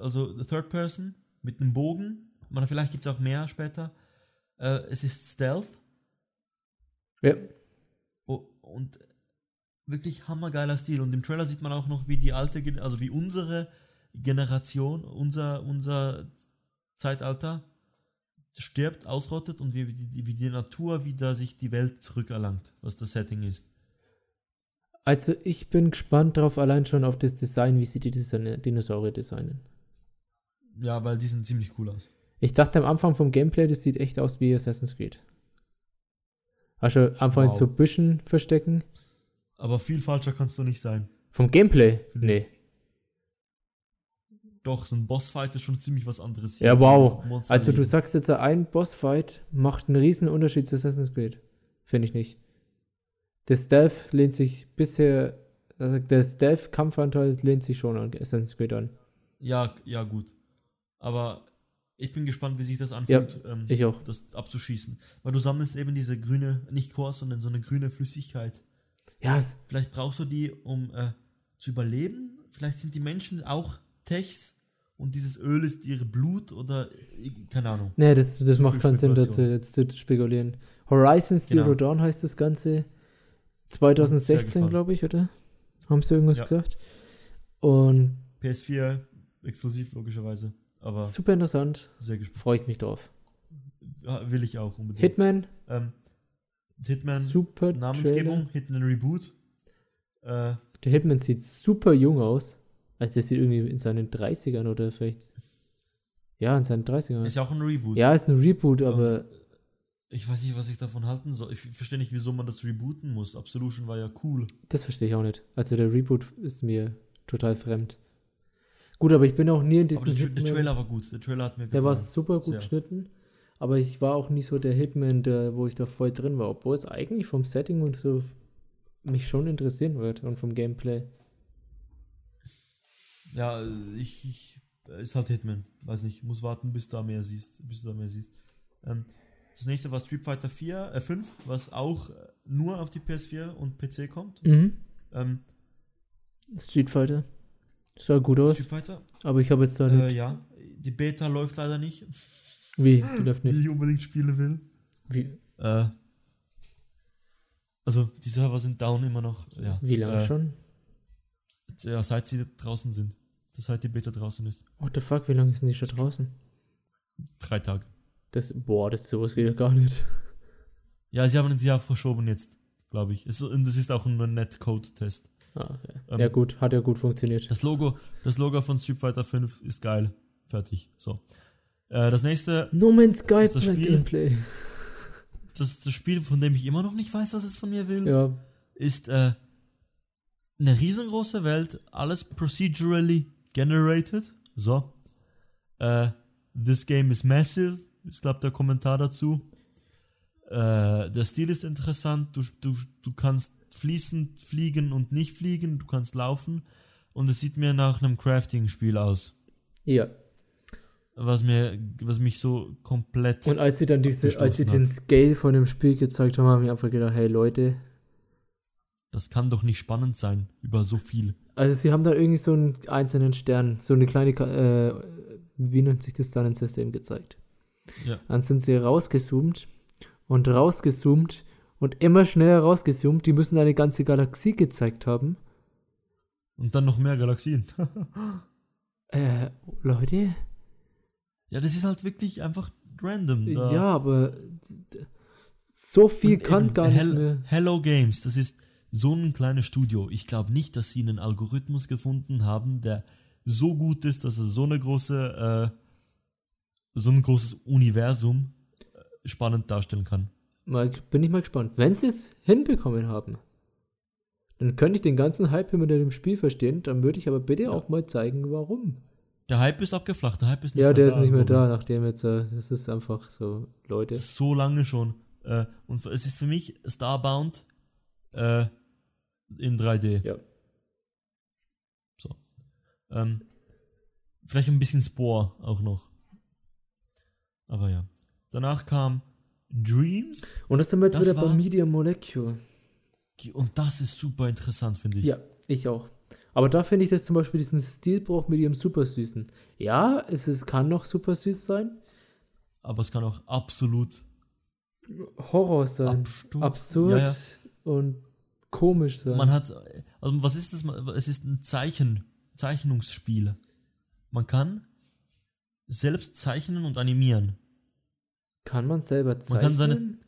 also Third Person mit einem Bogen. Man, vielleicht gibt es auch mehr später. Äh, es ist Stealth ja. oh, und wirklich hammergeiler Stil. Und im Trailer sieht man auch noch, wie die alte, also wie unsere Generation, unser, unser Zeitalter stirbt, ausrottet und wie, wie die Natur wieder sich die Welt zurückerlangt, was das Setting ist. Also ich bin gespannt drauf, allein schon auf das Design, wie sie die Design Dinosaurier designen. Ja, weil die sehen ziemlich cool aus. Ich dachte am Anfang vom Gameplay, das sieht echt aus wie Assassin's Creed. Also einfach in Wow. so Büschen verstecken. Aber viel falscher kannst du nicht sein. Vom Gameplay? Finde ich. Nee. Doch, so ein Bossfight ist schon ziemlich was anderes. Ja, wow. Also du sagst jetzt, ein Bossfight macht einen riesen Unterschied zu Assassin's Creed. Finde ich nicht. Der Stealth lehnt sich bisher, also der Stealth-Kampfanteil lehnt sich schon an Assassin's Creed an. Ja, ja, gut. Aber ich bin gespannt, wie sich das anfühlt, ähm, Ich auch. das abzuschießen. Weil du sammelst eben diese grüne, nicht Core, sondern so eine grüne Flüssigkeit. Ja, Vielleicht brauchst du die, um äh, zu überleben. Vielleicht sind die Menschen auch Techs und dieses Öl ist ihre Blut oder keine Ahnung. nee, das, das macht keinen Sinn, dazu jetzt zu spekulieren. Horizon Zero Genau. Dawn heißt das Ganze. Sehr 2016, gespannt. glaube ich, oder? Haben sie irgendwas Ja. gesagt? Und PS4 exklusiv logischerweise, aber super interessant. sehr gespannt. Freue ich mich drauf. Ja, will ich auch unbedingt. Hitman, Ähm, Hitman, super Namensgebung, Trailer. Hitman Reboot. Äh, Der Hitman sieht super jung aus. Also der sieht irgendwie in seinen 30ern oder vielleicht. Ja, in seinen 30ern. ist auch ein Reboot. Ja, ist ein Reboot, aber Ich weiß nicht, was ich davon halten soll. Ich verstehe nicht, wieso man das rebooten muss. Absolution war ja cool. das verstehe ich auch nicht. Also der Reboot ist mir total fremd. Gut, aber ich bin auch nie in Aber diesem der, Tra- der Hitman. Trailer war gut. Der Trailer hat mir der war gefallen. super gut geschnitten. Aber ich war auch nie so der Hitman, der, wo ich da voll drin war. Obwohl es eigentlich vom Setting und so mich schon interessieren wird und vom Gameplay. Ja, ich, ich ist halt Hitman. Weiß nicht, muss warten, bis du da mehr siehst. Bis du da mehr siehst. Ähm, das nächste war Street Fighter 4, äh 5, was auch äh, nur auf die PS4 und PC kommt. Mhm. Ähm, Street Fighter. Sah gut aus, Street Fighter, aber ich habe jetzt da nicht. äh, ja. Die Beta läuft leider nicht, Wie? Die läuft die nicht. ich unbedingt spielen will. Wie, Äh, also, die Server sind down immer noch. Ja. wie lange äh, schon? Ja, seit sie draußen sind. Seit die Beta draußen ist. What the fuck, wie lange sind die schon draußen? Drei Tage. Das, boah, das sowas geht ja gar nicht. Ja, sie haben es ja verschoben jetzt, glaube ich. Es, und das ist auch ein Netcode-Test. Ah, okay. Ähm, ja gut, hat ja gut funktioniert. Das Logo, das Logo von Street Fighter 5 ist geil. Fertig. So. Äh, das nächste, No Man's Sky ist das Spiel? Gameplay. das, das Spiel, von dem ich immer noch nicht weiß, was es von mir will, Ja, ist äh, eine riesengroße Welt, alles procedurally generated. So. Äh, this game is massive, ist glaube der Kommentar dazu. Äh, der Stil ist interessant, du, du, du kannst fließend fliegen und nicht fliegen, du kannst laufen und es sieht mir nach einem Crafting-Spiel aus. Ja. Was mir, was mich so komplett. Und als sie dann diese, als sie den Scale von dem Spiel gezeigt haben, haben wir einfach gedacht, hey Leute. Das kann doch nicht spannend sein, über so viel. Also sie haben da irgendwie so einen einzelnen Stern, so eine kleine, äh, wie nennt sich das Sonnensystem gezeigt. Ja. Dann sind sie rausgezoomt und rausgezoomt und immer schneller rausgezoomt. Die müssen eine ganze Galaxie gezeigt haben. Und dann noch mehr Galaxien. Äh, Leute? ja, das ist halt wirklich einfach random. Da. Ja, aber so viel Und kann eben, gar nicht Hel- mehr. Hello Games, das ist so ein kleines Studio. Ich glaube nicht, dass sie einen Algorithmus gefunden haben, der so gut ist, dass er so eine große, äh, so ein großes Universum äh, spannend darstellen kann. Mal, bin ich mal gespannt. Wenn sie es hinbekommen haben, dann könnte ich den ganzen Hype hinter dem Spiel verstehen. Dann würde ich aber bitte Ja. auch mal zeigen, warum. Der Hype ist abgeflacht, der Hype ist nicht Ja, mehr der da. ist nicht mehr da, nachdem jetzt, äh, das ist einfach so, Leute. So lange schon. Äh, und es ist für mich Starbound äh, in 3D. Ja. So. Ähm, vielleicht ein bisschen Spore auch noch. Aber ja. Danach kam Dreams. Und das sind wir jetzt Das wieder bei Media Molecule. Und das ist super interessant, finde ich. Ja, ich auch. Aber da finde ich das zum Beispiel diesen Stilbruch mit ihrem super süßen. Ja, es ist, kann noch super süß sein. Aber es kann auch absolut Horror sein. absturz- Absurd Ja, ja. und komisch sein. Man hat, also was ist das? Es ist ein Zeichen, Zeichnungsspiel. Man kann selbst zeichnen und animieren. kann man selber zeichnen? Man kann seine-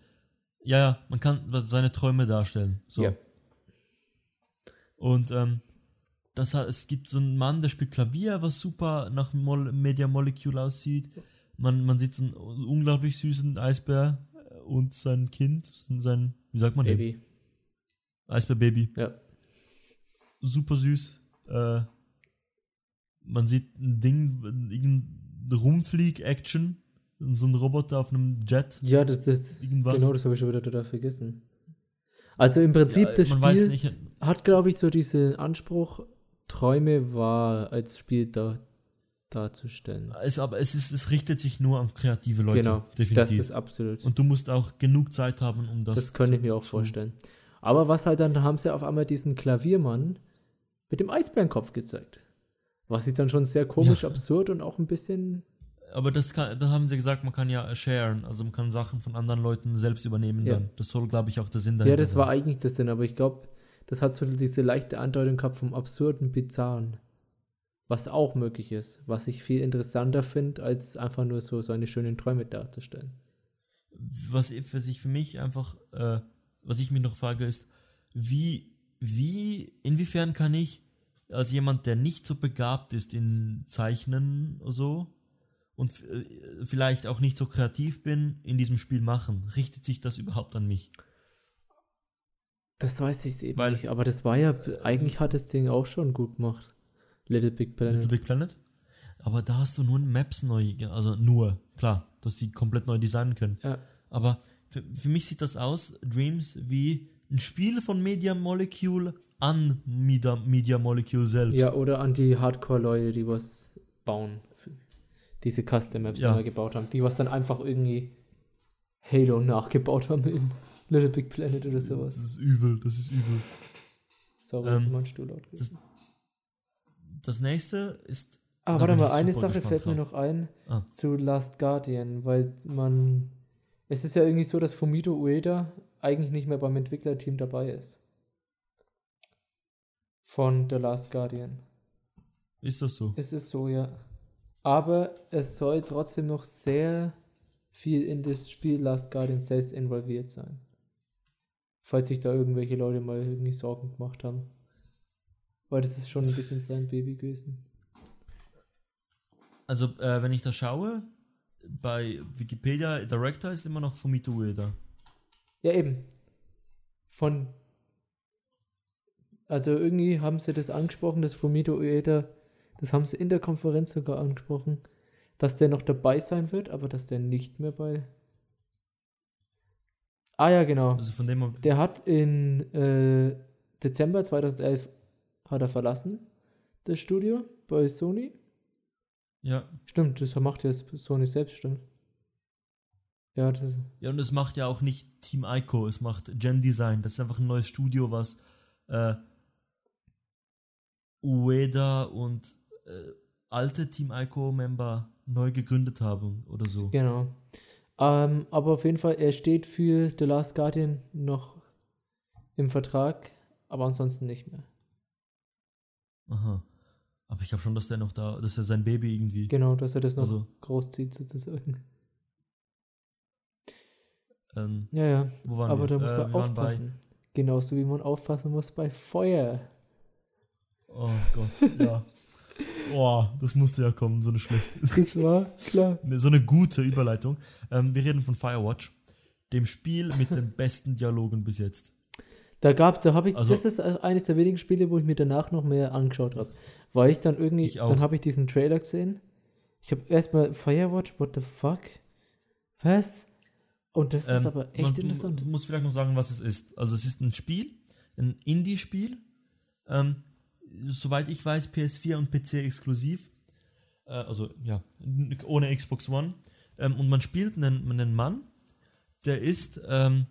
Ja, ja, man kann seine Träume darstellen. So. Ja. Und ähm, das, hat- es gibt so einen Mann, der spielt Klavier, was super nach Mol Media Molecule aussieht. Man, man sieht so einen unglaublich süßen Eisbär äh, und sein Kind, sein, wie sagt man dem? Baby. Eisbär-Baby. Ja. Super süß. Äh, man sieht ein Ding, irgendein Rumflieg-Action. So ein Roboter auf einem Jet. Ja, das, das, Irgendwas. genau, das habe ich schon wieder total vergessen. Also im Prinzip, Ja, das Spiel nicht. hat, glaube ich, so diesen Anspruch, Träume wahr als Spiel da, darzustellen. Es, aber es, ist, es richtet sich nur an kreative Leute. genau, definitiv. das ist absolut. Und du musst auch genug Zeit haben, um das. Das, könnte ich mir auch vorstellen. Aber was halt dann, da haben sie auf einmal diesen Klaviermann mit dem Eisbärenkopf gezeigt. Was sich dann schon sehr komisch, absurd und auch ein bisschen. Aber das kann, da haben sie gesagt, man kann ja sharen, also man kann Sachen von anderen Leuten selbst übernehmen Ja. dann. Das soll, glaube ich, auch der Sinn Ja, dahinter das war sein. eigentlich das Sinn, aber ich glaube, das hat so diese leichte Andeutung gehabt vom absurden, bizarren. Was auch möglich ist. Was ich viel interessanter finde, als einfach nur so seine schönen Träume darzustellen. Was für sich für mich einfach, äh, was ich mich noch frage, ist, wie, wie, inwiefern kann ich als jemand, der nicht so begabt ist in Zeichnen oder so und äh, vielleicht auch nicht so kreativ bin, in diesem Spiel machen? Richtet sich das überhaupt an mich? Das weiß ich eben Weil- nicht, aber das war ja, eigentlich hat das Ding auch schon gut gemacht. Little Big Planet. Little Big Planet? Aber da hast du nur Maps neu, also nur, klar, dass die komplett neu designen können. Ja. Aber für, für mich sieht das aus, Dreams, wie ein Spiel von Media Molecule an Media, Media Molecule selbst. Ja, oder an die Hardcore-Leute, die was bauen. Diese Custom-Maps Ja. neu gebaut haben. Die was dann einfach irgendwie Halo nachgebaut haben in Little Big Planet oder Das sowas. ist übel, das ist übel. Sorry, Ähm, mein Stuhl laut gewesen. Das nächste ist. Ah, warte mal, eine Sache fällt mir drauf. noch ein Ah. zu Last Guardian, weil man. Es ist ja irgendwie so, dass Fumito Ueda eigentlich nicht mehr beim Entwicklerteam dabei ist. Von The Last Guardian. Ist das so? Es ist so, ja. Aber es soll trotzdem noch sehr viel in das Spiel Last Guardian selbst involviert sein. Falls sich da irgendwelche Leute mal irgendwie Sorgen gemacht haben. Weil das ist schon ein bisschen sein Baby gewesen. Also, äh, wenn ich das schaue, bei Wikipedia, Director ist immer noch Fumito Ueda. Ja, eben. Von. Also irgendwie haben sie das angesprochen, dass Fumito Ueda, das haben sie in der Konferenz sogar angesprochen, dass der noch dabei sein wird, aber dass der nicht mehr bei Ah ja, genau. Also von dem Der hat in äh, Dezember 2011 hat er verlassen, das Studio bei Sony. ja. Stimmt, das macht ja Sony selbst, stimmt. Ja, das, Ja, und es macht ja auch nicht Team Ico, es macht Gen Design. Das ist einfach ein neues Studio, was äh, Ueda und äh, alte Team Ico-Member neu gegründet haben oder so. genau. Ähm, aber auf jeden Fall, er steht für The Last Guardian noch im Vertrag, aber ansonsten nicht mehr. Aha. Aber ich glaube schon, dass der noch da, dass er sein Baby irgendwie. Genau, dass er das noch Also, großzieht sozusagen. ähm, Ja, ja. Aber wir? da muss Äh, er aufpassen. Genauso wie man aufpassen muss bei Feuer. Oh Gott, ja. Oh, das musste ja kommen, so eine schlechte. Das war klar. So eine gute Überleitung. Ähm, wir reden von Firewatch, dem Spiel mit den besten Dialogen bis jetzt. Da gab, da habe ich, Also- das ist eines der wenigen Spiele, wo ich mir danach noch mehr angeschaut habe. Weil ich dann irgendwie, Ich dann habe ich diesen Trailer gesehen. Ich habe erstmal Firewatch, what the fuck? Was? Und das ist Ähm, aber echt man interessant. mu- muss vielleicht noch sagen, was es ist. Also es ist ein Spiel, ein Indie-Spiel. Ähm, soweit ich weiß, PS4 und PC exklusiv. Äh, also ja, ohne Xbox One. Ähm, und man spielt einen, einen Mann, der ist ähm,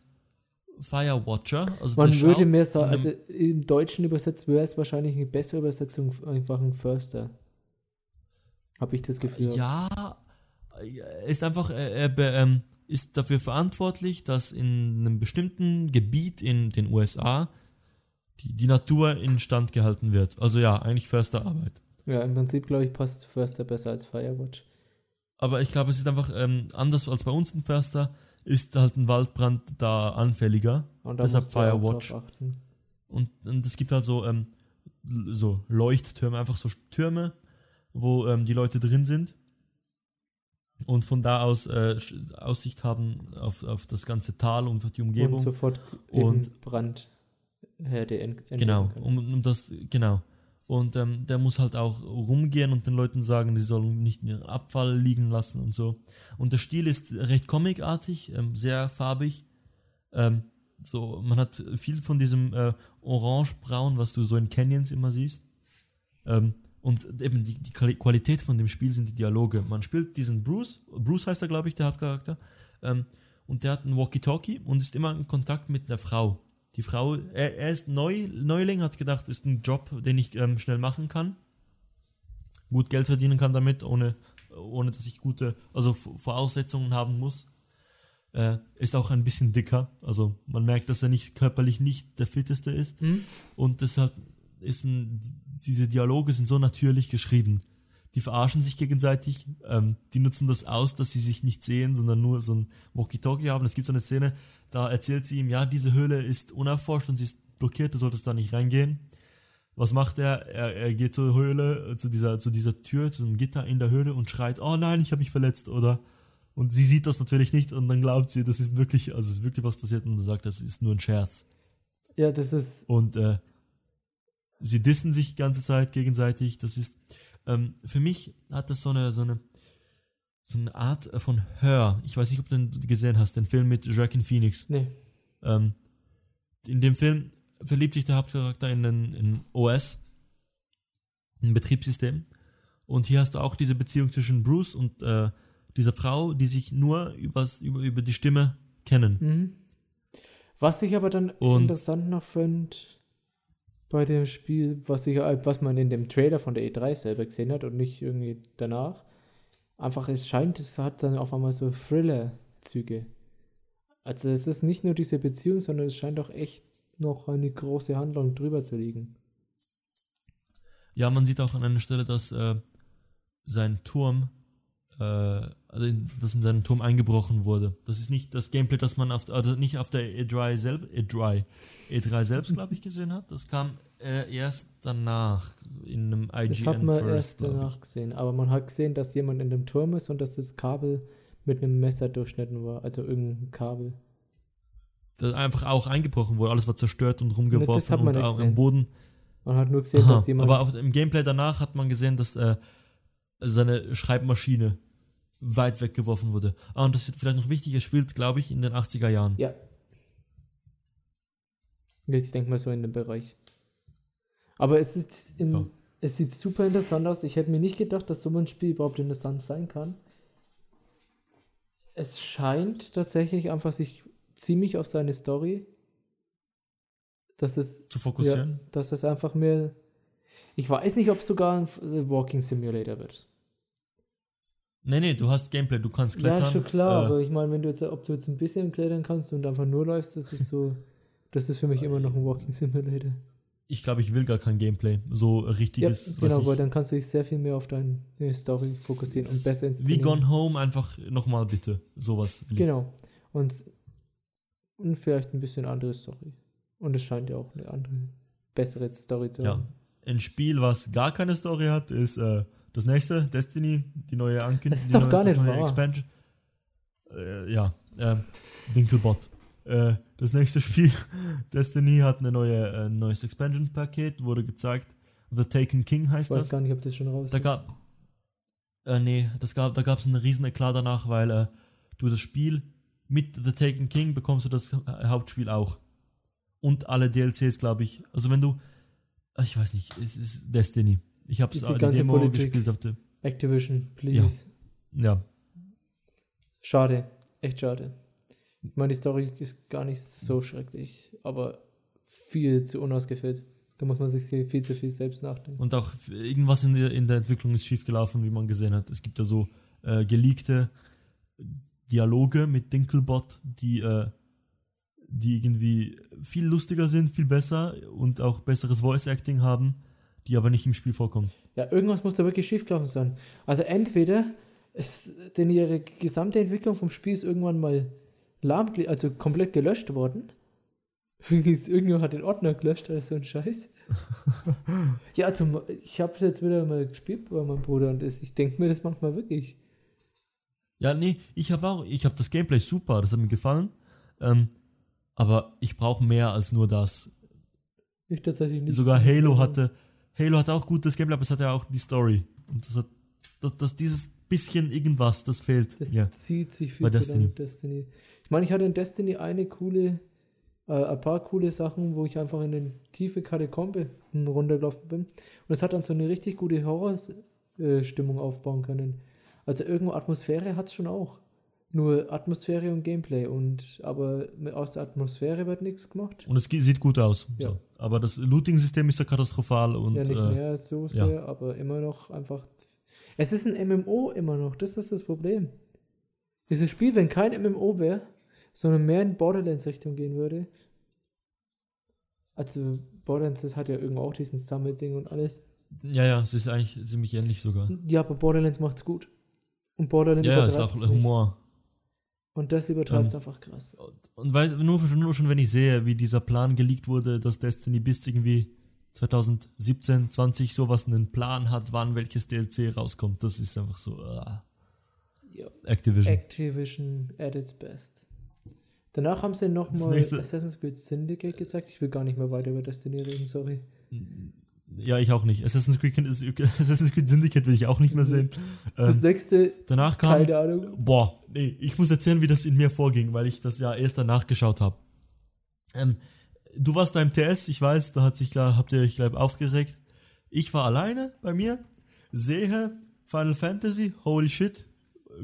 Firewatcher. Also Man würde mehr sagen, also im Deutschen übersetzt wäre es wahrscheinlich eine bessere Übersetzung einfach ein Förster. Habe ich das Gefühl. Ja, er ist einfach, be- ähm, ist dafür verantwortlich, dass in einem bestimmten Gebiet in den USA die, die Natur instand gehalten wird. Also ja, eigentlich Försterarbeit. Ja, im Prinzip, glaube ich, passt Förster besser als Firewatch. Aber ich glaube, es ist einfach ähm, anders als bei uns ein Förster, ist halt ein Waldbrand da anfälliger. Und da Deshalb auch Firewatch. Und, und es gibt halt so, ähm, so Leuchttürme, einfach so Türme, wo ähm, die Leute drin sind und von da aus äh, Aussicht haben auf, auf das ganze Tal und auf die Umgebung. Und sofort Und- eben Brandherde ent entdecken genau, um, um das, genau. Und ähm, der muss halt auch rumgehen und den Leuten sagen, sie sollen nicht ihren Abfall liegen lassen und so. Und der Stil ist recht comicartig, ähm, sehr farbig. Ähm, so, man hat viel von diesem äh, Orange-Braun, was du so in Canyons immer siehst. Ähm, und eben die, die Quali- Qualität von dem Spiel sind die Dialoge. Man spielt diesen Bruce, Bruce heißt er, glaube ich, der Hauptcharakter. Ähm, und der hat einen Walkie-Talkie und ist immer in Kontakt mit einer Frau. Die Frau, er, er ist neu, Neuling, hat gedacht, ist ein Job, den ich ähm, schnell machen kann. Gut Geld verdienen kann damit, ohne, ohne dass ich gute, also Voraussetzungen haben muss. Äh, ist auch ein bisschen dicker. Also man merkt, dass er nicht körperlich nicht der fitteste ist. Hm? Und deshalb ist ein, diese Dialoge sind so natürlich geschrieben. Die verarschen sich gegenseitig, ähm, die nutzen das aus, dass sie sich nicht sehen, sondern nur so ein Walkie-Talkie haben. Es gibt so eine Szene, da erzählt sie ihm, ja, diese Höhle ist unerforscht und sie ist blockiert, du solltest da nicht reingehen. Was macht er? Er, er geht zur Höhle, äh, zu dieser, zu dieser Tür, zu einem Gitter in der Höhle und schreit, oh nein, ich habe mich verletzt, oder? Und sie sieht das natürlich nicht und dann glaubt sie, das ist wirklich, also es ist wirklich was passiert und sagt, das ist nur ein Scherz. Ja, das ist. Und äh, sie dissen sich die ganze Zeit gegenseitig. Das ist, ähm, für mich hat das so eine, so eine, so eine Art von Hör. Ich weiß nicht, ob du den gesehen hast, den Film mit Joaquin Phoenix. Nee. Ähm, in dem Film verliebt sich der Hauptcharakter in ein in OS, ein Betriebssystem. Und hier hast du auch diese Beziehung zwischen Bruce und äh, dieser Frau, die sich nur übers, über, über die Stimme kennen. Mhm. Was ich aber dann Und- interessant noch finde bei dem Spiel, was, ich, was man in dem Trailer von der E3 selber gesehen hat und nicht irgendwie danach, einfach es scheint, es hat dann auf einmal so Thriller-Züge. Also es ist nicht nur diese Beziehung, sondern es scheint auch echt noch eine große Handlung drüber zu liegen. Ja, man sieht auch an einer Stelle, dass äh, sein Turm, also in, dass in seinen Turm eingebrochen wurde. Das ist nicht das Gameplay, das man auf, also nicht auf der E3 selbst, E3, E3 selbst, glaube ich, gesehen hat. Das kam äh, erst danach in einem IGN Das hat man First, erst danach gesehen. Aber man hat gesehen, dass jemand in dem Turm ist und dass das Kabel mit einem Messer durchschnitten war. Also irgendein Kabel. Das einfach auch eingebrochen wurde. Alles war zerstört und rumgeworfen Das und auch gesehen. am Boden. Man hat nur gesehen, Aha, dass jemand. aber auch im Gameplay danach hat man gesehen, dass äh, seine Schreibmaschine weit weggeworfen wurde. Ah, und das wird vielleicht noch wichtig, es spielt, glaube ich, in den 80er Jahren. ja, Ich denke mal so in dem Bereich. Aber es ist im, Ja. es sieht super interessant aus. Ich hätte mir nicht gedacht, dass so ein Spiel überhaupt interessant sein kann. Es scheint tatsächlich einfach sich ziemlich auf seine Story, dass es, Zu fokussieren. dass es einfach mehr. Ich weiß nicht, ob es sogar ein Walking Simulator wird. Nee, nee, du hast Gameplay, du kannst klettern. Ja, schon klar, äh, aber ich meine, wenn du jetzt, ob du jetzt ein bisschen klettern kannst und einfach nur läufst, das ist so, das ist für mich immer noch ein Walking Simulator. ich glaube, ich will gar kein Gameplay. So Ja, richtiges, genau, was weil dann kannst du dich sehr viel mehr auf deine Story fokussieren und besser wie inszenieren. Gone Home, einfach nochmal bitte. Sowas will ich. Genau. Und, und vielleicht ein bisschen andere Story. Und es scheint ja auch eine andere, bessere Story zu Ja. haben. Ein Spiel, was gar keine Story hat, ist äh, das nächste, Destiny, die neue Ankündigung. Das ist die doch neue, gar das nicht neue wahr. Expansion. Äh, ja, äh, Dinkelbot. Äh, das nächste Spiel, Destiny, hat eine neue, äh, ein neues Expansion-Paket, wurde gezeigt. The Taken King Ich heißt weiß das. gar nicht, ob das schon raus Da ist. gab. Äh, nee, das gab, da gab es einen riesen Eklat danach, weil äh, du das Spiel mit The Taken King bekommst du das äh, Hauptspiel auch. Und alle DLCs, glaube ich. Also wenn du. äh, Ich weiß nicht, es ist Destiny. Ich habe Diese die Demo Politik. gespielt auf der. Activision, please. Ja. Schade, echt schade. Ich meine, die Story ist gar nicht so schrecklich, aber viel zu unausgefüllt. Da muss man sich viel zu viel selbst nachdenken. Und auch irgendwas in der, in der Entwicklung ist schiefgelaufen, wie man gesehen hat. Es gibt ja so äh, geleakte Dialoge mit Dinkelbot, die, äh, die irgendwie viel lustiger sind, viel besser und auch besseres Voice Acting haben, die aber nicht im Spiel vorkommen. Ja, irgendwas muss da wirklich schiefgelaufen sein. Also entweder ist denn ihre gesamte Entwicklung vom Spiel ist irgendwann mal lahm, also komplett gelöscht worden. Irgendjemand hat den Ordner gelöscht oder so ein Scheiß. ja, also ich habe es jetzt wieder mal gespielt bei meinem Bruder und ich denke mir das manchmal wirklich. Ja, nee, ich habe auch, ich habe das Gameplay super, das hat mir gefallen. Ähm, aber ich brauche mehr als nur das. Ich tatsächlich nicht. Sogar Halo hatte, Halo hatte auch gutes Gameplay, aber es hatte auch die Story. Und das hat, das, das dieses bisschen irgendwas, das fehlt. Das ja. zieht sich viel Bei zu Destiny. Destiny. Ich meine, ich hatte in Destiny eine coole, äh, ein paar coole Sachen, wo ich einfach in eine tiefe Katakombe runtergelaufen bin. Und es hat dann so eine richtig gute Horrorstimmung aufbauen können. Also irgendwo Atmosphäre hat es schon auch. Nur Atmosphäre und Gameplay. Und aber aus der Atmosphäre wird nichts gemacht. Und es sieht gut aus. Ja. So. Aber das Looting-System ist ja katastrophal und ja, nicht äh, mehr so sehr, aber immer noch einfach. Es ist ein MMO immer noch, das ist das Problem. Dieses Spiel, wenn kein MMO wäre, sondern mehr in Borderlands-Richtung gehen würde. Also, Borderlands, das hat ja irgendwo auch diesen Summit-Ding und alles. ja, ja, es ist eigentlich ziemlich ähnlich sogar. Ja, aber Borderlands macht's gut. Und Borderlands Ja, ja, ist auch übertreibt's nicht. Und das übertreibt Ähm, einfach krass. Und weil, nur, nur schon, wenn ich sehe, wie dieser Plan geleakt wurde, dass Destiny bis irgendwie 2017, 20 sowas einen Plan hat, wann welches DLC rauskommt, das ist einfach so, Ja. Activision. Activision at its best. Danach haben sie nochmal Assassin's Creed Syndicate gezeigt. Ich will gar nicht mehr weiter über Destiny reden, sorry. Ja, ich auch nicht. Assassin's Creed, Assassin's Creed Syndicate will ich auch nicht mehr sehen. Das Ähm, nächste, danach kam, keine Ahnung. Boah, nee, ich muss erzählen, wie das in mir vorging, weil ich das ja erst danach geschaut habe. Ähm, du warst da im TS, ich weiß, da hat sich, klar, habt ihr euch gleich aufgeregt. Ich war alleine bei mir, sehe Final Fantasy, holy shit,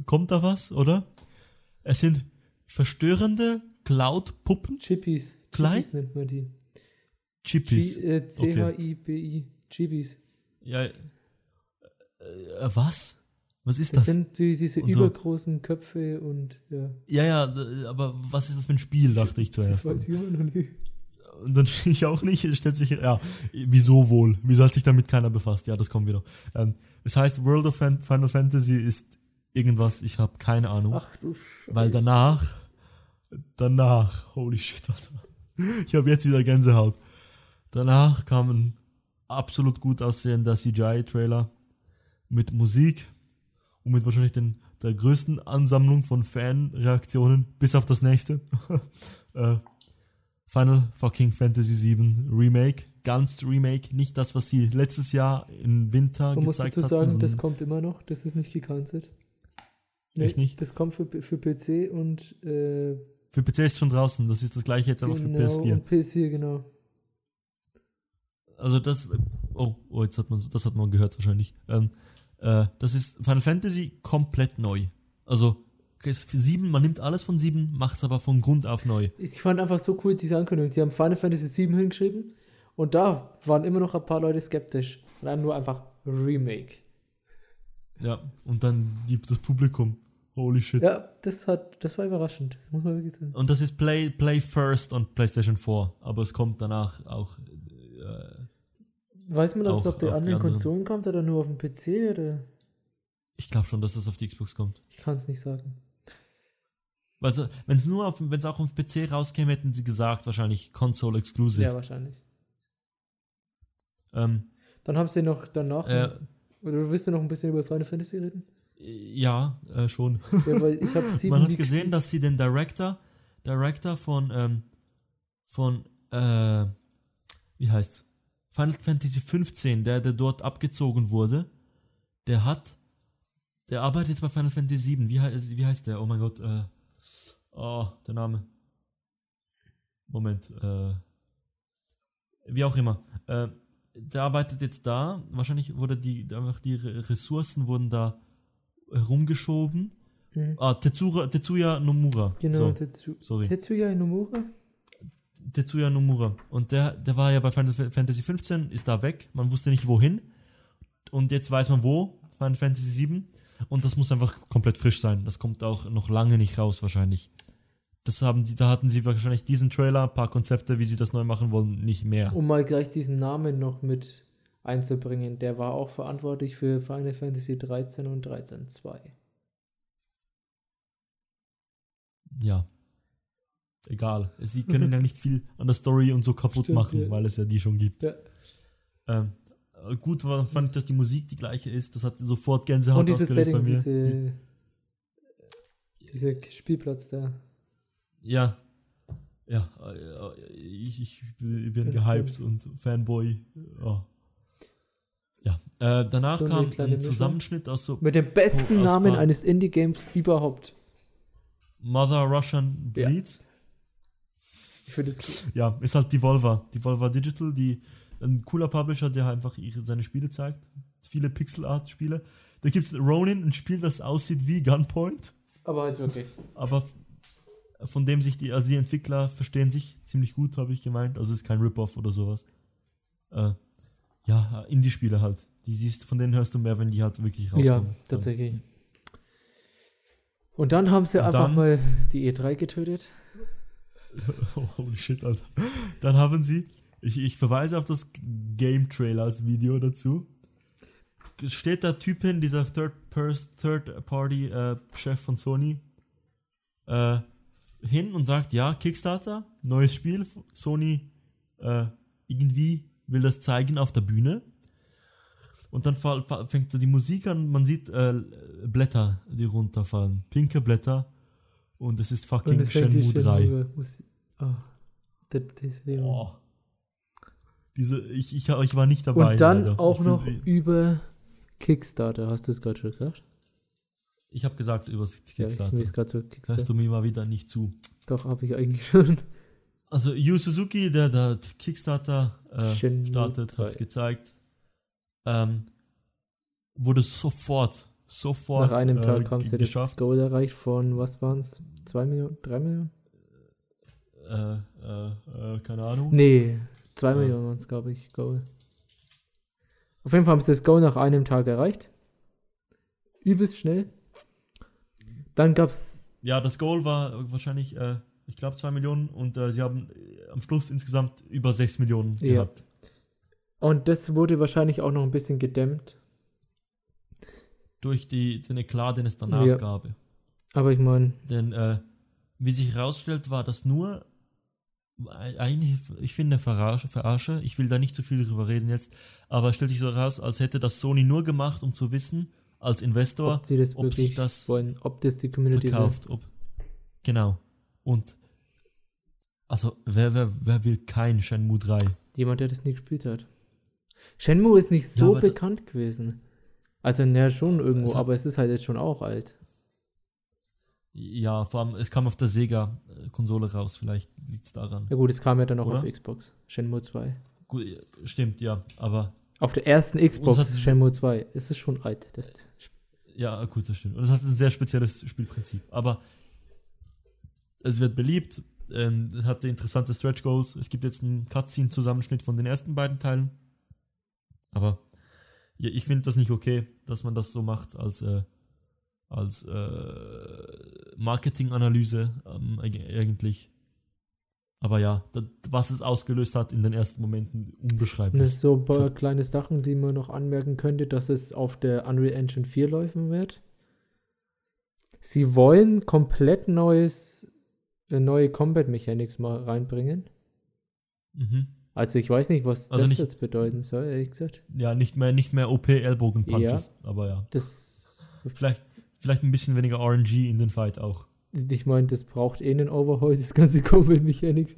kommt da was, oder? Es sind verstörende Cloud-Puppen, Chippies. Klein? Chippies nennt man die. Chippies. Äh, C-H-I-B-I. Chippies. Ja, äh, äh, was? Was ist Das, das? sind die, diese Und so. übergroßen Köpfe und ja. ja, ja, aber was ist das für ein Spiel, dachte ich Das zuerst. weiß ich immer noch nicht. Und dann ich auch nicht, es stellt sich, ja, wieso wohl? Wieso hat sich damit keiner befasst? Ja, das wir noch. Ähm, es heißt, World of Fan Final Fantasy ist irgendwas, ich habe keine Ahnung. Ach du Scheiße. weil danach, danach, holy shit, Alter. Ich habe jetzt wieder Gänsehaut. Danach kam ein absolut gut aussehender CGI-Trailer mit Musik und mit wahrscheinlich den, der größten Ansammlung von Fanreaktionen, bis auf das nächste. äh, Final fucking Fantasy VII Remake, ganz Remake, nicht das, was sie letztes Jahr im Winter Man muss gezeigt dazu hatten, sagen, das kommt immer noch. Das ist nicht gecancelt. Echt nicht? Das kommt für, für PC und äh, Für PC ist schon draußen. Das ist das gleiche jetzt aber genau, für PS4. und PS4, genau. Also das. Oh, oh, jetzt hat man das hat man gehört wahrscheinlich. Ähm, äh, das ist Final Fantasy komplett neu. Also ist für 7, man nimmt alles von 7, macht es aber von Grund auf neu. Ich fand einfach so cool diese Ankündigung. Sie haben Final Fantasy 7 hingeschrieben und da waren immer noch ein paar Leute skeptisch. Und dann nur einfach Remake. Ja, und dann die, das Publikum. Holy shit. Ja, das hat, das war überraschend. Das muss man wirklich sagen. Und das ist Play, Play First on PlayStation 4, aber es kommt danach auch. Äh, Weiß man, dass es auf die auf die anderen anderen. Konsolen kommt oder nur auf dem PC? Oder? ich glaube schon, dass das auf die Xbox kommt. Ich kann es nicht sagen. Also, wenn es nur auf, wenn es auch auf PC rauskäme, hätten sie gesagt, wahrscheinlich Console Exclusive. Ja, wahrscheinlich. ähm, Dann haben sie noch danach. äh, oder willst du noch ein bisschen über Final Fantasy reden? ja, äh, schon. Ja, weil ich sieben Man hat gesehen, gespielt. dass sie den Director, Director von, ähm, von, äh, wie heißt's? Final Fantasy 15, der, der dort abgezogen wurde, der hat, der arbeitet jetzt bei Final Fantasy 7. Wie, heißt, wie heißt der? Oh mein Gott, äh, oh, der Name. Moment, äh, wie auch immer. Äh, der arbeitet jetzt da. Wahrscheinlich wurde die, einfach die Re- Ressourcen wurden da herumgeschoben. Mhm. Ah, Tetsura, Tetsuya Nomura. Genau, So, Tetsu sorry. Tetsuya Nomura. Tetsuya Nomura. Und der, der war ja bei Final Fantasy 15, ist da weg. Man wusste nicht wohin. Und jetzt weiß man wo. Final Fantasy 7. Und das muss einfach komplett frisch sein. Das kommt auch noch lange nicht raus, wahrscheinlich. Das haben die, da hatten sie wahrscheinlich diesen Trailer, ein paar Konzepte, wie sie das neu machen wollen, nicht mehr. Um mal gleich diesen Namen noch mit einzubringen, der war auch verantwortlich für Final Fantasy 13 und 13.2. Ja. Egal. Sie können ja nicht viel an der Story und so kaputt Stimmt, machen, ja. weil es ja die schon gibt. Ja. Ähm, äh, gut war, fand ich, dass die Musik die gleiche ist. Das hat sofort Gänsehaut Und ausgelöst bei Setting, mir. diese, dieser Spielplatz da. Ja. Ja, äh, ich, ich bin Das gehypt und Fanboy. Ja. Ja, äh, danach So kam ein Mischung. Zusammenschnitt aus so Mit dem besten Oh, Namen eines Indie-Games überhaupt. Mother Russian Ja. Ich finde es cool. Ja, ist halt Devolver. Devolver Digital, die ein cooler Publisher, der einfach ihre, seine Spiele zeigt. Viele Pixel-Art-Spiele. Da gibt es Ronin, ein Spiel, das aussieht wie Gunpoint, Aber halt wirklich. aber von dem sich die, also die Entwickler verstehen sich ziemlich gut, habe ich gemeint. Also es ist kein Rip-Off oder sowas. Äh, ja, Indie-Spiele halt. Die siehst, von denen hörst du mehr, wenn die halt wirklich rauskommen. Ja, tatsächlich. Und dann haben sie Und einfach dann- mal die E3 getötet. Holy shit, Alter. Dann haben sie, ich, ich verweise auf das Game Trailers Video dazu. Steht der Typ hin, dieser Third, Third Party äh, Chef von Sony, äh, hin und sagt, ja, Kickstarter, neues Spiel, Sony äh, irgendwie will das zeigen auf der Bühne. Und dann fängt so die Musik an, man sieht äh, Blätter, die runterfallen. Pinke Blätter. Und es ist fucking Shenmue 3. Shenmue Musik. Oh. Diese, ich, ich, ich war nicht dabei. Und dann leider. auch ich, noch will- über Kickstarter. Hast du es gerade schon gesagt? Ich habe gesagt über das Ja, ich Kickstarter. gerade so Kickstarter. Hörst du mir mal wieder nicht zu. Doch, habe ich eigentlich schon. Also Yu Suzuki, der da Kickstarter äh, startet, 3. hat es gezeigt. Ähm, wurde sofort, sofort Nach einem äh, Tag haben ge- sie das geschafft. Goal erreicht von, was waren es? 2 Millionen? 3 Millionen? Äh, äh, äh, keine Ahnung. Nee, 2 Ja. Millionen waren es, glaube ich, Goal. Auf jeden Fall haben sie das Goal nach einem Tag erreicht. Übelst schnell. Dann gab es Ja, das Goal war wahrscheinlich, äh, ich glaube, 2 Millionen und äh, sie haben äh, am Schluss insgesamt über 6 Millionen Ja. gehabt. Und das wurde wahrscheinlich auch noch ein bisschen gedämmt. Durch die, den Eklat, den es danach Ja. gab. Aber ich meine, Denn äh, wie sich herausstellt, war das nur eigentlich, ich finde, eine Verarsche, Verarsche. Ich will da nicht zu viel drüber reden jetzt, aber es stellt sich so heraus, als hätte das Sony nur gemacht, um zu wissen, als Investor, ob sie das ob sich das wollen, ob das die Community will. verkauft. Ob, genau. Und also, wer, wer, wer will kein Shenmue 3? Jemand, der das nie gespielt hat. Shenmue ist nicht so da- bekannt gewesen. Also, naja, schon irgendwo, Also- aber es ist halt jetzt schon auch alt. Ja, vor allem, es kam auf der Sega-Konsole raus, vielleicht liegt es daran. Ja gut, es kam ja dann auch Oder? auf Xbox. Shenmue 2. Gut, stimmt, ja, aber Auf der ersten Xbox Shenmue 2. Es ist schon alt. Das Ja, gut, das stimmt. Und es hat ein sehr spezielles Spielprinzip. Aber es wird beliebt, ähm, es hatte interessante Stretch Goals. Es gibt jetzt einen Cutscene-Zusammenschnitt von den ersten beiden Teilen. Aber ja, ich finde das nicht okay, dass man das so macht als, äh, als äh, Marketinganalyse ähm, eig- eigentlich. Aber ja, das, was es ausgelöst hat in den ersten Momenten, unbeschreiblich. Das ist so ein paar So. kleine Sachen, die man noch anmerken könnte, dass es auf der Unreal Engine 4 laufen wird. Sie wollen komplett neues, äh, neue Combat Mechanics mal reinbringen. Mhm. Also ich weiß nicht, was Also das nicht- jetzt bedeuten soll, ehrlich gesagt. Ja, nicht mehr, nicht mehr OP-Ellbogen-Punches, aber ja. Das, Vielleicht, vielleicht ein bisschen weniger RNG in den Fight auch. ich meine, das braucht eh einen Overhaul, das ganze Combat Mechanics.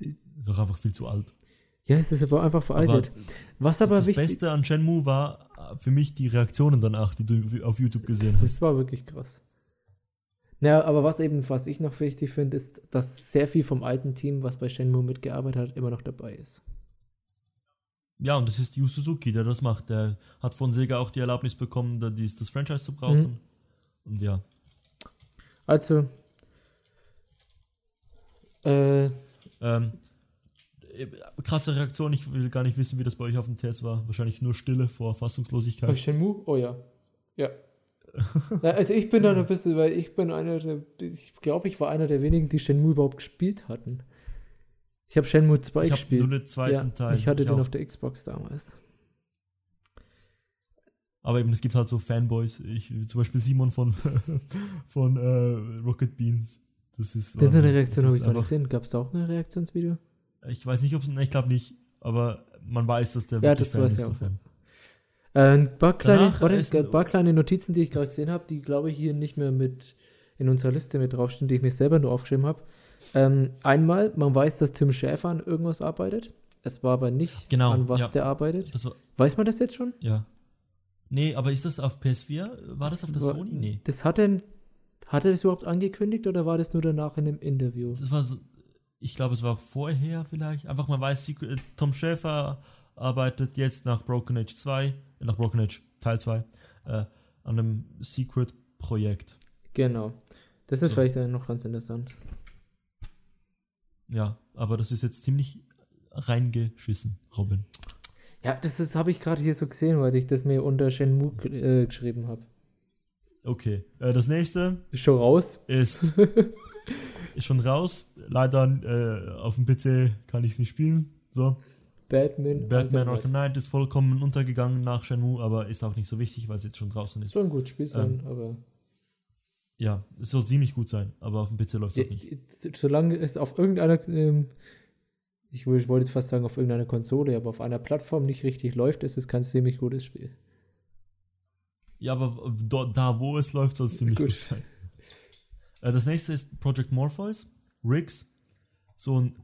Ist doch einfach viel zu alt. Ja, es ist aber einfach Aber veraltet. was aber das wichtig Beste an Shenmue war äh, für mich die Reaktionen danach, die du auf YouTube gesehen hast. Das war wirklich krass. Naja, aber was eben, was ich noch wichtig finde, ist, dass sehr viel vom alten Team, was bei Shenmue mitgearbeitet hat, immer noch dabei ist. Ja, und das ist Yu Suzuki, der das macht. Der hat von Sega auch die Erlaubnis bekommen, da dies, das Franchise zu brauchen. Mhm. Und ja, Also, äh, ähm, äh, krasse Reaktion. Ich will gar nicht wissen, wie das bei euch auf dem TS war. Wahrscheinlich nur Stille vor bei Fassungslosigkeit. Shenmue? Oh ja. Ja. Also ich bin da ein bisschen, weil ich bin einer der, ich glaube, ich war einer der wenigen, die Shenmue überhaupt gespielt hatten. Ich habe Shenmue 2 Ich gespielt. nur den zweiten ja, Teil. ich hatte den auch. auf der Xbox damals. Aber eben, es gibt halt so Fanboys. Ich, zum Beispiel Simon von, von äh, Rocket Beans. Das ist. Das ist eine. Reaktion, habe ich gar nicht gesehen. Gab es da auch ein Reaktionsvideo? Ich weiß nicht, ob es. Ich glaube nicht. Aber man weiß, dass der Ja, wirklich das Fan ist ich auch, davon. Äh, ein paar kleine, warte, ein paar kleine Notizen, die ich gerade gesehen habe, die glaube ich hier nicht mehr mit in unserer Liste mit draufstehen, die ich mir selber nur aufgeschrieben habe. Ähm, einmal, man weiß, dass Tim Schäfer an irgendwas arbeitet. Es war aber nicht Genau, an was ja. der arbeitet. Das war, Weiß man das jetzt schon? ja. Nee, aber ist das auf PS4? War das auf der war- Sony? Nee. Das hat er, hat er das überhaupt angekündigt oder war das nur danach in einem Interview? Das war so. Ich glaube, es war vorher vielleicht. Einfach man weiß, Secret, Tom Schäfer arbeitet jetzt nach Broken Age 2, äh, nach Broken Age Teil 2, äh, an einem Secret-Projekt. Genau. Das ist So. vielleicht noch ganz interessant. Ja, aber das ist jetzt ziemlich reingeschissen, Robin. Ja, das ist- habe ich gerade hier so gesehen, weil ich das mir unter Shenmue äh, geschrieben habe. Okay. Äh, das nächste Ist schon raus? ist, ist schon raus. Leider äh, auf dem PC kann ich es nicht spielen. So. Batman. Batman Arkham Knight ist vollkommen untergegangen nach Shenmue, aber ist auch nicht so wichtig, weil es jetzt schon draußen ist. Soll ein gutes Spiel sein, Ähm, aber. Ja, es soll ziemlich gut sein, aber auf dem PC läuft es Ja, auch nicht. solange es auf irgendeiner, ähm, ich wollte ich wollte jetzt fast sagen auf irgendeiner Konsole, aber auf einer Plattform nicht richtig läuft, ist es kein ziemlich gutes Spiel. Ja, aber da, wo es läuft, soll es ziemlich Gut. gut, sein. Äh, das nächste ist Project Morpheus, Riggs, so ein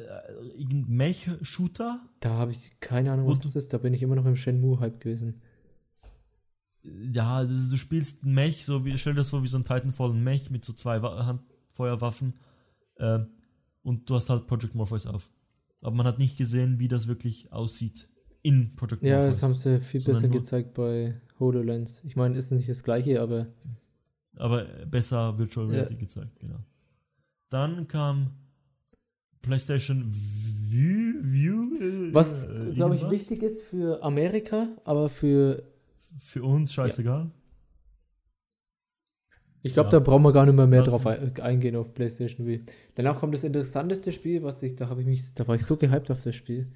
äh, irgendein Mech-Shooter. Da habe ich keine Ahnung, was das ist. Da bin ich immer noch im Shenmue-Hype gewesen. Ja, das ist, du spielst ein Mech, so wie, stell dir das vor, wie so ein Titanfall, ein Mech mit so zwei Wa Handfeuerwaffen. Äh, und du hast halt Project Morpheus auf. Aber man hat nicht gesehen, wie das wirklich aussieht in Project Ja, Morpheus. das haben sie viel besser gezeigt bei HoloLens. Ich meine, ist nicht das gleiche, aber Aber besser Virtual Ja. Reality gezeigt, genau. Dann kam PlayStation View, View äh, was, äh, glaube ich, wichtig ist für Amerika, aber für, Für uns scheißegal. ich glaube, Ja. da brauchen wir gar nicht mehr, mehr drauf ein- eingehen auf PlayStation V. Danach kommt das interessanteste Spiel, was ich, da habe ich mich, da war ich so gehypt auf das Spiel.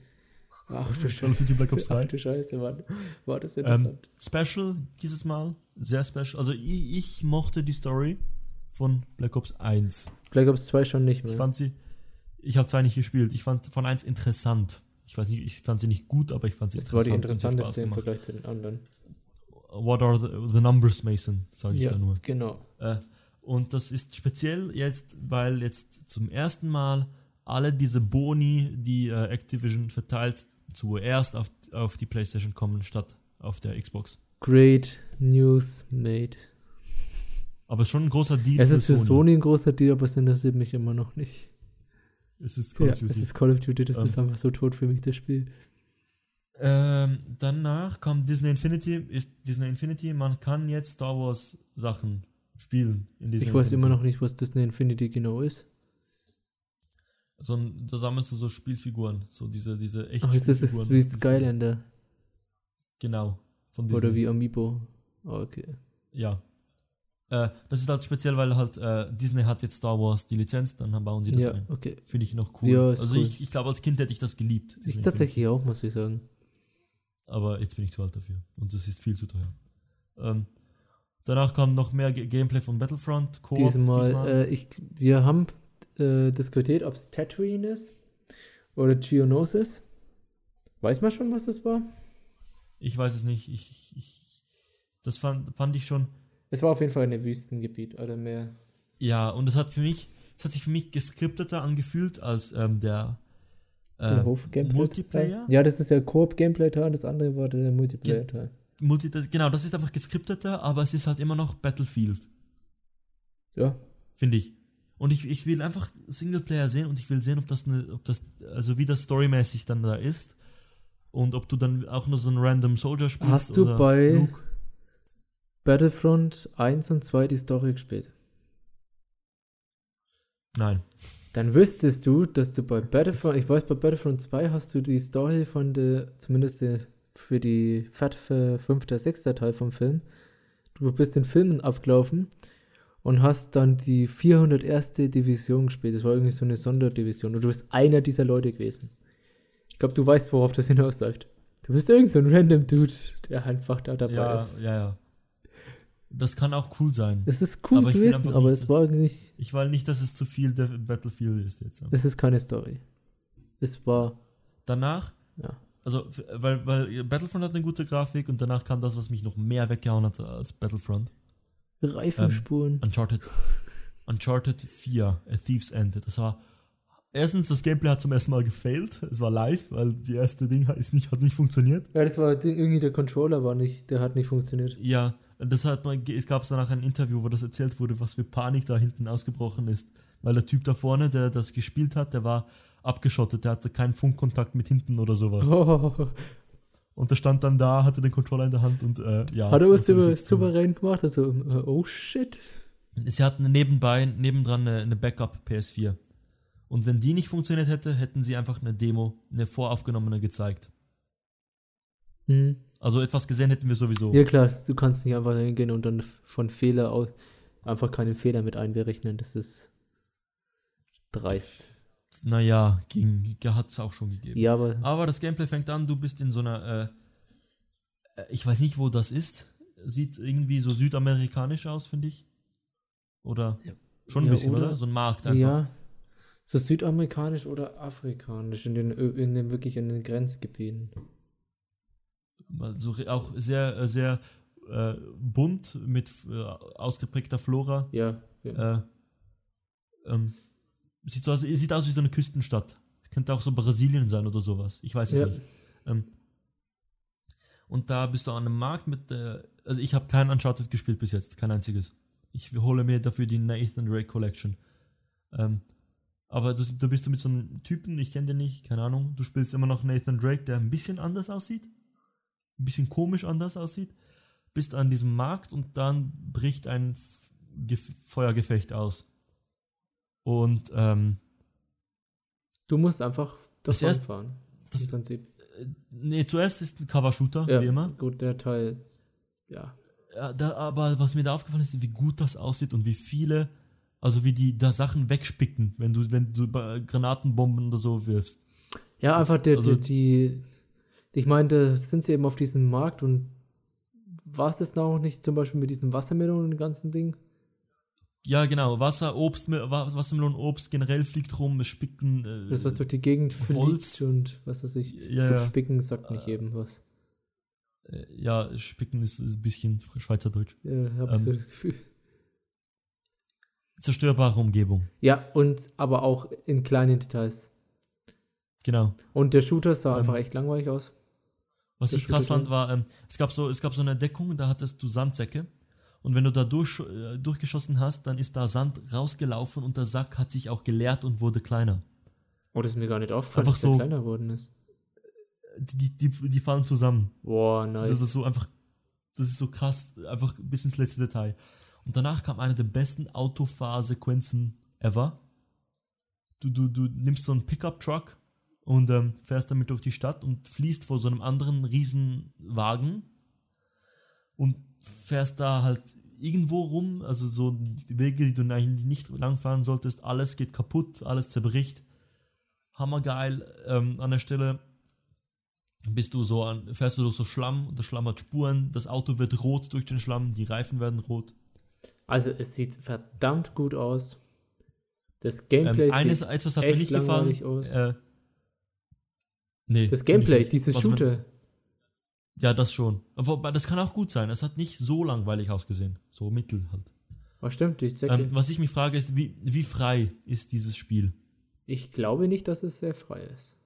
Ach du Scheiße. Black Ops 3. Ach du Scheiße, Mann. War das Ähm, interessant. Special dieses Mal, sehr special. Also ich, ich mochte die Story von Black Ops 1. Black Ops 2 schon nicht Ich mehr. fand sie, ich habe zwei nicht gespielt. Ich fand von 1 interessant. Ich weiß nicht, ich fand sie nicht gut, aber ich fand sie Das war die interessant. und sie hat interessanteste im Vergleich zu den anderen. What are the, the numbers, Mason? Sage ich Ja, da nur. genau. Äh, und das ist speziell jetzt, weil jetzt zum ersten Mal alle diese Boni, die äh, Activision verteilt, zuerst auf, auf die PlayStation kommen, statt auf der Xbox. Great News made. Aber es ist schon ein großer Deal Es ist für Sony ein großer Deal, aber es interessiert mich immer noch nicht. Es ist Call Ja, of Duty. es ist Call of Duty, das Ähm. ist einfach so tot für mich, das Spiel. Ähm, danach kommt Disney Infinity. Ist Disney Infinity, man kann jetzt Star Wars Sachen spielen in Disney Ich weiß Infinity. immer noch nicht, was Disney Infinity genau ist. So, ein- da sammelst du so Spielfiguren, so diese, diese echten Ach, das ist wie Skylander Genau, oder wie Amiibo. Ah, okay. Ja. Äh, das ist halt speziell, weil halt äh, Disney hat jetzt Star Wars die Lizenz, dann bauen sie das Ja, ein. okay. Finde ich noch cool. Ja, also cool. ich, ich glaube, als Kind hätte ich das geliebt. Ich tatsächlich auch, muss ich sagen. aber jetzt bin ich zu alt dafür und es ist viel zu teuer. Ähm, danach kam noch mehr G Gameplay von Battlefront. Koop Diesmal, Äh, ich, wir haben äh, diskutiert, ob es Tatooine ist oder Geonosis. Weiß man schon, was das war? ich weiß es nicht. Ich, ich, ich, das fand, fand ich schon. Es war auf jeden Fall ein Wüstengebiet oder mehr. Ja, und es hat für mich, es hat sich für mich geskripteter angefühlt als ähm, der äh. Multiplayer. Ja, das ist ja Koop-Gameplay-Teil und das andere war der Multiplayer-Teil. Multi das, genau, das ist einfach geskripteter, aber es ist halt immer noch Battlefield, Ja, finde ich. Und ich, ich will einfach Singleplayer sehen und ich will sehen, ob das eine, ob das, also wie das storymäßig dann da ist. Und ob du dann auch nur so einen random Soldier spielst. Hast du oder bei- Luke. Battlefront 1 und 2 die Story gespielt. Nein. Dann wüsstest du, dass du bei Battlefront, ich weiß, bei Battlefront 2 hast du die Story von der, zumindest für die für fünfter, sechster Teil vom Film. Du bist den Filmen abgelaufen und hast dann die 401. Division gespielt. Das war irgendwie so eine Sonderdivision und du bist einer dieser Leute gewesen. Ich glaube, du weißt, worauf das hinausläuft. Du bist irgend so ein random Dude, der einfach da dabei Ja, ist. ja, ja. Das kann auch cool sein. Es ist cool Aber gewesen, aber nicht- es war eigentlich, Ich will nicht, dass es zu viel Battlefield ist jetzt. es ist keine Story. Es war, Danach, ja. also, weil, weil Battlefront hat eine gute Grafik und danach kam das, was mich noch mehr weggehauen hat als Battlefront. Reifenspuren. Uncharted, Uncharted 4, A Thief's End. Das war. Erstens, das Gameplay hat zum ersten Mal gefailt. Es war live, weil die erste Ding ist nicht, hat nicht funktioniert. Ja, das war irgendwie der Controller war nicht, der hat nicht funktioniert. Ja, das hat man, es gab danach ein Interview, wo das erzählt wurde, was für Panik da hinten ausgebrochen ist. Weil der Typ da vorne, der das gespielt hat, der war abgeschottet, der hatte keinen Funkkontakt mit hinten oder sowas. Oh, Und der stand dann da, hatte den Controller in der Hand und äh, ja. hat er was über souverän gemacht? Also, äh, oh shit. Sie hatten nebenbei, nebendran eine, eine Backup PS4. Und wenn die nicht funktioniert hätte, hätten sie einfach eine Demo, eine voraufgenommene gezeigt. Hm. Also etwas gesehen hätten wir sowieso. Ja klar, du kannst nicht einfach hingehen und dann von Fehler aus einfach keinen Fehler mit einberechnen. Das ist dreist. Naja, ging, hat es auch schon gegeben. Ja, aber Aber das Gameplay fängt an, du bist in so einer, äh, äh, ich weiß nicht, wo das ist. Sieht irgendwie so südamerikanisch aus, finde ich. Oder Ja. schon ein Ja, bisschen, oder? oder? So ein Markt einfach. ja, so südamerikanisch oder afrikanisch in den, in den wirklich in den Grenzgebieten. Mal So re- auch sehr, äh, sehr äh, bunt mit äh, ausgeprägter Flora. Ja, ja. Äh, ähm, sieht, so aus, sieht aus wie so eine Küstenstadt. Könnte auch so Brasilien sein oder sowas. Ich weiß es Ja. nicht. Ähm, und da bist du an einem Markt mit, äh, also ich habe kein Uncharted gespielt bis jetzt, kein einziges. Ich hole mir dafür die Nathan Drake Collection. Ähm, aber du, da bist du mit so einem Typen, ich kenne den nicht, keine Ahnung. Du spielst immer noch Nathan Drake, der ein bisschen anders aussieht. Ein bisschen komisch anders aussieht. Bist an diesem Markt und dann bricht ein Gef Feuergefecht aus. Und ähm, Du musst einfach Das davon erst- fahren. das- Im Prinzip. äh, nee, zuerst ist ein Cover-Shooter, Ja, wie immer. gut, der Teil. Ja. Ja, da, aber was mir da aufgefallen ist, wie gut das aussieht und wie viele, also wie die da Sachen wegspicken, wenn du, wenn du Granatenbomben oder so wirfst. Ja, Das- einfach also- die, die, ich meine, da sind sie eben auf diesem Markt und war es das noch nicht zum Beispiel mit diesem Wassermelonen und dem ganzen Ding? Ja, genau, Wasser, Obst, Wa- Wassermelonen, Obst generell fliegt rum, es spicken. Äh, Das, was durch die Gegend Holz. fliegt und was weiß ich. ich Ja, glaub, ja. Spicken sagt nicht Äh, jedem was. äh, ja, spicken ist, ist ein bisschen Schweizerdeutsch. Ja, habe ich so ähm, das Gefühl. Zerstörbare Umgebung, Ja, und aber auch in kleinen Details. genau. Und der Shooter sah Ähm, einfach echt langweilig aus. Was ich krass fand, war, ähm, es, gab so, es gab so eine Deckung, da hattest du Sandsäcke Und wenn du da durch, äh, durchgeschossen hast, dann ist da Sand rausgelaufen und der Sack hat sich auch geleert und wurde kleiner. Oh, das ist mir gar nicht aufgefallen, Einfach dass der so- kleiner geworden ist. Die, die, die fallen zusammen. Boah, nice. Das ist so einfach, das ist so krass, einfach bis ins letzte Detail. Und danach kam eine der besten Autofahrsequenzen ever. Du, du, du nimmst so einen Pickup-Truck und ähm, fährst damit durch die Stadt und fließt vor so einem anderen Riesenwagen und fährst da halt irgendwo rum, also so die Wege, die du eigentlich nicht langfahren solltest, alles geht kaputt, alles zerbricht. Hammergeil. Ähm, an der Stelle bist du so an, fährst du durch so Schlamm und der Schlamm hat Spuren, das Auto wird rot durch den Schlamm, die Reifen werden rot. Also es sieht verdammt gut aus. Das Gameplay Ähm, eines, sieht etwas hat mir echt nicht gefallen. aus. Äh, nee, das Gameplay, nicht. diese Was man- Shooter. Ja, das schon. Aber das kann auch gut sein. Es hat nicht so langweilig ausgesehen. So mittel halt. Oh, stimmt, ich. Ähm, was ich mich frage, ist, wie, wie frei ist dieses Spiel? ich glaube nicht, dass es sehr frei ist.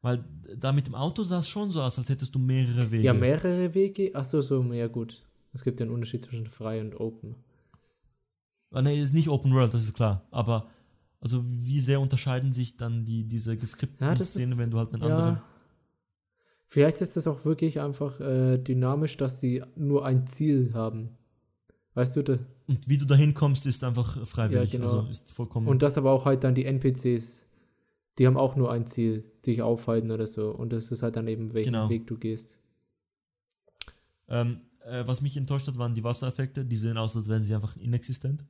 Weil da mit dem Auto sah es schon so aus, als hättest du mehrere Wege. Ja, mehrere Wege. Achso, so, ja gut. Es gibt ja einen Unterschied zwischen frei und open. Ah, nee, ist nicht Open World, das ist klar. Aber also wie sehr unterscheiden sich dann die, diese geskripteten Ja, das Szenen, ist- wenn du halt einen Ja. anderen. Vielleicht ist das auch wirklich einfach äh, dynamisch, dass sie nur ein Ziel haben. Weißt du, da, Und wie du da hinkommst, ist einfach freiwillig. Ja, genau. Also ist vollkommen. und das aber auch halt dann die NPCs, die haben auch nur ein Ziel, dich aufhalten oder so. Und das ist halt dann eben, welchen Genau. Weg du gehst. ähm, äh, was mich enttäuscht hat, waren die Wassereffekte. Die sehen aus, als wären sie einfach inexistent.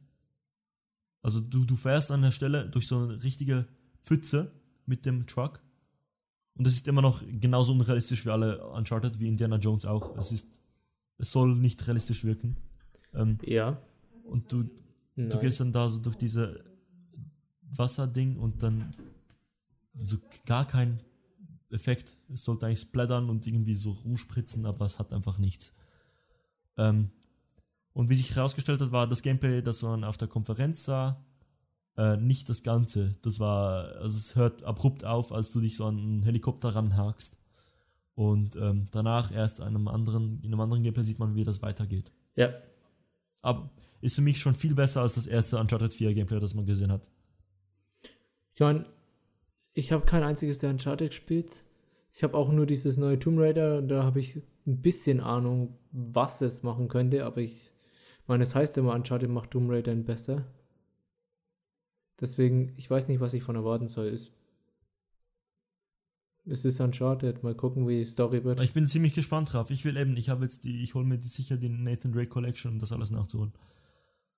Also du, du fährst an der Stelle durch so eine richtige Pfütze mit dem Truck. Und das ist immer noch genauso unrealistisch wie alle Uncharted, wie Indiana Jones auch. Es ist, es soll nicht realistisch wirken. Ähm, Ja. und du, Nein. Du gehst dann da so durch diese Wasserding und dann so gar kein Effekt. Es sollte eigentlich splattern und irgendwie so rumspritzen, aber es hat einfach nichts. Ähm, und wie sich herausgestellt hat, war das Gameplay, das man auf der Konferenz sah, äh, nicht das Ganze. Das war, also es hört abrupt auf, als du dich so an einen Helikopter ranhakst. Und ähm, danach erst einem anderen, in einem anderen Gameplay sieht man, wie das weitergeht. Ja. Aber ist für mich schon viel besser als das erste Uncharted 4 Gameplay, das man gesehen hat. Ich meine, ich habe kein einziges der Uncharted gespielt. Ich habe auch nur dieses neue Tomb Raider und da habe ich ein bisschen Ahnung, was es machen könnte, aber ich meine, es heißt immer, Uncharted macht Tomb Raider besser. Deswegen, ich weiß nicht, was ich von erwarten soll. Es, es ist Uncharted, mal gucken, wie die Story wird. Ich bin ziemlich gespannt drauf. Ich will eben, ich habe jetzt die, ich hole mir die, sicher die Nathan Drake Collection, um das alles nachzuholen.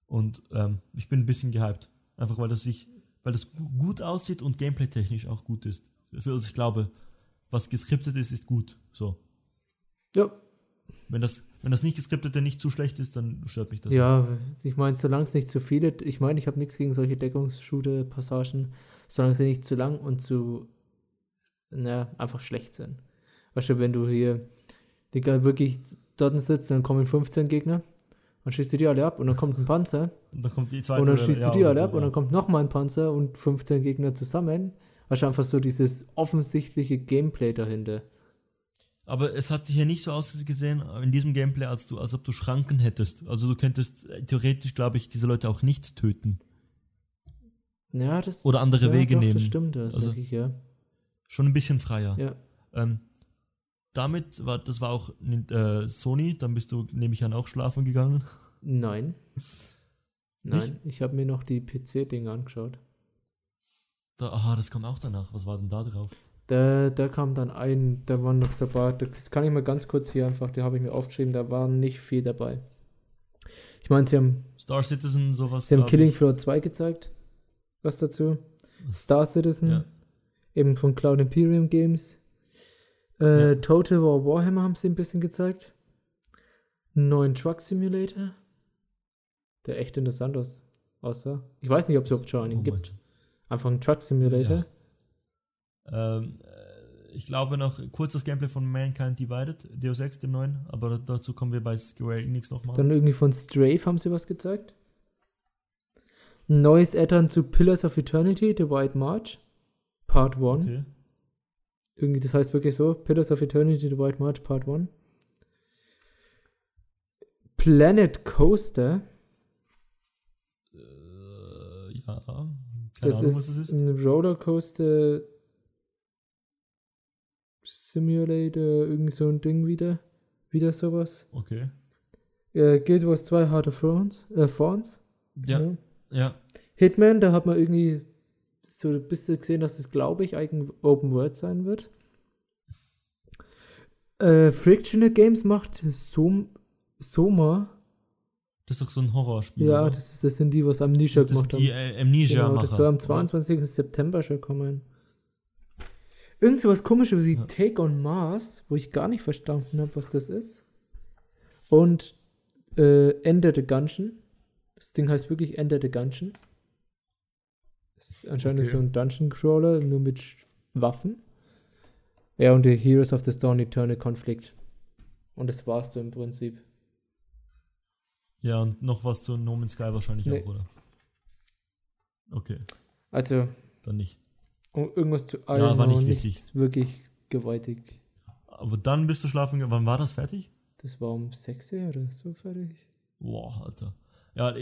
Und ähm, ich bin ein bisschen gehypt. Einfach weil das sich, weil das gu- gut aussieht und gameplay-technisch auch gut ist. Für also ich glaube, was geskriptet ist, ist gut. So. ja, Wenn das, wenn das nicht geskriptete nicht zu schlecht ist, dann stört mich das. nicht. ja, ich meine, solange es nicht zu viele, ich meine, ich habe nichts gegen solche Deckungsshooter-Passagen, solange sie nicht zu lang und zu, na, einfach schlecht sind. Weißt du, wenn du hier, Digga, wirklich dort sitzt, dann kommen 15 Gegner, dann schießt du die alle ab und dann kommt ein Panzer Und dann kommt die zweite und dann schießt ja, du die alle so, ab und ja. dann kommt nochmal ein Panzer und 15 Gegner zusammen. Weißt du, einfach so dieses offensichtliche Gameplay dahinter. Aber es hat hier nicht so ausgesehen in diesem Gameplay, als du, als ob du Schranken hättest. Also du könntest äh, theoretisch, glaube ich, diese Leute auch nicht töten. Ja, das Oder andere ja, Wege doch, nehmen. Das stimmt, das Also- ich, ja. Schon ein bisschen freier. Ja. Ähm, damit war, das war auch äh, Sony, dann bist du, nehme ich an, auch schlafen gegangen. Nein. Nein, ich habe mir noch die PC-Dinge angeschaut. Da, aha, das kam auch danach. Was war denn da drauf? Da, da kam dann ein, da waren noch dabei, das kann ich mal ganz kurz hier einfach, die habe ich mir aufgeschrieben, da war nicht viel dabei. Ich meine, sie haben, Star Citizen, sowas. sie haben Killing. Floor 2 gezeigt. Was dazu? Star Citizen, Ja. eben von Cloud Imperium Games. Äh, Ja. Total War Warhammer haben sie ein bisschen gezeigt. Einen neuen Truck Simulator. Der echt interessant aus, aussah. Ich weiß nicht, ob es überhaupt schon einen Oh gibt. Einfach ein Truck Simulator. Ähm, äh, ich glaube noch kurz das Gameplay von Mankind Divided, Deus Ex, dem neuen, aber dazu kommen wir bei Square Enix nochmal. Dann irgendwie von Strafe haben sie was gezeigt. Ein neues Add-on zu Pillars of Eternity, The White March. Part 1. Okay. Irgendwie, das heißt wirklich so: Pillars of Eternity, The White March, Part 1. Planet Coaster. Äh, ja. Keine Das Ahnung, ist, was das ist. ein Rollercoaster Simulator, irgend so ein Ding wieder. Wieder sowas. Okay. Äh, Guild Wars 2 Heart of Thrones, äh, Thorns. Ja, ja. Hitman, da hat man irgendwie so ein bisschen gesehen, dass es, glaube ich, eigentlich Open World sein wird. Äh, Frictional Games macht Som Soma. Das ist doch so ein Horrorspiel. Ja, das, ist, das sind die, was Amnesia das gemacht ist die haben. äh, Amnesia Genau, das soll am 22. September schon kommen. Irgend was komisches wie Ja. Take on Mars, wo ich gar nicht verstanden habe, was das ist. Und äh, Ender the Gungeon. Das Ding heißt wirklich Ender the Gungeon. Das ist anscheinend Okay. so ein Dungeon Crawler, nur mit Sch- Waffen. Ja, und die Heroes of the Stone Eternal Conflict. Und das war's so im Prinzip. Ja, und noch was zu No Man's Sky wahrscheinlich Nee. auch, oder? Okay, Also, dann nicht. Um irgendwas zu war Iron nicht Man, wichtig. nichts wirklich gewaltig. Aber dann bist du schlafen gegangen. Wann war das fertig? Das war um 6 Uhr oder so fertig. Boah, Alter. Ja,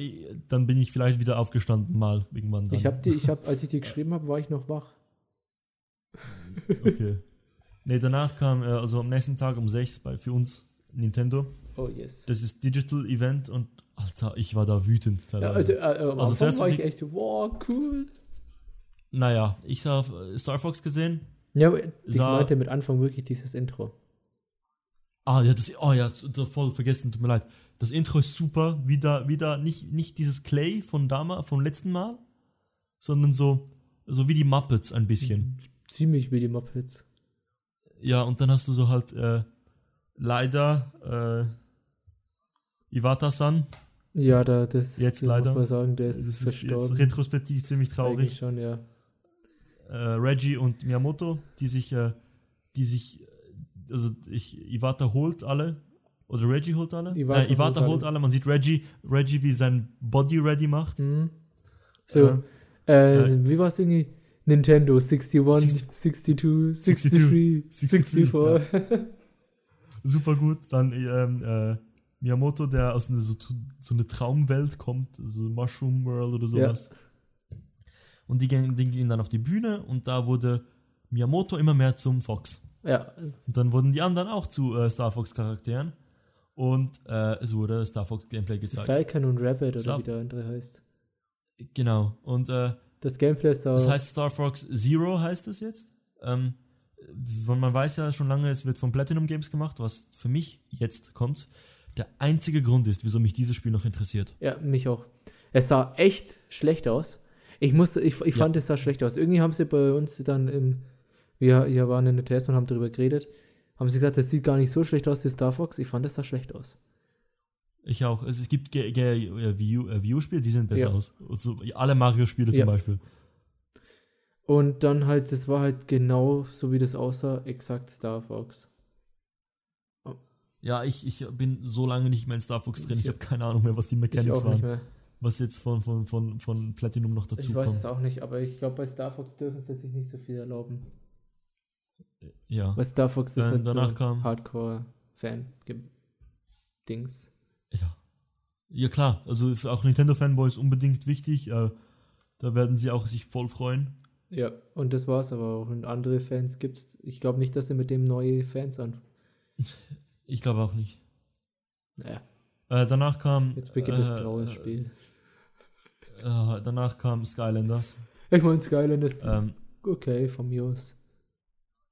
dann bin ich vielleicht wieder aufgestanden mal irgendwann. Dann. Ich habe die, ich habe, als ich die geschrieben habe, war ich noch wach. Okay. Nee, danach kam, äh, also am nächsten Tag um 6 bei, für uns Nintendo. Oh yes. Das ist Digital Event und Alter, ich war da wütend Ja, also, teilweise. äh, äh, Also zuerst war ich echt, wow, cool. Naja, ich habe äh, Star Fox gesehen. Ja, ich Sah- meinte mit Anfang wirklich dieses Intro. Ah, ja, das, oh ja, voll vergessen, tut mir leid. Das Intro ist super. Wieder, wieder nicht, nicht dieses Clay von damals, vom letzten Mal, sondern so, so wie die Muppets ein bisschen. Ziemlich wie die Muppets. Ja, und dann hast du so halt, äh, leider, äh, Iwata-san. Ja, da, das, Jetzt leider. muss man sagen, der Das ist ist verstorben. retrospektiv ziemlich Eigentlich traurig. schon, ja. Äh, Reggie und Miyamoto, die sich, äh, die sich, äh, also ich, Iwata holt alle. Oder Reggie holt alle? Iwata Iwata, äh, Iwata holt holt, alle. alle. Man sieht Reggie, Reggie wie sein Body ready macht. Mhm. So, äh, wie war es irgendwie? Nintendo 61, 62, 63, 64. 63, super gut. Dann ähm, äh, Miyamoto, der aus einer so, so eine Traumwelt kommt, so Mushroom World oder sowas. Und die gehen, die gehen dann auf die Bühne und da wurde Miyamoto immer mehr zum Fox. Ja, Und dann wurden die anderen auch zu äh, Star Fox Charakteren und äh, es wurde Star Fox Gameplay gezeigt. Falcon und Rabbit oder Star- wie der andere heißt. Genau. Und äh, Das Gameplay ist Das auch. heißt Star Fox Zero heißt es jetzt. Ähm, man weiß ja schon lange, es wird von Platinum Games gemacht, was für mich jetzt kommt, der einzige Grund ist, wieso mich dieses Spiel noch interessiert. Ja, mich auch. Es sah echt schlecht aus. Ich musste, ich, ich Ja. fand, es sah schlecht aus. Irgendwie haben sie bei uns dann im, wir, wir waren in der TS und haben darüber geredet, haben sie gesagt, das sieht gar nicht so schlecht aus wie Star Fox. Ich fand, es sah schlecht aus. Ich auch. Also es gibt Ge- Ge- äh, äh, View-Spiele, die sehen besser Ja. aus. Also alle Mario-Spiele zum Ja. Beispiel. Und dann halt, das war halt genau so wie das aussah, exakt Star Fox. Ja, ich, ich bin so lange nicht mehr in Star Fox drin. Ich- Ich habe keine Ahnung mehr, was die Mechanics waren. Was jetzt von, von, von, von Platinum noch dazu Ich weiß kommt. es auch nicht, aber ich glaube, bei Star Fox dürfen sie sich nicht so viel erlauben. Ja. Weil Star Fox ist halt danach so kam- Hardcore-Fan-Dings. Ja. Ja klar, also für auch Nintendo-Fanboys unbedingt wichtig. Äh, da werden sie auch sich voll freuen. Ja, und das war's aber auch. Und andere Fans gibt's. Ich glaube nicht, dass sie mit dem neue Fans an. Ich glaube auch nicht. Naja, Äh, danach kam. jetzt beginnt das äh, Trauerspiel. Äh, danach kam Skylanders. Ich meine, Skyland ist Ähm, okay von mir aus.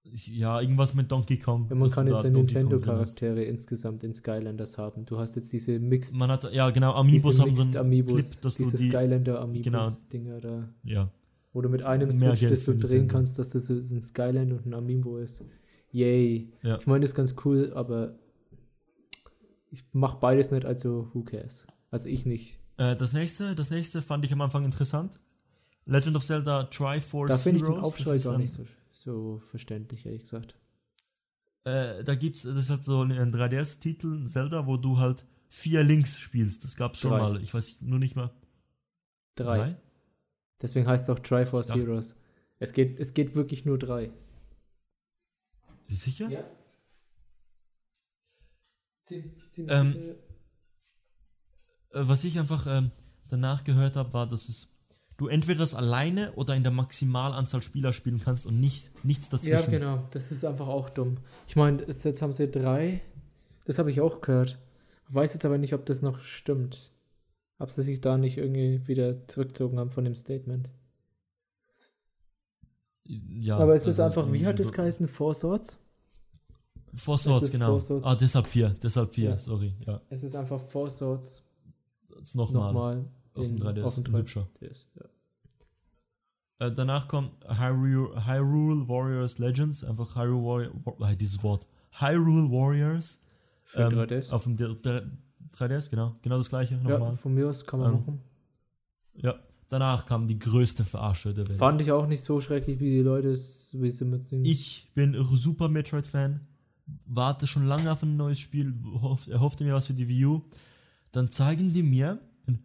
ja, irgendwas mit Donkey Kong. Ja, man kann du jetzt ja. Nintendo-Charaktere insgesamt in Skylanders haben. Du hast jetzt diese Mixed, Man hat, ja genau, Amiibos haben so einen Amiibos, Clip, dass du diese die, Skylander Genau. Amiibos-Dinger da. ja, Wo du mit einem Switch Geld das für drehen Nintendo. kannst, dass das so ein Skyland und ein Amiibo ist. Yay. Ja. Ich meine, das ist ganz cool, aber ich mache beides nicht, also who cares? Also ich nicht. Äh, das nächste, das nächste fand ich am Anfang interessant. Legend of Zelda Triforce Da finde ich den. Aufschrei gar nicht so, so verständlich, ehrlich gesagt. Äh, da gibt's, das ist halt so ein 3DS-Titel, Zelda, wo du halt vier Links spielst. Das gab's schon Drei. mal. Ich weiß nur nicht mal. Drei. Deswegen heißt es auch Triforce Ach. Heroes. Es geht, es geht wirklich nur drei. Sicher? Ja. Ziemlich Ähm, sicher. Was ich einfach ähm, danach gehört habe, war, dass es du entweder das alleine oder in der Maximalanzahl Spieler spielen kannst und nicht, nichts dazwischen. Ja, genau. Das ist einfach auch dumm. Ich meine, jetzt haben sie drei. Das habe ich auch gehört. Weiß jetzt aber nicht, ob das noch stimmt. Ob sie sich da nicht irgendwie wieder zurückgezogen haben von dem Statement. Ja, aber es ist also, einfach, wie hat es so- geheißen? Four Swords? Four Swords, ist genau. Four Swords. Ah, deshalb vier, deshalb vier, Ja. sorry. Ja, Es ist einfach Four Swords jetzt nochmal. nochmal Auf dem in- 3DS, auf dem ein hübscher. 3DS. Ja. Äh, danach kommt Hyrule, Hyrule Warriors Legends, einfach Hyrule Warrior, äh, dieses Wort. Hyrule Warriors. Für ähm, 3DS. Auf dem D- D- 3DS, genau. Genau das gleiche ja, nochmal. von mir aus kann man Ähm, machen. Ja. Danach kam die größte Verarsche der Welt. Fand ich auch nicht so schrecklich, wie die Leute es, wie sie mit. Ich bin super Metroid-Fan. Warte schon lange auf ein neues Spiel. Hoff, erhoffte mir was für die Wii U. Dann zeigen die mir ein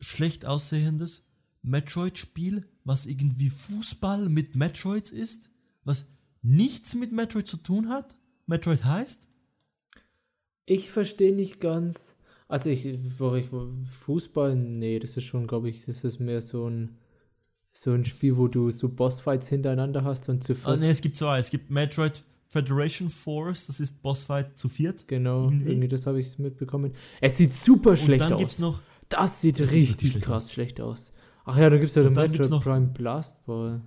schlecht aussehendes Metroid-Spiel, was irgendwie Fußball mit Metroids ist, was nichts mit Metroid zu tun hat. Metroid heißt? Ich verstehe nicht ganz. Also ich, wo ich Fußball, nee, das ist schon, glaube ich, das ist mehr so ein so ein Spiel, wo du so Bossfights hintereinander hast und zu Ah, viert. ne, es gibt zwei. Es gibt Metroid Federation Force, das ist Bossfight zu viert. Genau, irgendwie. irgendwie, das habe ich mitbekommen. Es sieht super Und schlecht dann aus. gibt's noch das sieht Das richtig schlecht krass schlecht aus. Ach ja, da gibt es ja den Und dann gibt's Metroid noch- Prime Blast Ball.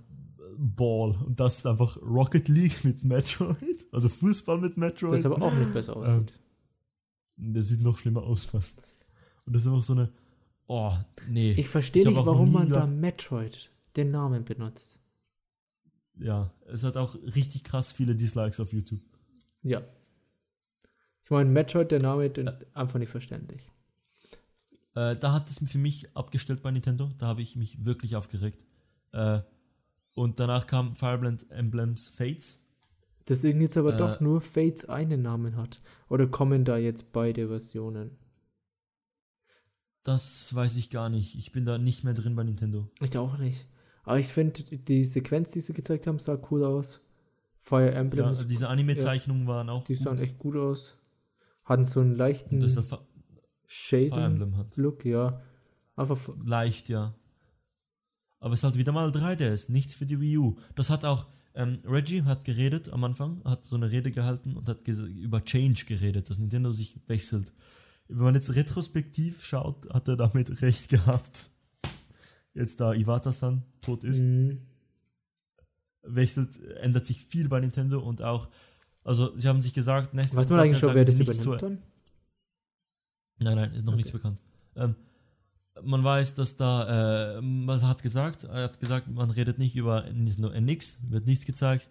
Ball. Und das ist einfach Rocket League mit Metroid. Also Fußball mit Metroid. Das aber auch nicht besser aussieht. Der sieht noch schlimmer aus fast. Und das ist einfach so eine. Oh, nee. ich verstehe nicht, warum man da Metroid den Namen benutzt. Ja, es hat auch richtig krass viele Dislikes auf YouTube. Ja. Ich meine, Metroid, der Name, den, einfach nicht verständlich. Äh, da hat es für mich abgestellt bei Nintendo. Da habe ich mich wirklich aufgeregt. Äh, und danach kam Fire Emblem Emblems Fates. Das irgendwie jetzt aber Äh, doch nur Fates einen Namen hat. Oder kommen da jetzt beide Versionen? Das weiß ich gar nicht. Ich bin da nicht mehr drin bei Nintendo. Ich auch nicht. Aber ich finde, die Sequenz, die sie gezeigt haben, sah cool aus. Fire Emblem, Ja, ist- diese Anime-Zeichnungen waren auch. die gut. sahen echt gut aus. Hatten so einen leichten das Fire Shading-Look, Emblem hat. ja. Einfach, Leicht, ja. Aber es ist halt wieder mal 3DS, nichts für die Wii U. Das hat auch, ähm, Reggie hat geredet am Anfang, hat so eine Rede gehalten und hat über Change geredet, dass Nintendo sich wechselt. Wenn man jetzt retrospektiv schaut, hat er damit recht gehabt. Jetzt da Iwata-san tot ist, mh, wechselt, ändert sich viel bei Nintendo und auch, also sie haben sich gesagt, nächstes weiß man eigentlich Jahr schon, wer das übernimmt zu- dann? Nein, nein, ist noch Okay. nichts bekannt. Ähm, man weiß, dass da, äh, man hat gesagt, er hat gesagt, man redet nicht über Nintendo NX, wird nichts gezeigt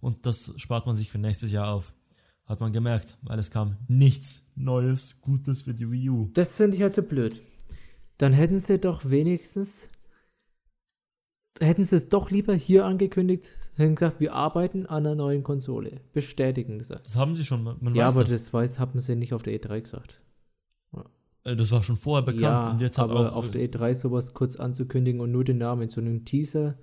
und das spart man sich für nächstes Jahr auf. Hat man gemerkt, weil es kam nichts Neues, Gutes für die Wii U. Das finde ich halt so blöd. Dann hätten sie doch wenigstens, hätten sie es doch lieber hier angekündigt, hätten gesagt, wir arbeiten an einer neuen Konsole. Bestätigen das. Das haben sie schon, man, Ja, aber das. das weiß, haben sie nicht auf der E3 gesagt. Äh, das war schon vorher bekannt ja, und jetzt hat aber auch, auf der E3 sowas kurz anzukündigen und nur den Namen, so einem Teaser.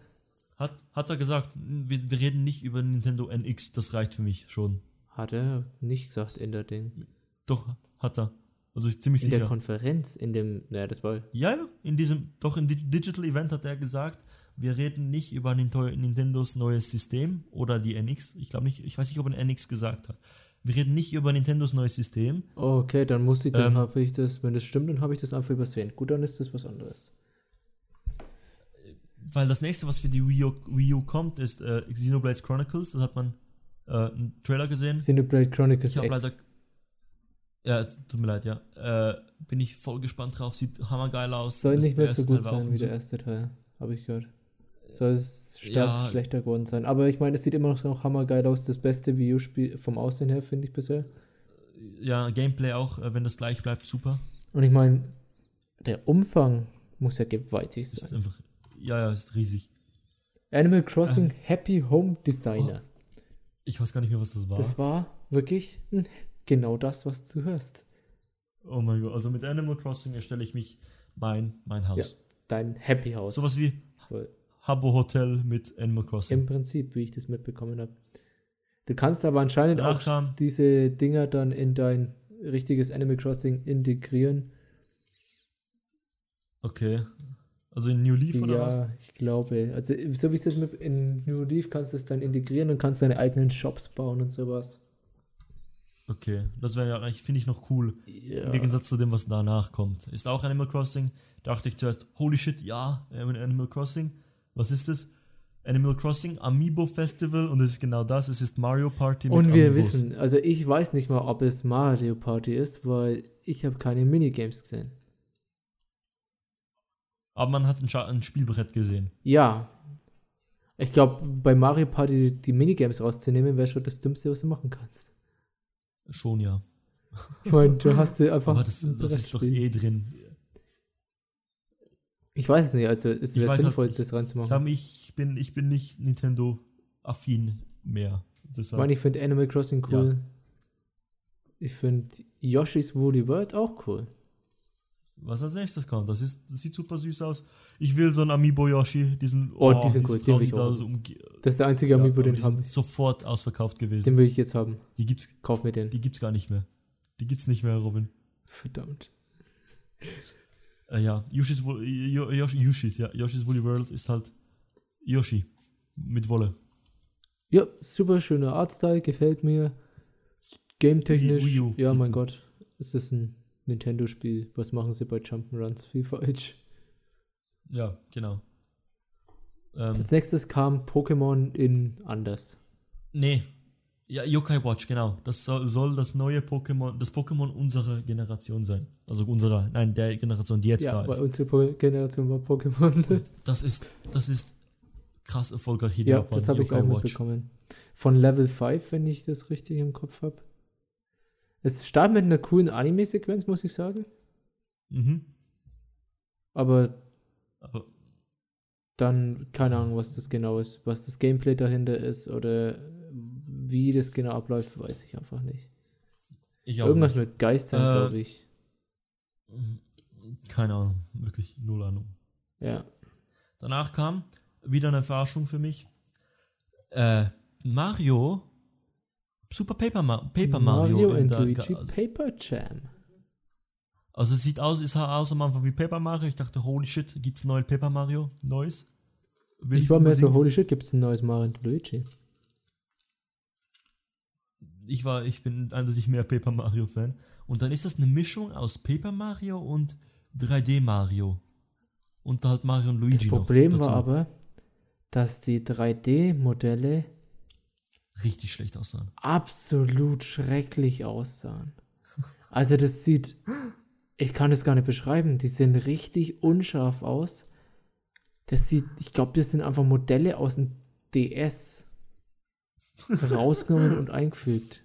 hat, hat er gesagt, wir, wir reden nicht über Nintendo NX, das reicht für mich schon. Hat er nicht gesagt in der Ding. Doch, hat er. Also ich ziemlich In der sicher. Konferenz, in dem, naja, das war, Ja, ja, in diesem, doch im Di- Digital Event hat er gesagt, wir reden nicht über Nintendos neues System oder die NX. Ich glaube nicht, ich weiß nicht, ob ein NX gesagt hat. Wir reden nicht über Nintendos neues System. okay, dann muss ich, dann Ähm, habe ich das, wenn das stimmt, dann habe ich das einfach übersehen. Gut, dann ist das was anderes. Weil das nächste, was für die Wii U, Wii U kommt, ist äh, Xenoblade Chronicles. Das hat man äh, einen Trailer gesehen. Xenoblade Chronicles Ich habe X. leider. Ja, tut mir leid, ja. Äh, bin ich voll gespannt drauf. Sieht hammergeil aus. Soll Das- nicht mehr so gut sein wie der erste Teil, habe ich gehört. Soll es stark Ja. schlechter geworden sein. Aber ich meine, es sieht immer noch, noch hammergeil aus. Das beste Wii vom Aussehen her, finde ich bisher. Ja, Gameplay auch, äh, wenn das gleich bleibt, super. Und ich meine, der Umfang muss ja gewaltig Ist sein. einfach. Ja, ja, ist riesig. Animal Crossing Happy Home Designer. Ich weiß gar nicht mehr, was das war. Das war wirklich genau das, was du hörst. Oh mein Gott, also mit Animal Crossing erstelle ich mich mein, mein Haus. Ja. Dein Happy House. Sowas wie Voll. Habbo Hotel mit Animal Crossing. Im Prinzip, wie ich das mitbekommen habe. Du kannst aber anscheinend Danach auch diese Dinger dann in dein richtiges Animal Crossing integrieren. Okay. Also in New Leaf oder ja, was? ich glaube. Also, so wie es das mit in New Leaf kannst du es dann integrieren und kannst deine eigenen Shops bauen und sowas. Okay. Das wäre ja eigentlich, finde ich, noch cool. Ja. Im Gegensatz zu dem, was danach kommt. Ist auch Animal Crossing. Dachte ich zuerst, holy shit, ja, Animal Crossing. Was ist das? Animal Crossing Amiibo Festival und es ist genau das. Es ist Mario Party mit Und wir Amiibos. wissen, also ich weiß nicht mal, ob es Mario Party ist, weil ich habe keine Minigames gesehen. Aber man hat ein, Scha ein Spielbrett gesehen. Ja. Ich glaube, bei Mario Party die Minigames rauszunehmen, wäre schon das Dümmste, was du machen kannst. Schon ja. Ich meine, du hast dir einfach. Aber das, das ist doch eh drin. Ich weiß es nicht, also es Ich wäre halt sinnvoll, nicht. das Ich, reinzumachen. ich, bin, ich bin nicht Nintendo-affin mehr. Ich Deshalb. meine, ich finde Animal Crossing cool. Ich finde Yoshi's Woolly World auch cool. Was als nächstes kommt, das, ist, das sieht super süß aus. Ich will so einen Amiibo Yoshi, diesen. Oh, die sind diese gut, den will ich da auch. so Das ist der einzige Ja, Amiibo, den die habe ich. sofort ausverkauft gewesen. Den will ich jetzt haben. Die gibt's, Kauf mir den. die gibt's gar nicht mehr. Die gibt's nicht mehr, Robin. Verdammt. Äh, ja, Yoshi's, Yoshi, Yoshi's, ja, Yoshi's Woolly World ist halt Yoshi mit Wolle. Ja, super schöner Artstyle, gefällt mir. Game-technisch, ja, mein Gott. Es ist ein Nintendo-Spiel. Was machen sie bei Jump'n'Runs? Viel falsch. Ja, genau. Ähm, Als nächstes kam Pokémon in anders. nee. Ja, Yokai Watch, genau. Das soll, soll das neue Pokémon, das Pokémon unserer Generation sein. Also unserer, nein, der Generation, die jetzt ja, da ist. unsere Po- Generation war Pokémon. Das ist, das ist krass erfolgreich hier ja, Japan, das habe ich auch Watch. mitbekommen. Von Level 5, wenn ich das richtig im Kopf habe. Es startet mit einer coolen Anime-Sequenz, muss ich sagen. Mhm. Aber Aber dann keine Ahnung, was das genau ist. Was das Gameplay dahinter ist oder wie das genau abläuft, weiß ich einfach nicht. ich auch Irgendwas nicht. mit Geistern, Äh, glaube ich. Keine Ahnung, wirklich null Ahnung. Ja. Danach kam wieder eine Verarschung für mich. Äh, Mario, Super Paper, Ma Paper Mario. Mario in der- Luigi also, Paper Jam. also es sieht aus, es sah aus am Anfang wie Paper Mario. Ich dachte, holy shit, gibt's neuen Paper Mario? Neues? Will Ich war mir so, holy shit, gibt es ein neues Mario und Luigi? Ich war, ich bin eindeutig mehr Paper Mario Fan. Und dann ist das eine Mischung aus Paper Mario und 3D Mario. Und halt Mario und Luigi Das Problem war aber, dass die 3D-Modelle richtig schlecht aussahen. absolut schrecklich aussahen. Also das sieht, ich kann es gar nicht beschreiben, die sehen richtig unscharf aus. Das sieht, ich glaube, das sind einfach Modelle aus dem DS rausgenommen und eingefügt.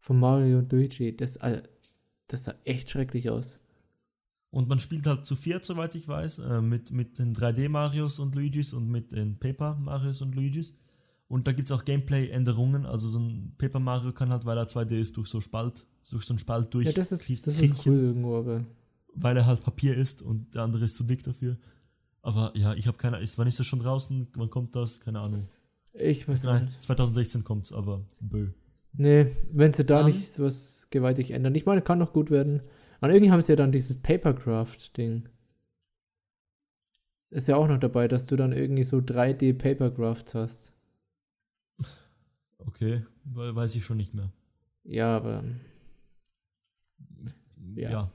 Von Mario und Luigi. Das, äh, das sah echt schrecklich aus. Und man spielt halt zu viert, soweit ich weiß, äh, mit, mit den 3D-Marios und Luigis und mit den Paper-Marios und Luigis. Und da gibt es auch Gameplay-Änderungen. Also so ein Paper Mario kann halt, weil er 2D ist, durch so Spalt, durch so einen Spalt durch. Ja, das ist, krie- das ist kriechen, cool irgendwo, aber Weil er halt Papier ist und der andere ist zu dick dafür. Aber ja, ich habe keine Ahnung. Wann ist das schon draußen? Wann kommt das? Keine Ahnung. Ich weiß Nein, nicht. 2016 kommt's, aber bö. Nee, wenn sie da Dann- nicht was gewaltig ändern. Ich meine, kann noch gut werden. Und irgendwie haben sie ja dann dieses Papercraft-Ding. Ist ja auch noch dabei, dass du dann irgendwie so 3D-Papercrafts hast. Okay, we- weiß ich schon nicht mehr. Ja, aber Ja. ja.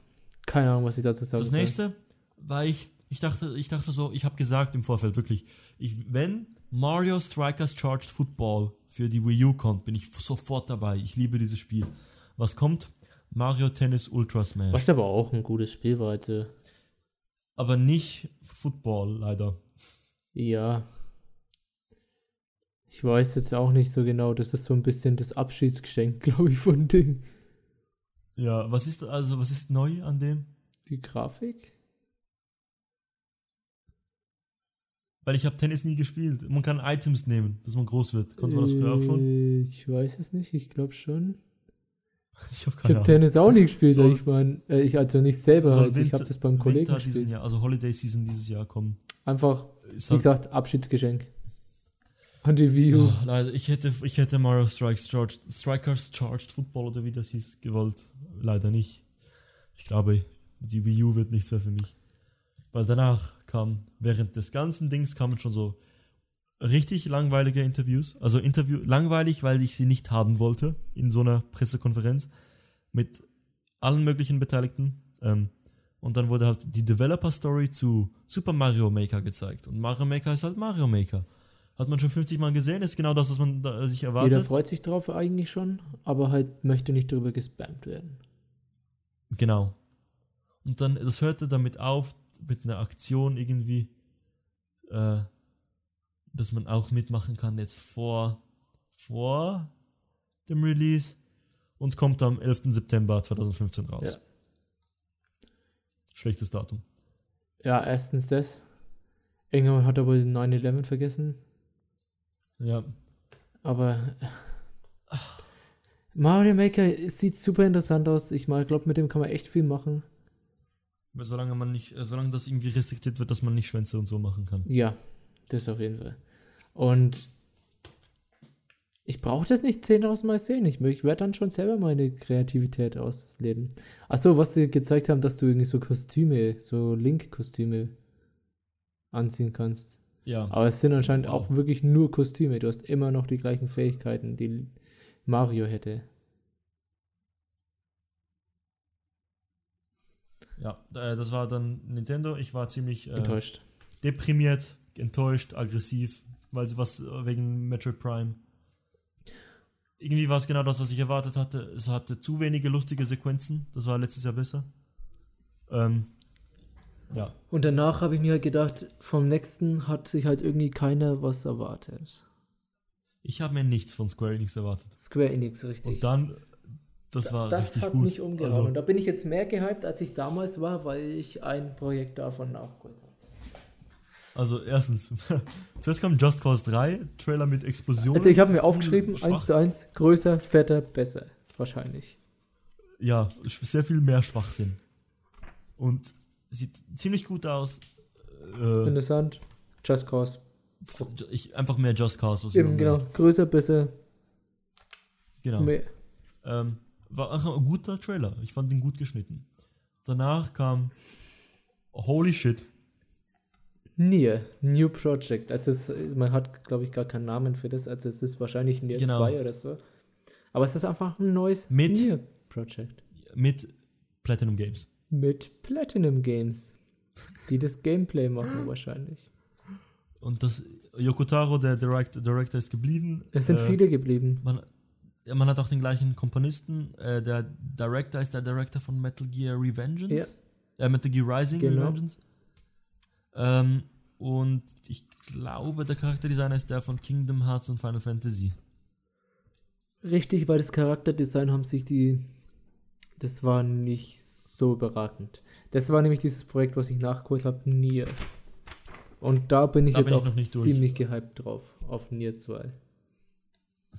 keine Ahnung, was ich dazu sagen Das soll. nächste war ich, ich dachte, ich dachte so, ich habe gesagt im Vorfeld wirklich, ich, wenn Mario Strikers Charged Football für die Wii U kommt, bin ich sofort dabei. Ich liebe dieses Spiel. Was kommt? Mario Tennis Ultra Smash. Was aber auch ein gutes Spiel war, also. Aber nicht Football, leider. Ja. Ich weiß jetzt auch nicht so genau. Das ist so ein bisschen das Abschiedsgeschenk, glaube ich, von Ding. Ja, was ist also, was ist neu an dem? Die Grafik? Weil ich habe Tennis nie gespielt. Man kann Items nehmen, dass man groß wird. Konnte man das früher auch schon? Äh, Ich weiß es nicht, ich glaube schon. Ich habe Ahnung. Tennis auch nie gespielt, Soll- ich meine, äh, ich also nicht selber, Soll halt, ich habe das beim Kollegen Winter diesen gespielt. Jahr, also Holiday Season dieses Jahr kommen. Einfach, wie gesagt, Abschiedsgeschenk. An die Wii U. Oh, leider, ich hätte, ich hätte Mario Strikes Charged, Strikers Charged Football oder wie das hieß, gewollt. Leider nicht. Ich glaube, die Wii U wird nichts mehr für mich. Weil danach kam, während des ganzen Dings kamen schon so richtig langweilige Interviews. Also Interview, langweilig, weil ich sie nicht haben wollte in so einer Pressekonferenz mit allen möglichen Beteiligten. Ähm, und dann wurde halt die Developer Story zu Super Mario Maker gezeigt. Und Mario Maker ist halt Mario Maker. Hat man schon 50 Mal gesehen, ist genau das, was man da, sich erwartet. Jeder freut sich drauf eigentlich schon, aber halt möchte nicht darüber gespammt werden. Genau. Und dann, das hörte damit auf, mit einer Aktion irgendwie, äh, dass man auch mitmachen kann jetzt vor, vor dem Release und kommt am 11. September 2015 raus. Ja. Schlechtes Datum. Ja, erstens das. Irgendjemand hat er wohl 9-11 vergessen, Ja, aber Mario Maker sieht super interessant aus. Ich glaube, mit dem kann man echt viel machen. Solange man nicht, äh, solange das irgendwie restriktiert wird, dass man nicht Schwänze und so machen kann. Ja, das auf jeden Fall. Und ich brauche das nicht 10.000 Mal sehen. Ich, ich werde dann schon selber meine Kreativität ausleben. Achso, was sie gezeigt haben, dass du irgendwie so Kostüme, so Link-Kostüme anziehen kannst. Ja, Aber es sind anscheinend auch wirklich nur Kostüme. Du hast immer noch die gleichen Fähigkeiten, die Mario hätte. Ja, äh, das war dann Nintendo. Ich war ziemlich äh, Enttäuscht. deprimiert, enttäuscht, aggressiv, weil sie was äh, wegen Metroid Prime. Irgendwie war es genau das, was ich erwartet hatte. Es hatte zu wenige lustige Sequenzen. Das war letztes Jahr besser. Ähm, ja, Und danach habe ich mir halt gedacht, vom nächsten hat sich halt irgendwie keiner was erwartet. ich habe mir nichts von Square Enix erwartet. Square Enix, richtig. Und dann, das war das richtig hat gut. mich umgehauen. Also, und da bin ich jetzt mehr gehypt, als ich damals war, weil ich ein Projekt davon nachgeholt habe. also erstens, zuerst kam Just Cause 3, Trailer mit Explosionen. Also ich habe mir aufgeschrieben, Schwach. 1 zu 1, größer, fetter, besser. Wahrscheinlich. Ja, sehr viel mehr Schwachsinn. Und sieht ziemlich gut aus. Äh, Interessant. Just Cause. ich, einfach mehr Just Cause. was Eben, genau. Größer, besser, genau. mehr. Ähm, war einfach ein guter Trailer. Ich fand ihn gut geschnitten. Danach kam Holy shit. Nier, New Project. Also es, man hat, glaube ich, gar keinen Namen für das. Also es ist wahrscheinlich Nier Genau. 2 oder so. Aber es ist einfach ein neues Mit- Nier Project. mit Platinum Games. Mit Platinum Games. Die das Gameplay machen wahrscheinlich. Und das Yokotaro, der Direct, Director, ist geblieben. Es sind Äh, viele geblieben. Man, man hat auch den gleichen Komponisten. Äh, der Director ist der Director von Metal Gear Revengeance. Äh, Metal Gear Rising Genau. Revengeance. Ähm, und ich glaube, der Charakterdesigner ist der von Kingdom Hearts und Final Fantasy. Richtig, weil das Charakterdesign haben sich die. Das war nicht so überragend. Das war nämlich dieses Projekt, was ich nachgeholt habe, Nier. Und da bin ich Da jetzt bin ich auch noch nicht durch. ziemlich gehypt drauf, auf Nier 2.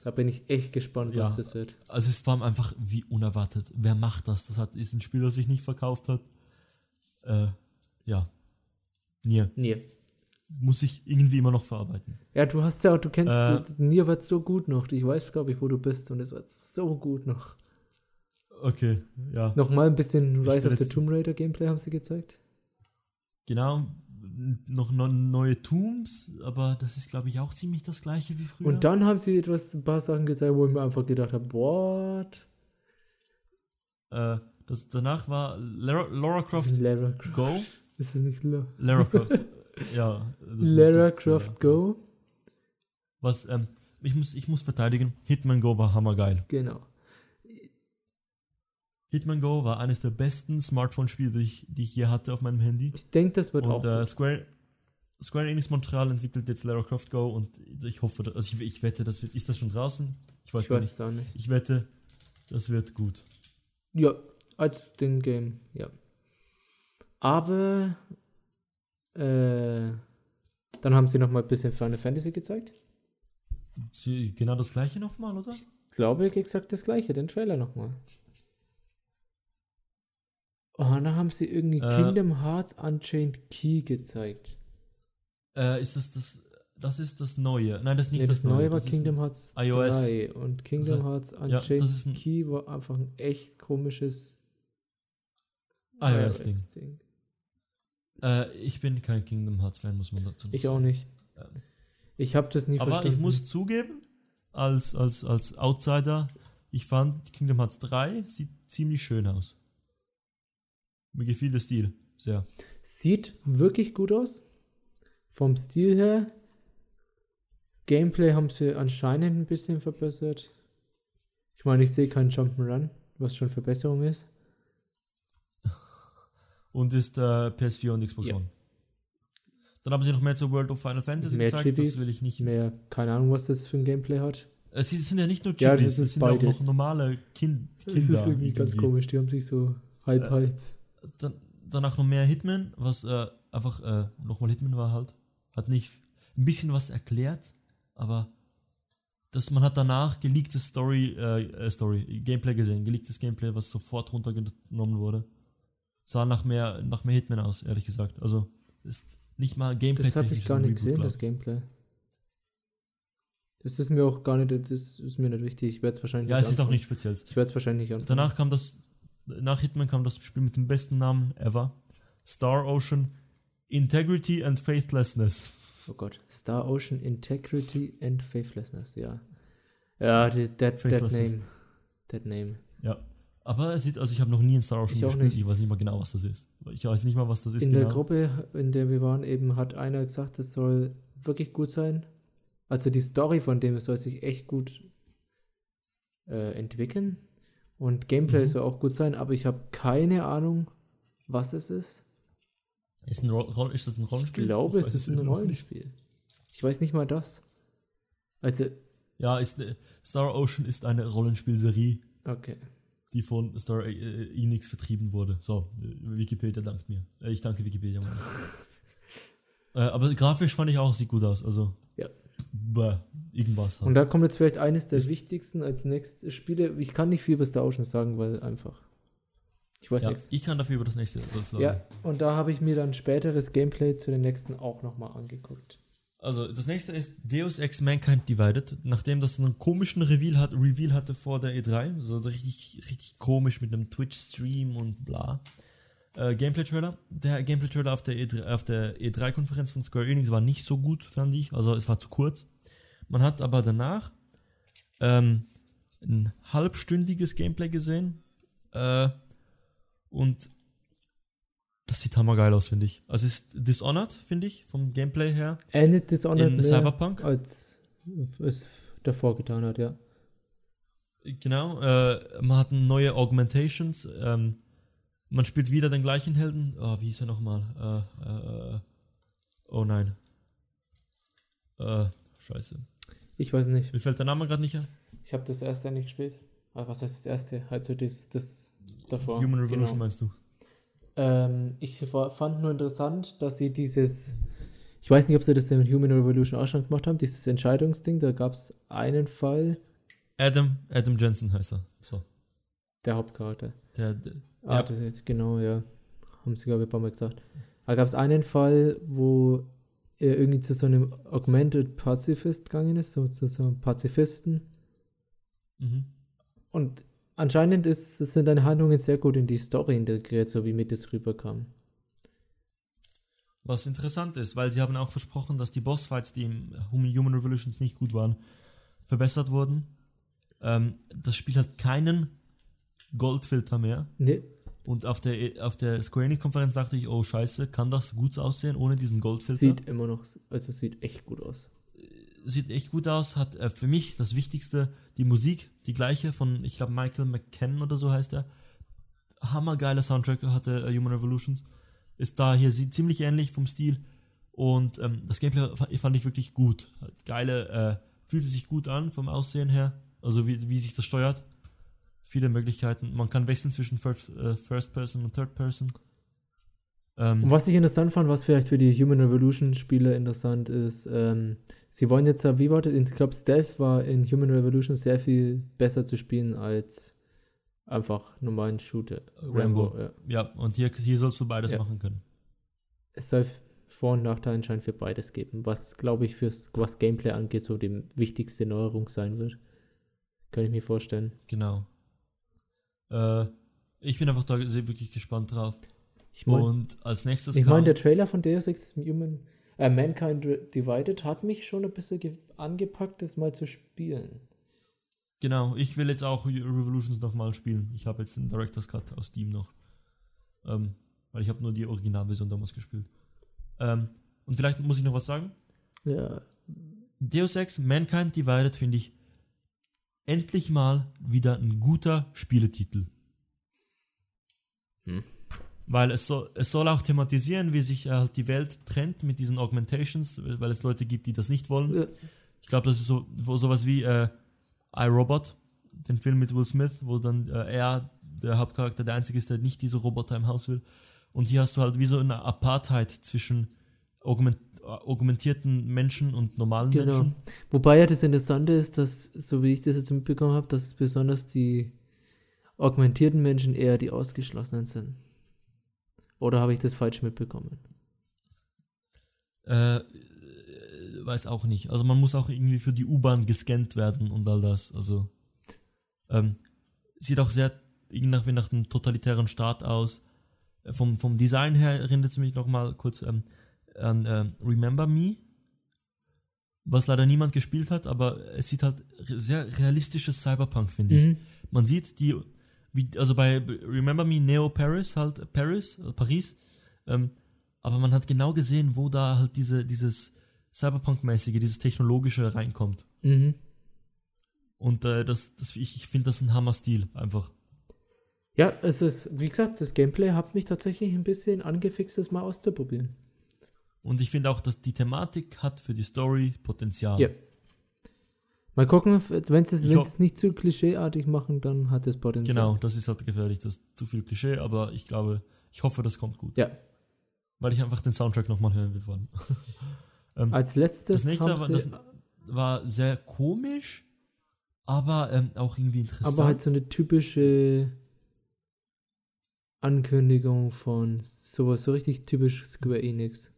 Da bin ich echt gespannt, was Ja. das wird. Also es war einfach wie unerwartet. Wer macht das? Das hat, ist ein Spiel, das sich nicht verkauft hat. Äh, ja. Nier. Nier. Muss ich irgendwie immer noch verarbeiten. Ja, du hast ja, du kennst, Äh. du, Nier war so gut noch. Ich weiß, glaube ich, wo du bist und es war so gut noch. Okay, ja. Nochmal ein bisschen Rise of the Tomb Raider Gameplay haben sie gezeigt. Genau. Noch ne- neue Tombs, aber das ist, glaube ich, auch ziemlich das gleiche wie früher. Und dann haben sie etwas, ein paar Sachen gezeigt, wo ich mir einfach gedacht habe, what? Äh, das, danach war Lara, Lara Croft Lara Croft. Go. Ist es nicht La Lara Croft. ja. Lara Croft ja. Go? Was, ähm, ich muss, ich muss verteidigen. Hitman Go war hammergeil. Genau. Hitman Go war eines der besten Smartphone-Spiele, die ich, die ich je hatte auf meinem Handy. Ich denke, das wird auch. Und äh, gut. Square, Square Enix Montreal entwickelt jetzt Lara Croft Go und ich hoffe, also ich, ich wette, das wird, ist das schon draußen? Ich weiß ich gar weiß nicht. es auch nicht. Ich wette, das wird gut. Ja, als den Game, ja. Aber äh, dann haben sie noch mal ein bisschen Final Fantasy gezeigt. Sie, genau das gleiche nochmal, oder? Ich glaube, exakt das gleiche, den Trailer nochmal. Oh, und dann haben sie irgendwie Äh. Kingdom Hearts Unchained Key gezeigt. Äh, ist das das, das ist das Neue? Nein, das ist nicht Nee, das, das neue war das Kingdom Hearts iOS. 3 und Kingdom Also, Hearts ja, Unchained ein- Key war einfach ein echt komisches iOS-Ding. Ding. Äh, ich bin kein Kingdom Hearts Fan, muss man dazu noch Ich sagen. auch nicht. Ähm, Ich habe das nie Aber verstanden. ich muss zugeben, als, als, als Outsider, ich fand Kingdom Hearts 3 sieht ziemlich schön aus. Mir gefiel der Stil sehr. Sieht wirklich gut aus. Vom Stil her. Gameplay haben sie anscheinend ein bisschen verbessert. Ich meine, ich sehe keinen Jump'n'Run, was schon Verbesserung ist. Und ist äh, PS4 und Xbox Ja. One. Dann haben sie noch mehr zu World of Final Fantasy Mehr gezeigt, Chibis, das will ich nicht. Mehr, keine Ahnung, was das für ein Gameplay hat. Äh, Sie sind ja nicht nur Ja, Chibis, das ist sind auch beides. noch normale kind, Das Kinder. ist irgendwie ganz irgendwie. komisch, die haben sich so halb Äh, halb. Dann, danach noch mehr Hitman, was äh, einfach äh, nochmal Hitman war halt. Hat nicht ein bisschen was erklärt, aber das, man hat danach geleaktes Story, äh, äh, Story, Gameplay gesehen, geleaktes Gameplay, was sofort runtergenommen wurde. Sah nach mehr, nach mehr Hitman aus, ehrlich gesagt. Also ist nicht mal Gameplay Das habe ich gar nicht gesehen, das Gameplay. Das ist mir auch gar nicht, das ist mir nicht wichtig. Ich werde es wahrscheinlich Ja, es ist auch anfangen. nicht speziell. Ich werde es wahrscheinlich nicht anfangen. Danach kam das, nach Hitman kam das Spiel mit dem besten Namen ever. Star Ocean Integrity and Faithlessness. Oh Gott. Star Ocean Integrity and Faithlessness, ja. Ja, that, that name. That name. Ja. Aber es sieht, also ich habe noch nie in Star Ocean Ich gespielt, nicht. ich weiß nicht mal genau, was das ist. Ich weiß nicht mal, was das ist. In der genau. Gruppe, in der wir waren, eben hat einer gesagt, es soll wirklich gut sein. Also die Story von dem soll sich echt gut äh, entwickeln. Und Gameplay Mhm. soll auch gut sein, aber ich habe keine Ahnung, was es ist. Ist, ein Ro Roll- ist das ein Ich Rollenspiel? glaube, Ich es ist ein nicht. Rollenspiel. Ich weiß nicht mal das. Also, Ja, ist, äh, Star Ocean ist eine Rollenspielserie, okay. die von Star äh, Enix vertrieben wurde. So, äh, Wikipedia dankt mir. Äh, ich danke Wikipedia. Äh, aber grafisch fand ich auch, sieht gut aus. Also, Ja. Irgendwas. Und Halt. da kommt jetzt vielleicht eines der Ist- wichtigsten als nächstes Spiele. Ich kann nicht viel über Star Ocean sagen, weil einfach. Ich weiß Ja, nichts. ich kann dafür über das nächste was sagen. Ja, und da habe ich mir dann späteres Gameplay zu den nächsten auch nochmal angeguckt. Also, das nächste ist Deus Ex Mankind Divided. Nachdem das einen komischen Reveal, hat, Reveal hatte vor der E3, so richtig, richtig komisch mit einem Twitch-Stream und bla. Äh, Gameplay-Trailer. Der Gameplay-Trailer auf der E3 auf der E3-Konferenz von Square Enix war nicht so gut, fand ich. Also, es war zu kurz. Man hat aber danach ähm, ein halbstündiges Gameplay gesehen. Äh, und das sieht hammergeil aus, finde ich. Also, es ist Dishonored, finde ich, vom Gameplay her. Endet Dishonored In Cyberpunk? als es davor getan hat, ja. Genau, äh, man hat neue Augmentations. Ähm, man spielt wieder den gleichen Helden. Oh, wie hieß er nochmal? Äh, äh, äh, oh nein. Äh, scheiße. Ich weiß nicht. Mir fällt der Name gerade nicht ein. Ich habe das erste nicht gespielt. Aber was heißt das erste? Also das, das davor. Human Revolution Genau. meinst du? Ähm, ich fand nur interessant, dass sie dieses, ich weiß nicht, ob sie das in Human Revolution auch schon gemacht haben, dieses Entscheidungsding, da gab es einen Fall, Adam, Adam Jensen heißt er. So. der Hauptcharakter. Der, der, Ah, ja, das ist genau, ja. Haben sie, glaube ich, ein paar Mal gesagt. Da gab es einen Fall, wo er irgendwie zu so einem Augmented Pazifist gegangen ist, so zu so einem Pazifisten. mhm. Und anscheinend ist, sind deine Handlungen sehr gut in die Story integriert, so wie mir das rüberkam. Was interessant ist, weil sie haben auch versprochen, dass die Bossfights, die im Hum- Human Revolutions nicht gut waren, verbessert wurden. Ähm, das Spiel hat keinen Goldfilter mehr. Ne, Und auf der, auf der Square Enix-Konferenz dachte ich, oh scheiße, kann das gut aussehen ohne diesen Goldfilter? sieht immer noch, also sieht echt gut aus. Sieht echt gut aus, hat äh, für mich das Wichtigste, die Musik, die gleiche von, ich glaube, Michael McKenna oder so heißt er. Hammergeiler Soundtrack hatte äh, Human Revolutions. Ist da hier sieht ziemlich ähnlich vom Stil. Und ähm, das Gameplay fa- fand ich wirklich gut. Geile, äh, fühlte sich gut an vom Aussehen her. Also wie, wie sich das steuert. Viele Möglichkeiten. Man kann wechseln zwischen First, äh, First Person und Third Person. Ähm, Und was ich interessant fand, was vielleicht für die Human Revolution Spieler interessant ist, ähm, sie wollen jetzt, wie war das? Ich glaube, Stealth war in Human Revolution sehr viel besser zu spielen als einfach normalen Shooter. Rambo. ja. ja, und hier, hier sollst du beides Ja. machen können. Es soll Vor- und Nachteile anscheinend für beides geben, was, glaube ich, fürs, was Gameplay angeht, so die wichtigste Neuerung sein wird. Kann ich mir vorstellen. Genau. Äh, ich bin einfach da sehr wirklich gespannt drauf. Ich meine, Und als nächstes ich kam, mein, der Trailer von Deus Ex Human, äh, Mankind Divided hat mich schon ein bisschen ge- angepackt, das mal zu spielen. genau, ich will jetzt auch Revolutions nochmal spielen. Ich habe jetzt den Director's Cut aus Steam noch. Ähm, weil ich habe nur die Originalversion damals gespielt. Ähm, und vielleicht muss ich noch was sagen. Ja, Deus Ex Mankind Divided finde ich endlich mal wieder ein guter Spieletitel. Hm. Weil es soll, es soll auch thematisieren, wie sich halt die Welt trennt mit diesen Augmentations, weil es Leute gibt, die das nicht wollen. Ja. Ich glaube, das ist so sowas wie äh, iRobot, den Film mit Will Smith, wo dann äh, er, der Hauptcharakter, der Einzige ist, der nicht diese Roboter im Haus will. Und hier hast du halt wie so eine Apartheid zwischen augment, äh, augmentierten Menschen und normalen Genau. Menschen. Wobei ja das Interessante ist, dass, so wie ich das jetzt mitbekommen habe, dass besonders die augmentierten Menschen eher die Ausgeschlossenen sind. Oder habe ich das falsch mitbekommen? Äh, äh, weiß auch nicht. Also man muss auch irgendwie für die U-Bahn gescannt werden und all das. Also ähm, sieht auch sehr irgendwie nach einem totalitären Staat aus. Äh, Vom, vom Design her erinnert es mich noch mal kurz ähm, an ähm, Remember Me, was leider niemand gespielt hat, aber es sieht halt sehr realistisches Cyberpunk, finde ich. Mhm. Man sieht die, wie, also bei Remember Me Neo Paris, halt Paris, äh, Paris, ähm, aber man hat genau gesehen, wo da halt diese, dieses Cyberpunk-mäßige, dieses Technologische reinkommt. Mhm. Und äh, das, das, ich, ich finde das ein Hammer-Stil, einfach. Ja, es ist, wie gesagt, das Gameplay hat mich tatsächlich ein bisschen angefixt, das mal auszuprobieren. Und ich finde auch, dass die Thematik hat für die Story Potenzial. Ja. Mal gucken, wenn sie es nicht zu klischeeartig machen, dann hat es Potenzial. Genau, das ist halt gefährlich, das ist zu viel Klischee, aber ich glaube, ich hoffe, das kommt gut. Ja. Weil ich einfach den Soundtrack nochmal hören will. ähm, Als letztes Das nächste war, das war sehr komisch, aber ähm, auch irgendwie interessant. aber halt so eine typische Ankündigung von sowas, so richtig typisch Square Enix.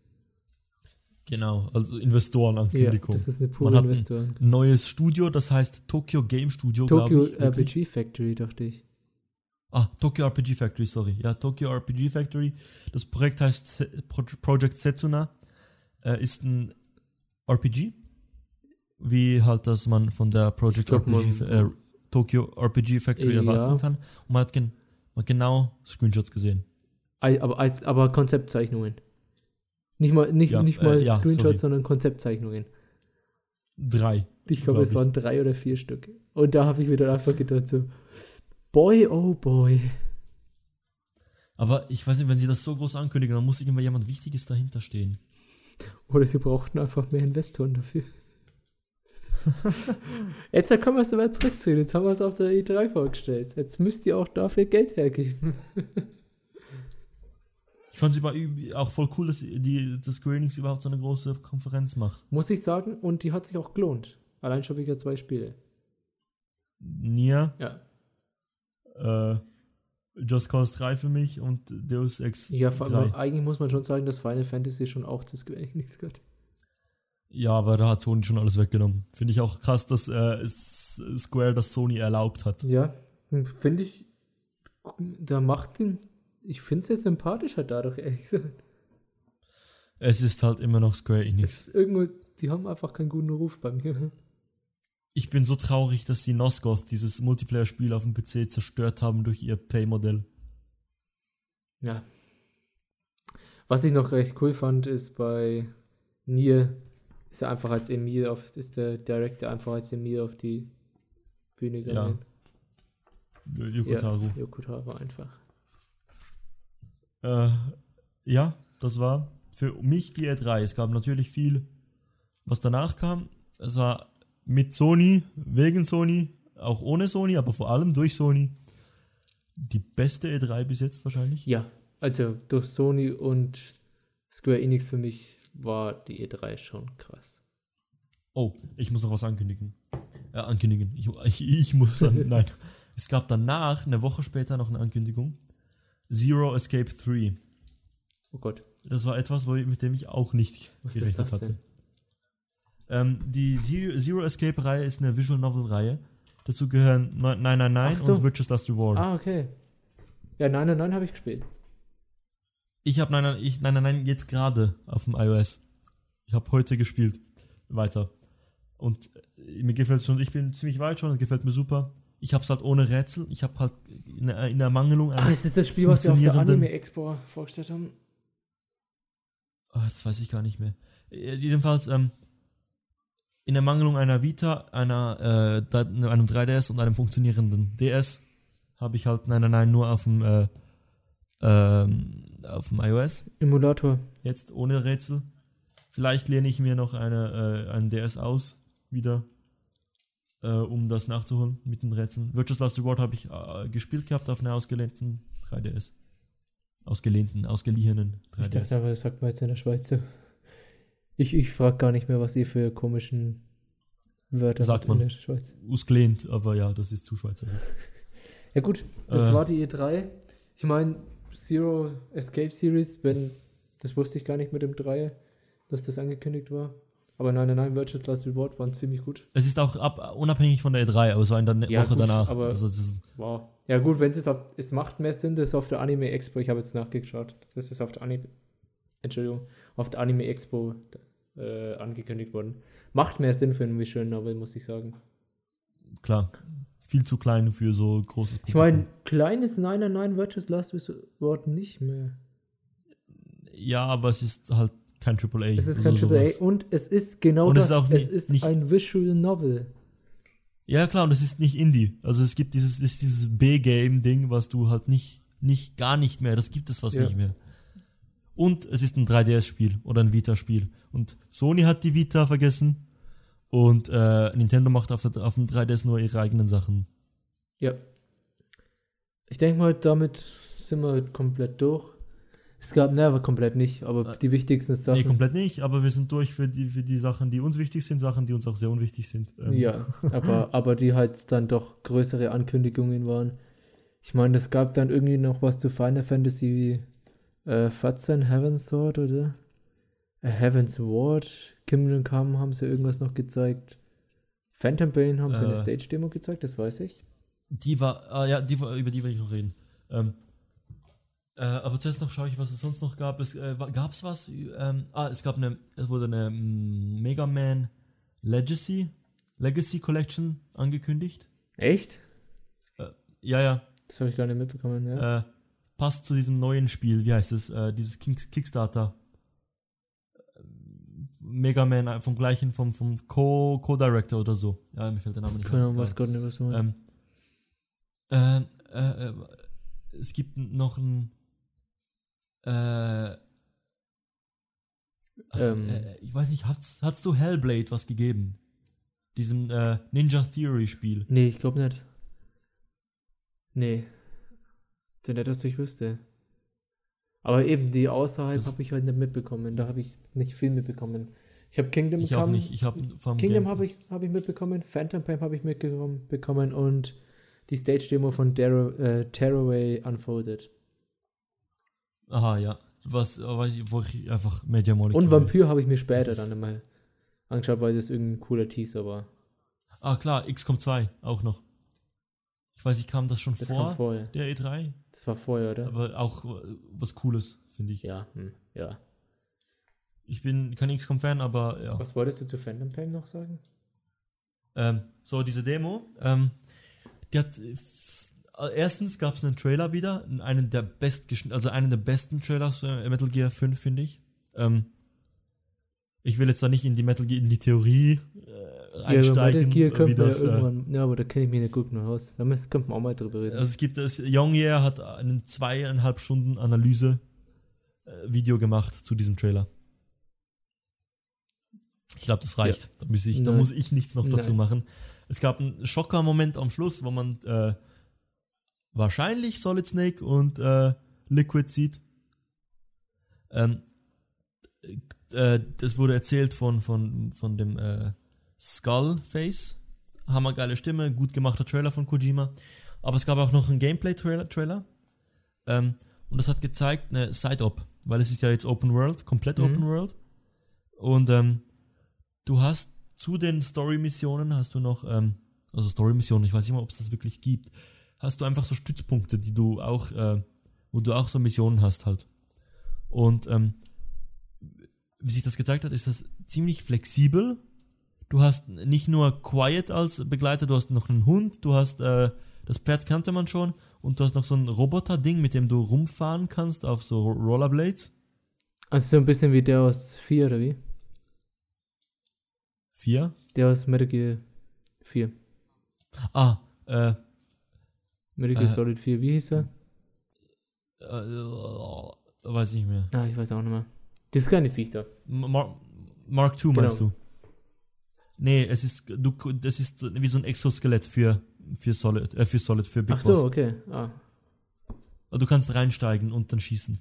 Genau, also Ja, Investorenankündigung. das ist eine Man pure hat ein. Neues Studio, das heißt Tokyo Game Studio, Tokyo ich. wirklich. RPG Factory, dachte ich. Ah, Tokyo RPG Factory, sorry. Ja, Tokyo RPG Factory. Das Projekt heißt Project Setsuna. Äh, ist ein RPG. Wie halt, dass man von der Project glaub, RPG, man- äh, Tokyo RPG Factory Ja. erwarten kann. Und man hat, gen man hat genau Screenshots gesehen. Aber, aber Konzeptzeichnungen. Nicht mal, nicht, Ja, nicht äh, mal ja, Screenshots, sorry. sondern Konzeptzeichnungen. Drei. Ich glaube, Glaub es waren drei oder vier Stück. Und da habe ich wieder einfach gedacht so, boy, oh boy. Aber ich weiß nicht, wenn sie das so groß ankündigen, dann muss irgendwann jemand Wichtiges dahinter stehen. Oder sie brauchten einfach mehr Investoren dafür. Jetzt können wir es aber zurückziehen. Jetzt haben wir es auf der E3 vorgestellt. Jetzt müsst ihr auch dafür Geld hergeben. Ich fand es auch voll cool, dass die, das Square Enix überhaupt so eine große Konferenz macht. Muss ich sagen. Und die hat sich auch gelohnt. Allein schon wegen zwei Spiele. Nier, Ja. äh, Just Cause 3 für mich und Deus Ex Ja, vor 3. allem, eigentlich muss man schon sagen, dass Final Fantasy schon auch zu Square Enix gehört. Ja, aber da hat Sony schon alles weggenommen. Finde ich auch krass, dass äh, Square das Sony erlaubt hat. Ja, hm, finde ich, da macht ihn, ich finde es ja sympathischer dadurch, ehrlich gesagt. Es ist halt immer noch Square Enix. irgendwo, die haben einfach keinen guten Ruf bei mir. Ich bin so traurig, dass die Nosgoth dieses Multiplayer-Spiel auf dem PC zerstört haben durch ihr Pay-Modell. Ja. Was ich noch recht cool fand, ist bei Nier, ist er einfach als Emil auf, ist der Director einfach als Emil auf die Bühne gegangen. Yoko Taro. Ja, Yoko Taro einfach. Äh, ja, das war für mich die E3. Es gab natürlich viel, was danach kam. Es war mit Sony, wegen Sony, auch ohne Sony, aber vor allem durch Sony. Die beste E3 bis jetzt wahrscheinlich. Ja, also durch Sony und Square Enix für mich war die E3 schon krass. Oh, ich muss noch was ankündigen. Äh, ankündigen. Ich, ich, ich muss dann, nein. Es gab danach, eine Woche später, noch eine Ankündigung. Zero Escape 3. Oh Gott, Das war etwas, mit dem ich auch nicht was ist gerechnet das hatte. Ähm, die Zero, Zero Escape Reihe ist eine Visual Novel Reihe. Dazu gehören 999 Ach so. und Witches Last Reward. Ah, okay. Ja, 999 habe ich gespielt. Ich habe nein, nein, ich, nein, nein, nein, jetzt gerade auf dem iOS. Ich habe heute gespielt. Weiter. Und äh, mir gefällt es schon, ich bin ziemlich weit schon, es gefällt mir super. Ich habe es halt ohne Rätsel. Ich habe halt in, der- in Ermangelung Ach, ist das das Spiel, was wir auf der funktionierenden- Anime Expo vorgestellt haben? Ah, das weiß ich gar nicht mehr. Äh, Jedenfalls, ähm, in Ermangelung einer Vita, einer, äh, einem 3DS und einem funktionierenden DS habe ich halt, nein, nein, nein, nur auf dem, äh, ähm, auf dem iOS. Emulator. Jetzt ohne Rätsel. Vielleicht lehne ich mir noch eine, äh, einen DS aus, wieder, äh, um das nachzuholen mit den Rätseln. Virtuous Last Reward habe ich äh, gespielt gehabt auf einer ausgelehnten 3DS. Ausgelehnten, ausgeliehenen Ich 3DS. dachte aber, das sagt man jetzt in der Schweiz so. Ich, ich frage gar nicht mehr, was ihr für komischen Wörter Sagt man. in der Schweiz. Ausgelehnt, aber ja, das ist zu schweizerisch. Ja gut, das Äh. war die E3. Ich meine, Zero Escape Series, wenn, das wusste ich gar nicht mit dem 3, dass das angekündigt war. Aber nein, nein, nein, Virtuous Last Reward waren ziemlich gut. Es ist auch ab, unabhängig von der E3, aber so in der Ja, Woche gut, danach. aber- Also, ist, Wow. Ja gut, wenn es auf, es macht mehr Sinn, das auf der Anime Expo, ich habe jetzt nachgeschaut, das ist auf der Anime, Entschuldigung, auf der Anime Expo äh, angekündigt worden. Macht mehr Sinn für einen Visual Novel, muss ich sagen. klar, viel zu klein für so großes Ich meine, kleines 999 Virtuous Last Reward nicht mehr. Ja, aber es ist halt kein AAA. Es ist kein AAA sowas. und es ist genau Und es das, ist auch es nicht- ist nicht- ein Visual Novel. Ja, klar, und es ist nicht Indie. Also es gibt dieses, ist dieses B-Game-Ding, was du halt nicht, nicht, gar nicht mehr, das gibt es was Ja. nicht mehr. Und es ist ein 3DS-Spiel oder ein Vita-Spiel. Und Sony hat die Vita vergessen und äh, Nintendo macht auf, der, auf dem 3DS nur ihre eigenen Sachen. Ja. Ich denke mal, damit sind wir komplett durch. Es gab, ne, aber komplett nicht, aber Äh, die wichtigsten Sachen. Nee, komplett nicht, aber wir sind durch für die, für die Sachen, die uns wichtig sind, Sachen, die uns auch sehr unwichtig sind. Ähm, Ja, aber, aber die halt dann doch größere Ankündigungen waren. Ich meine, es gab dann irgendwie noch was zu Final Fantasy äh, 14 Heaven's Sword, oder? Äh, Heaven's Ward, Kingdom Come haben sie irgendwas noch gezeigt. Phantom Pain haben sie eine Äh. Stage-Demo gezeigt, das weiß ich. Die war, ah, ja, die war, über die will ich noch reden. Ähm, äh, aber zuerst noch schaue ich, was es sonst noch gab. Es äh, gab es was? Ähm, ah, es gab eine, es wurde eine mm, Mega Man Legacy, Legacy Collection angekündigt. Echt? Ja, ja. Das habe ich gar nicht mitbekommen, ja. Äh, passt zu diesem neuen Spiel. Wie heißt es? Äh, dieses Kickstarter. Ähm, Mega Man äh, vom gleichen, vom, vom Co- Co-Director oder so. Ja, mir fällt der Name nicht Keine Ahnung, was Gott nicht was du meinst. Ähm, äh, äh, äh, es gibt noch ein. Äh, Ähm. äh, ich weiß nicht, hat's, hat's du Hellblade was gegeben? Diesem äh, Ninja Theory Spiel. Nee, ich glaube nicht. Nee. So nicht, dass ich wüsste. Aber eben, die außerhalb habe ich halt nicht mitbekommen. Da habe ich nicht viel mitbekommen. Ich habe Kingdom Ich Come- nicht. Ich habe vom Kingdom habe ich, hab ich mitbekommen, Phantom Pain habe ich mitbekommen bekommen und die Stage-Demo von Darrow, äh, Tearaway Unfolded. Aha, ja. Was, aber ich- wo ich einfach Media Molecule. Und Vampyr habe ich mir später dann einmal angeschaut, weil das irgendein cooler Teaser war. Ah, klar, XCOM 2 auch noch. Ich weiß nicht, kam das schon Das vor kam vorher. der E3? Das war vorher, oder? Aber auch äh, was Cooles, finde ich. ja, hm, ja. Ich bin kein XCOM-Fan, aber ja. Was wolltest du zu Phantom Pain noch sagen? Ähm, so, diese Demo, ähm, die hat. Äh, äh, Erstens gab es einen Trailer wieder, einen der bestgeschn also einen der besten Trailers für Metal Gear 5, finde ich. Ähm, ich will jetzt da nicht in die Metal Gear, in die Theorie äh, Ja, einsteigen, Metal Gear wie das. ja Äh. Ja, aber da kenne ich mich nicht gut genug aus. Da müssen- könnte man auch mal drüber reden. also es gibt das, Young Year hat einen zweieinhalb Stunden Analyse äh, Video gemacht zu diesem Trailer. Ich glaube, das reicht. Da, muss ich, da muss ich nichts noch dazu Nein. machen. Es gab einen Schocker-Moment am Schluss, wo man äh, wahrscheinlich Solid Snake und äh, Liquid sieht. Ähm, äh, das wurde erzählt von, von, von dem äh, Skullface. Hammergeile Stimme, gut gemachter Trailer von Kojima. Aber es gab auch noch einen Gameplay-Trailer. Trailer. Ähm, und das hat gezeigt eine Side-Op, weil es ist ja jetzt Open World, komplett Mhm. Open World. Und ähm, du hast zu den Story-Missionen hast du noch, ähm, also Story-Missionen, ich weiß nicht mal, ob es das wirklich gibt, hast du einfach so Stützpunkte, die du auch, äh, wo du auch so Missionen hast halt. Und ähm, wie sich das gezeigt hat, ist das ziemlich flexibel. Du hast nicht nur Quiet als Begleiter, du hast noch einen Hund, du hast, äh, das Pferd kannte man schon, und du hast noch so ein Roboter-Ding, mit dem du rumfahren kannst auf so Rollerblades. Also so ein bisschen wie der aus 4, oder wie? Vier? Der aus Metal Gear 4. Ah, äh, Metal Äh. Solid 4, wie hieß er? äh, weiß ich nicht mehr. Ah, ich weiß auch nicht mehr. Das kleine Viech da. Mar Mark II meinst Genau. du? Nee, es ist, du, das ist wie so ein Exoskelett für, für Solid, äh, für Solid, für Big Ach Boss. so, okay. Ah. Also Du kannst reinsteigen und dann schießen.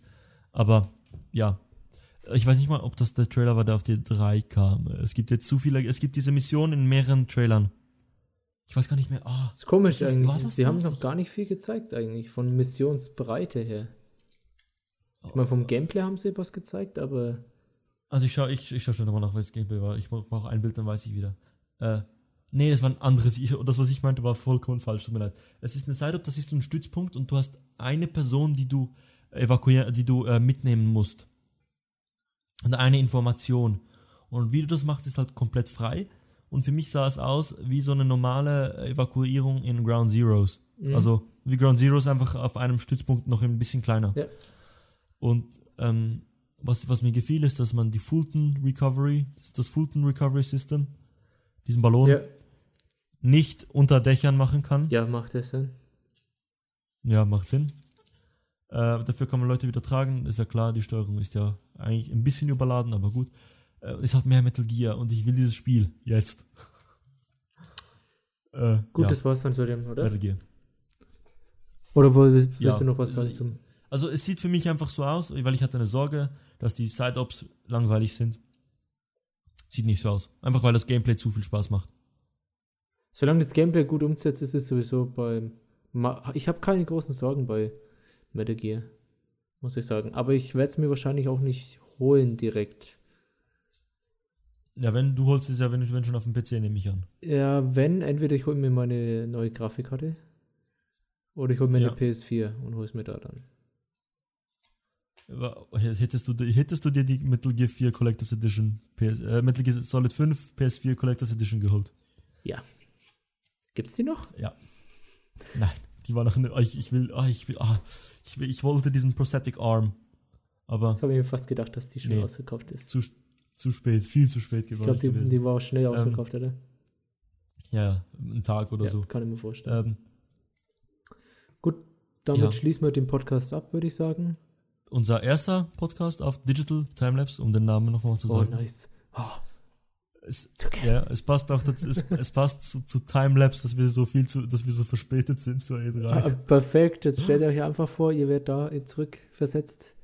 Aber ja, ich weiß nicht mal, ob das der Trailer war, der auf die 3 kam. Es gibt jetzt zu viele, es gibt diese Mission in mehreren Trailern. Ich weiß gar nicht mehr. Ah, ist komisch ist- eigentlich. Sie haben noch gar nicht viel gezeigt eigentlich, von Missionsbreite her. Ich meine, vom Gameplay haben sie was gezeigt, aber also ich schaue ich, ich schau schon nochmal nach, welches Gameplay war. Ich brauche ein Bild, dann weiß ich wieder. Äh, nee, das war ein anderes. Ich, das, was ich meinte, war vollkommen falsch. Tut mir leid. Es ist eine Side-Up, das ist so ein Stützpunkt und du hast eine Person, die du evakuieren, die du äh, mitnehmen musst. Und eine Information. Und wie du das machst, ist halt komplett frei. Und für mich sah es aus wie so eine normale Evakuierung in Ground Zeroes. Mhm. Also wie Ground Zeroes einfach auf einem Stützpunkt noch ein bisschen kleiner. Ja. Und ähm, was, was mir gefiel, ist, dass man die Fulton Recovery, das, das Fulton Recovery System, diesen Ballon ja, nicht unter Dächern machen kann. ja, macht das Sinn. Ja, macht Sinn. Äh, dafür kann man Leute wieder tragen. Ist ja klar, die Steuerung ist ja eigentlich ein bisschen überladen, aber gut. Äh, es hat mehr Metal Gear und ich will dieses Spiel jetzt. äh, Gut, ja, das war's dann zu dem, oder? Metal Gear. Oder willst Ja, du noch was also sagen ich- zum. Also es sieht für mich einfach so aus, weil ich hatte eine Sorge, dass die Side-Ops langweilig sind. Sieht nicht so aus. Einfach weil das Gameplay zu viel Spaß macht. Solange das Gameplay gut umsetzt, ist es sowieso beim. Ma ich habe keine großen Sorgen bei Metal Gear, muss ich sagen. Aber ich werde es mir wahrscheinlich auch nicht holen direkt. Ja, wenn du holst es ja, wenn, wenn schon auf dem PC, nehme ich an. Ja, wenn, entweder ich hole mir meine neue Grafikkarte oder ich hole mir Ja. eine PS4 und hole es mir da dann. Hättest du, hättest du dir die Metal Gear 4 Collectors Edition, PS, äh, Metal Gear Solid 5 PS4 Collectors Edition geholt? Gibt's die noch? Nein, die war noch eine, ich, ich will, ah, ich will, ah, ich will, ich wollte diesen Prosthetic Arm. Aber Das habe ich mir fast gedacht, dass die schon Nee. ausverkauft ist. zu, zu spät, viel zu spät Ich geworden. glaube, die, die war auch schnell ausverkauft, oder? ja, ja, ein Tag oder ja, so. kann ich mir vorstellen. Ähm, Damit ja. schließen wir den Podcast ab, würde ich sagen. unser erster Podcast auf Digital Timelapse, um den Namen nochmal zu Oh, sagen. nice. Oh, Es, okay. ja, es passt auch dazu, es, es passt zu, zu Timelapse, dass wir so viel zu, dass wir so verspätet sind zur E3. Ah, perfekt. Jetzt stellt euch einfach vor, ihr werdet da zurückversetzt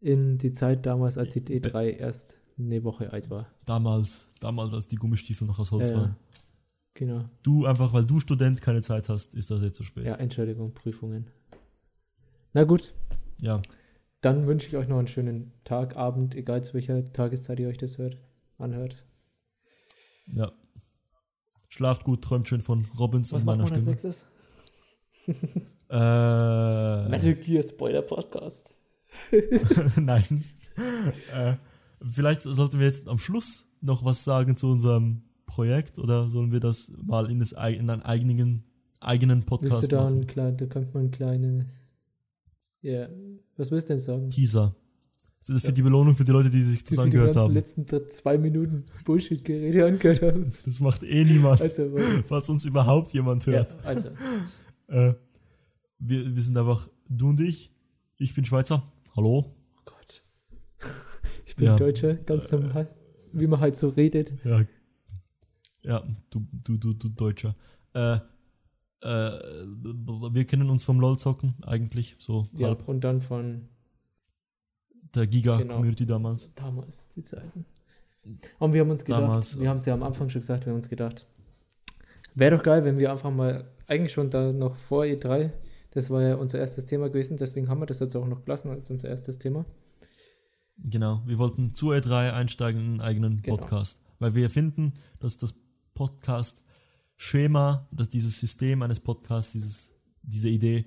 in die Zeit damals, als die E3 erst eine Woche alt war. Damals, damals, als die Gummistiefel noch aus Holz Ja, waren. Genau. Du einfach, weil du Student keine Zeit hast, ist das jetzt zu spät. Ja, Entschuldigung, Prüfungen. Na gut, ja. dann wünsche ich euch noch einen schönen Tag, Abend, egal zu welcher Tageszeit ihr euch das hört, anhört. Ja. Schlaft gut, träumt schön von Robbins Was und meiner wir als Stimme. nächstes? Äh, Metal Gear Spoiler Podcast. Nein. äh, vielleicht sollten wir jetzt am Schluss noch was sagen zu unserem Projekt oder sollen wir das mal in, das, in einen eigenen, eigenen Willst du Podcast da machen? ein klein, da könnte man ein kleines. Ja, was willst du denn sagen? Teaser. Für, für Ja. die Belohnung für die Leute, die sich das Die die angehört ganzen haben. letzten dr- zwei Minuten Bullshit-Gerede angehört haben. Das macht eh niemand, Also, falls uns überhaupt jemand ja, hört. also, Äh, wir, wir sind einfach du und ich. Ich bin Schweizer. Hallo. oh Gott. Ich bin Ja. Deutscher, ganz normal. Wie man halt so redet. Ja. Ja, du, du, du, du Deutscher. Äh, äh, wir kennen uns vom LOL-Zocken eigentlich, so Ja, halb. und dann von Der Genau. Giga-Community damals. damals, die Zeiten. Und wir haben uns gedacht, Damals, wir haben es ja am Anfang schon gesagt, wir haben uns gedacht, wäre doch geil, wenn wir einfach mal, eigentlich schon da noch vor E3, das war ja unser erstes Thema gewesen, deswegen haben wir das jetzt auch noch gelassen als unser erstes Thema. Genau, wir wollten zu E3 einsteigen in einen eigenen Genau. Podcast, weil wir finden, dass das Podcast-Schema, dass dieses System eines Podcasts, dieses, diese Idee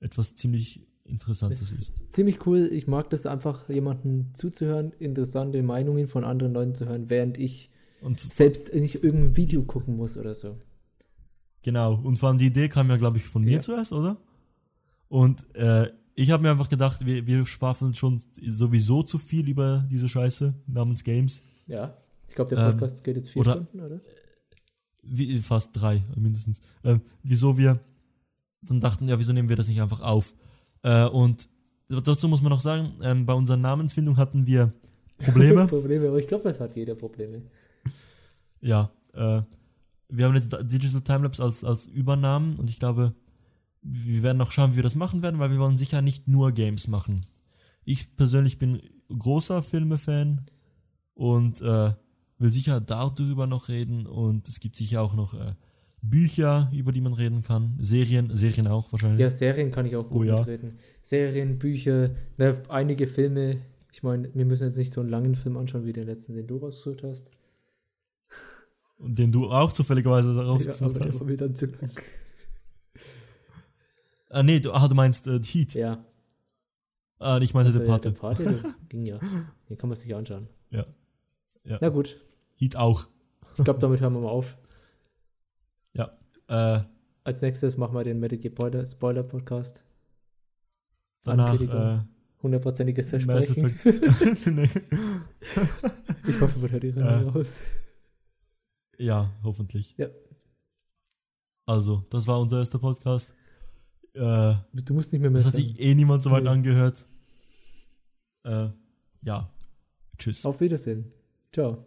etwas ziemlich Interessantes Es ist. Ziemlich cool. Ich mag das einfach, jemanden zuzuhören, interessante Meinungen von anderen Leuten zu hören, während ich Und selbst nicht irgendein Video gucken muss oder so. Genau, und vor allem die Idee kam ja, glaube ich, von mir Ja. zuerst, oder? Und äh, ich habe mir einfach gedacht, wir, wir schwafeln schon sowieso zu viel über diese Scheiße namens Games. Ja. Ich glaube, der Ähm, Podcast geht jetzt vier oder- Stunden, oder? Wie, fast drei, mindestens. Ähm, wieso wir dann dachten, ja, wieso nehmen wir das nicht einfach auf? Äh, und dazu muss man noch sagen, ähm, bei unserer Namensfindung hatten wir Probleme. Probleme, aber ich glaube, das hat jeder Probleme. ja, äh, wir haben jetzt Digital Timelapse als, als Übernamen und ich glaube, wir werden noch schauen, wie wir das machen werden, weil wir wollen sicher nicht nur Games machen. Ich persönlich bin großer Filme-Fan und äh, will sicher darüber noch reden und es gibt sicher auch noch äh, Bücher, über die man reden kann, Serien, Serien auch wahrscheinlich. Ja, Serien kann ich auch gut Oh ja. mitreden. Serien, Bücher, ne, einige Filme. Ich meine, wir müssen jetzt nicht so einen langen Film anschauen wie den letzten, den du rausgesucht hast. Und den du auch zufälligerweise Ja, rausgesucht der hast. war mir dann zu lang. Ah, nee, du, ah, du meinst äh, Heat. Ja, Ah, ich meinte also, The ja, Pate. der Pate, das ging ja. Den kann man sich anschauen. Ja. Ja. Na gut, Heat auch. ich glaube, damit hören wir mal auf. Äh, Als nächstes machen wir den Metal Gear Spoiler, Podcast. danach äh, Hundertprozentiges Versprechen. Ich hoffe, man hört die Ja. Rennen raus. Ja, hoffentlich. Ja. Also, das war unser erster Podcast. Äh, Du musst nicht mehr mehr das hat sich eh niemand so weit Nee. angehört. Äh, ja. Tschüss. Auf Wiedersehen. Ciao.